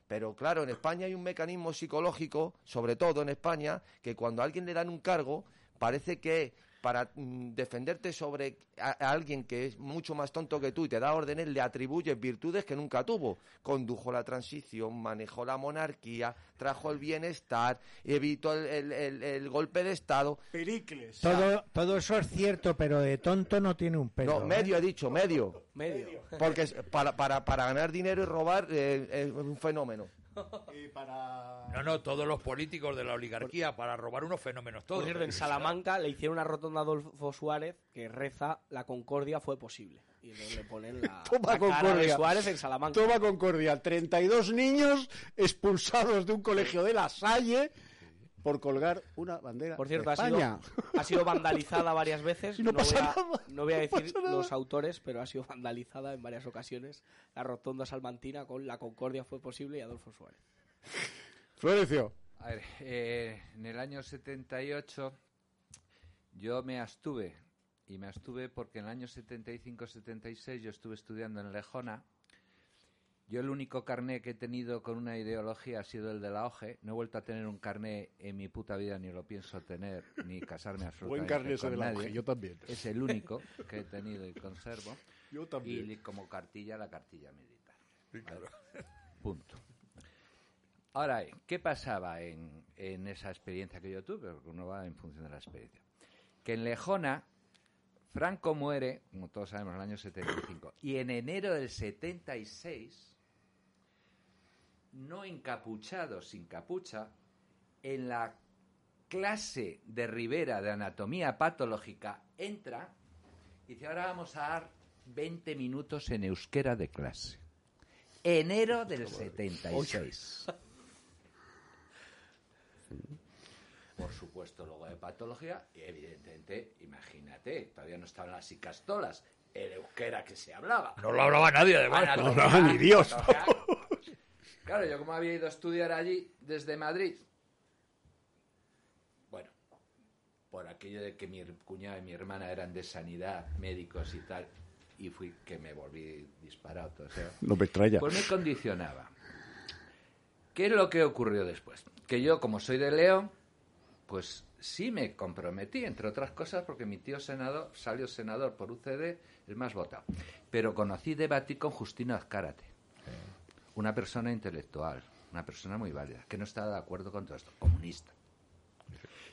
Pero claro, en España hay un mecanismo psicológico, sobre todo en España, que cuando a alguien le dan un cargo, parece que para mm, defenderte sobre a, a alguien que es mucho más tonto que tú y te da órdenes, le atribuyes virtudes que nunca tuvo. Condujo la transición, manejó la monarquía, trajo el bienestar, evitó el, el- el- el golpe de Estado. Pericles. Todo, todo eso es cierto, pero de tonto no tiene un pelo. No, ¿eh? medio he dicho, medio. Medio. Porque es- para, para, para ganar dinero y robar eh, es un fenómeno. No, no, todos los políticos de la oligarquía para robar unos fenómenos todos. Por cierto, en Salamanca le hicieron una rotonda a Adolfo Suárez que reza la concordia fue posible. Y entonces le ponen la, Toma la cara de Concordia. Suárez en Salamanca. Toma Concordia. 32 niños expulsados de un colegio de La Salle por colgar una bandera Por cierto, de ha sido, España. ha sido vandalizada varias veces. No pasa voy a, nada, no voy a no decir pasa nada. los autores, pero ha sido vandalizada en varias ocasiones la rotonda salmantina con la concordia fue posible y Adolfo Suárez. Florencio. A ver, eh, en el año 78 yo me abstuve, y me abstuve porque en el año 75-76 yo estuve estudiando en Lejona. Yo el único carné que he tenido con una ideología ha sido el de la OGE. No he vuelto a tener un carné en mi puta vida, ni lo pienso tener, ni casarme absolutamente carné ese de la. OGE, yo también. Es el único que he tenido y conservo. Yo también. Y como cartilla, la cartilla militar. ¿Vale? Punto. Ahora, ¿qué pasaba en, en esa experiencia que yo tuve? Porque uno va en función de la experiencia. Que en Lejona, Franco muere, como todos sabemos, en el año 75. Y en enero del 76, no encapuchado, sin capucha, en la clase de Rivera de anatomía patológica, entra y dice, ahora vamos a dar 20 minutos en euskera de clase. Enero del 76. Por supuesto, luego de patología, y evidentemente, imagínate, todavía no estaban las icastolas, el euskera que se hablaba. No lo hablaba nadie, además. No lo hablaba ni Dios. Claro, yo como había ido a estudiar allí desde Madrid, bueno, por aquello de que mi cuñado y mi hermana eran de sanidad, médicos y tal, y fui que me volví disparado. todo eso. No me extraña. Pues me condicionaba. ¿Qué es lo que ocurrió después? Que yo, como soy de León, pues sí me comprometí, entre otras cosas, porque mi tío senador salió senador por UCD, el más votado. Pero conocí, debatí con Justino Azcárate, una persona intelectual, una persona muy válida, que no estaba de acuerdo con todo esto, comunista.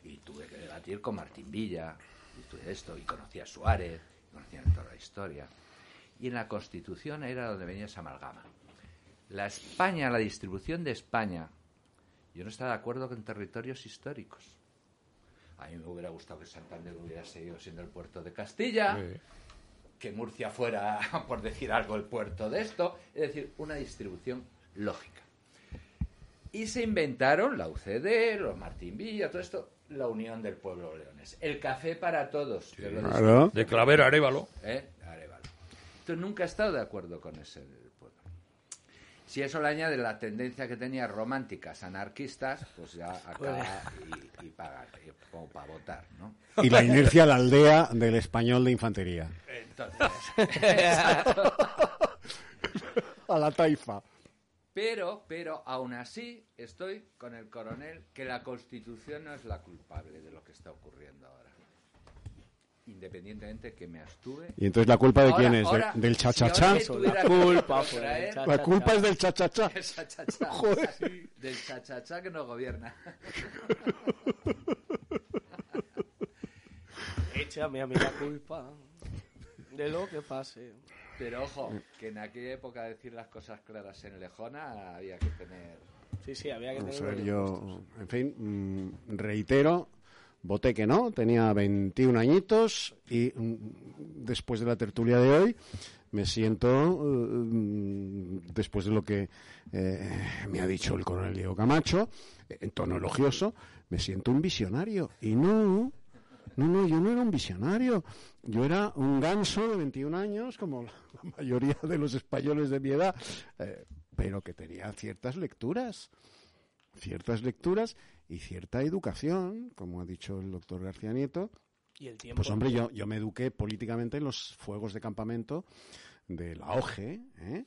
Y tuve que debatir con Martín Villa, y todo esto, y conocí a Suárez, y conocía toda la historia. Y en la Constitución era donde venía esa amalgama. La España, la distribución de España, yo no estaba de acuerdo con territorios históricos. A mí me hubiera gustado que Santander hubiera seguido siendo el puerto de Castilla, que Murcia fuera, por decir algo, el puerto de esto, es decir, una distribución lógica. Y se inventaron la UCD, los Martín Villa, todo esto, la Unión del Pueblo Leones. El café para todos. lo Claro. De Clavero a Arévalo. ¿Eh? Entonces nunca he estado de acuerdo con ese. Si eso le añade la tendencia que tenía románticas, anarquistas, pues ya acaba y, y paga, y como para votar, ¿no? Y la inercia a la aldea del español de infantería. Entonces, A la taifa. Pero, pero, aún así, estoy con el coronel que la Constitución no es la culpable de lo que está ocurriendo ahora. Independientemente que me abstuve. ¿Y entonces la culpa de Ahora- quién es? ¿De- ahora, ¿Del chachachá? La culpa La culpa es del chachachá. Joder. Del chachachá que nos gobierna. Échame a mí la culpa de lo que pase. Pero ojo, que en aquella época decir las cosas claras en Lejona había que tener... Sí, sí, había que tener en fin, mm, reitero, voté que no, tenía 21 añitos y mm, después de la tertulia de hoy me siento, mm, después de lo que eh, me ha dicho el coronel Diego Camacho, eh, en tono elogioso, me siento un visionario. Y no, no, no, yo no era un visionario. Yo era un ganso de 21 años, como la mayoría de los españoles de mi edad, eh, pero que tenía ciertas lecturas, ciertas lecturas y cierta educación, como ha dicho el doctor García Nieto. Y el tiempo. Pues hombre, yo, yo me eduqué políticamente en los fuegos de campamento de la OGE, ¿eh?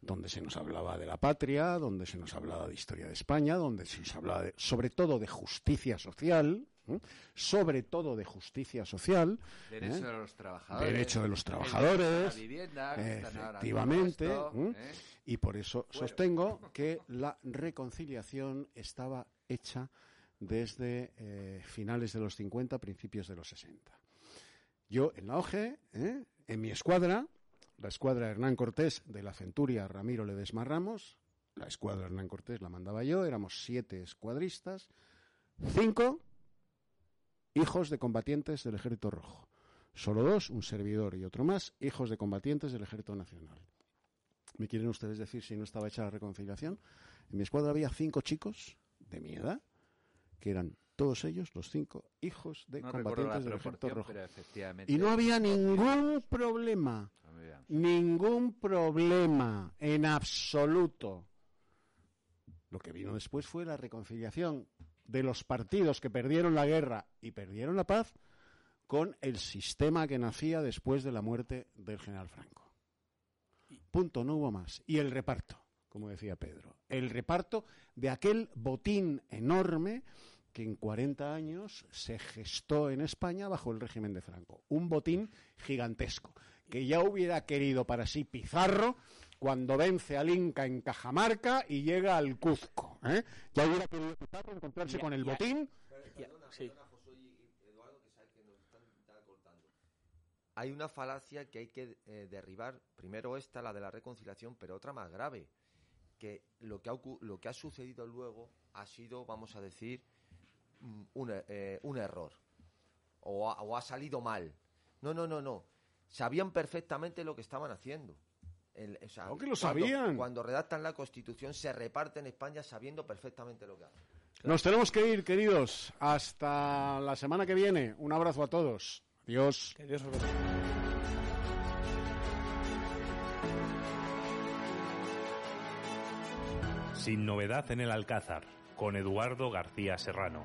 donde se nos hablaba de la patria, donde se nos hablaba de historia de España, donde se nos hablaba de- sobre todo de justicia social, ¿eh? sobre todo de justicia social. Derecho ¿eh? de los trabajadores. Derecho de los trabajadores. la vivienda, efectivamente. Y por eso sostengo que la reconciliación estaba hecha desde eh, finales de los 50, principios de los 60. Yo en la OGE, ¿eh? en mi escuadra, la escuadra Hernán Cortés de la Centuria Ramiro Ledesma Ramos, la escuadra Hernán Cortés la mandaba yo, éramos siete escuadristas, cinco hijos de combatientes del Ejército Rojo. Solo dos, un servidor y otro más, hijos de combatientes del Ejército Nacional. ¿Me quieren ustedes decir si no estaba hecha la reconciliación? En mi escuadra había cinco chicos de mi edad, que eran todos ellos, los cinco hijos de No combatientes del Ejército Rojo. Y no había ningún problema, Había. ningún problema en absoluto. Lo que vino después fue la reconciliación de los partidos que perdieron la guerra y perdieron la paz con el sistema que nacía después de la muerte del general Franco. Punto, no hubo más. Y el reparto, como decía Pedro. El reparto de aquel botín enorme que en 40 años se gestó en España bajo el régimen de Franco. Un botín gigantesco, que ya hubiera querido para sí Pizarro cuando vence al Inca en Cajamarca y llega al Cuzco. ¿eh? Ya hubiera querido Pizarro encontrarse Ya, con el ya. botín. Sí. Hay una falacia que hay que eh, derribar. Primero esta, la de la reconciliación, pero otra más grave. Que lo que ha, lo que ha sucedido luego ha sido, vamos a decir, mm, un, eh, un error. O ha, o ha salido mal. No, no, no, no. Sabían perfectamente lo que estaban haciendo. El- o sea, Claro que lo cuando- sabían. Cuando redactan la Constitución se reparte en España sabiendo perfectamente lo que hacen. Nos tenemos que ir, queridos. Hasta la semana que viene. Un abrazo a todos. Adiós. Sin novedad en el Alcázar, con Eduardo García Serrano.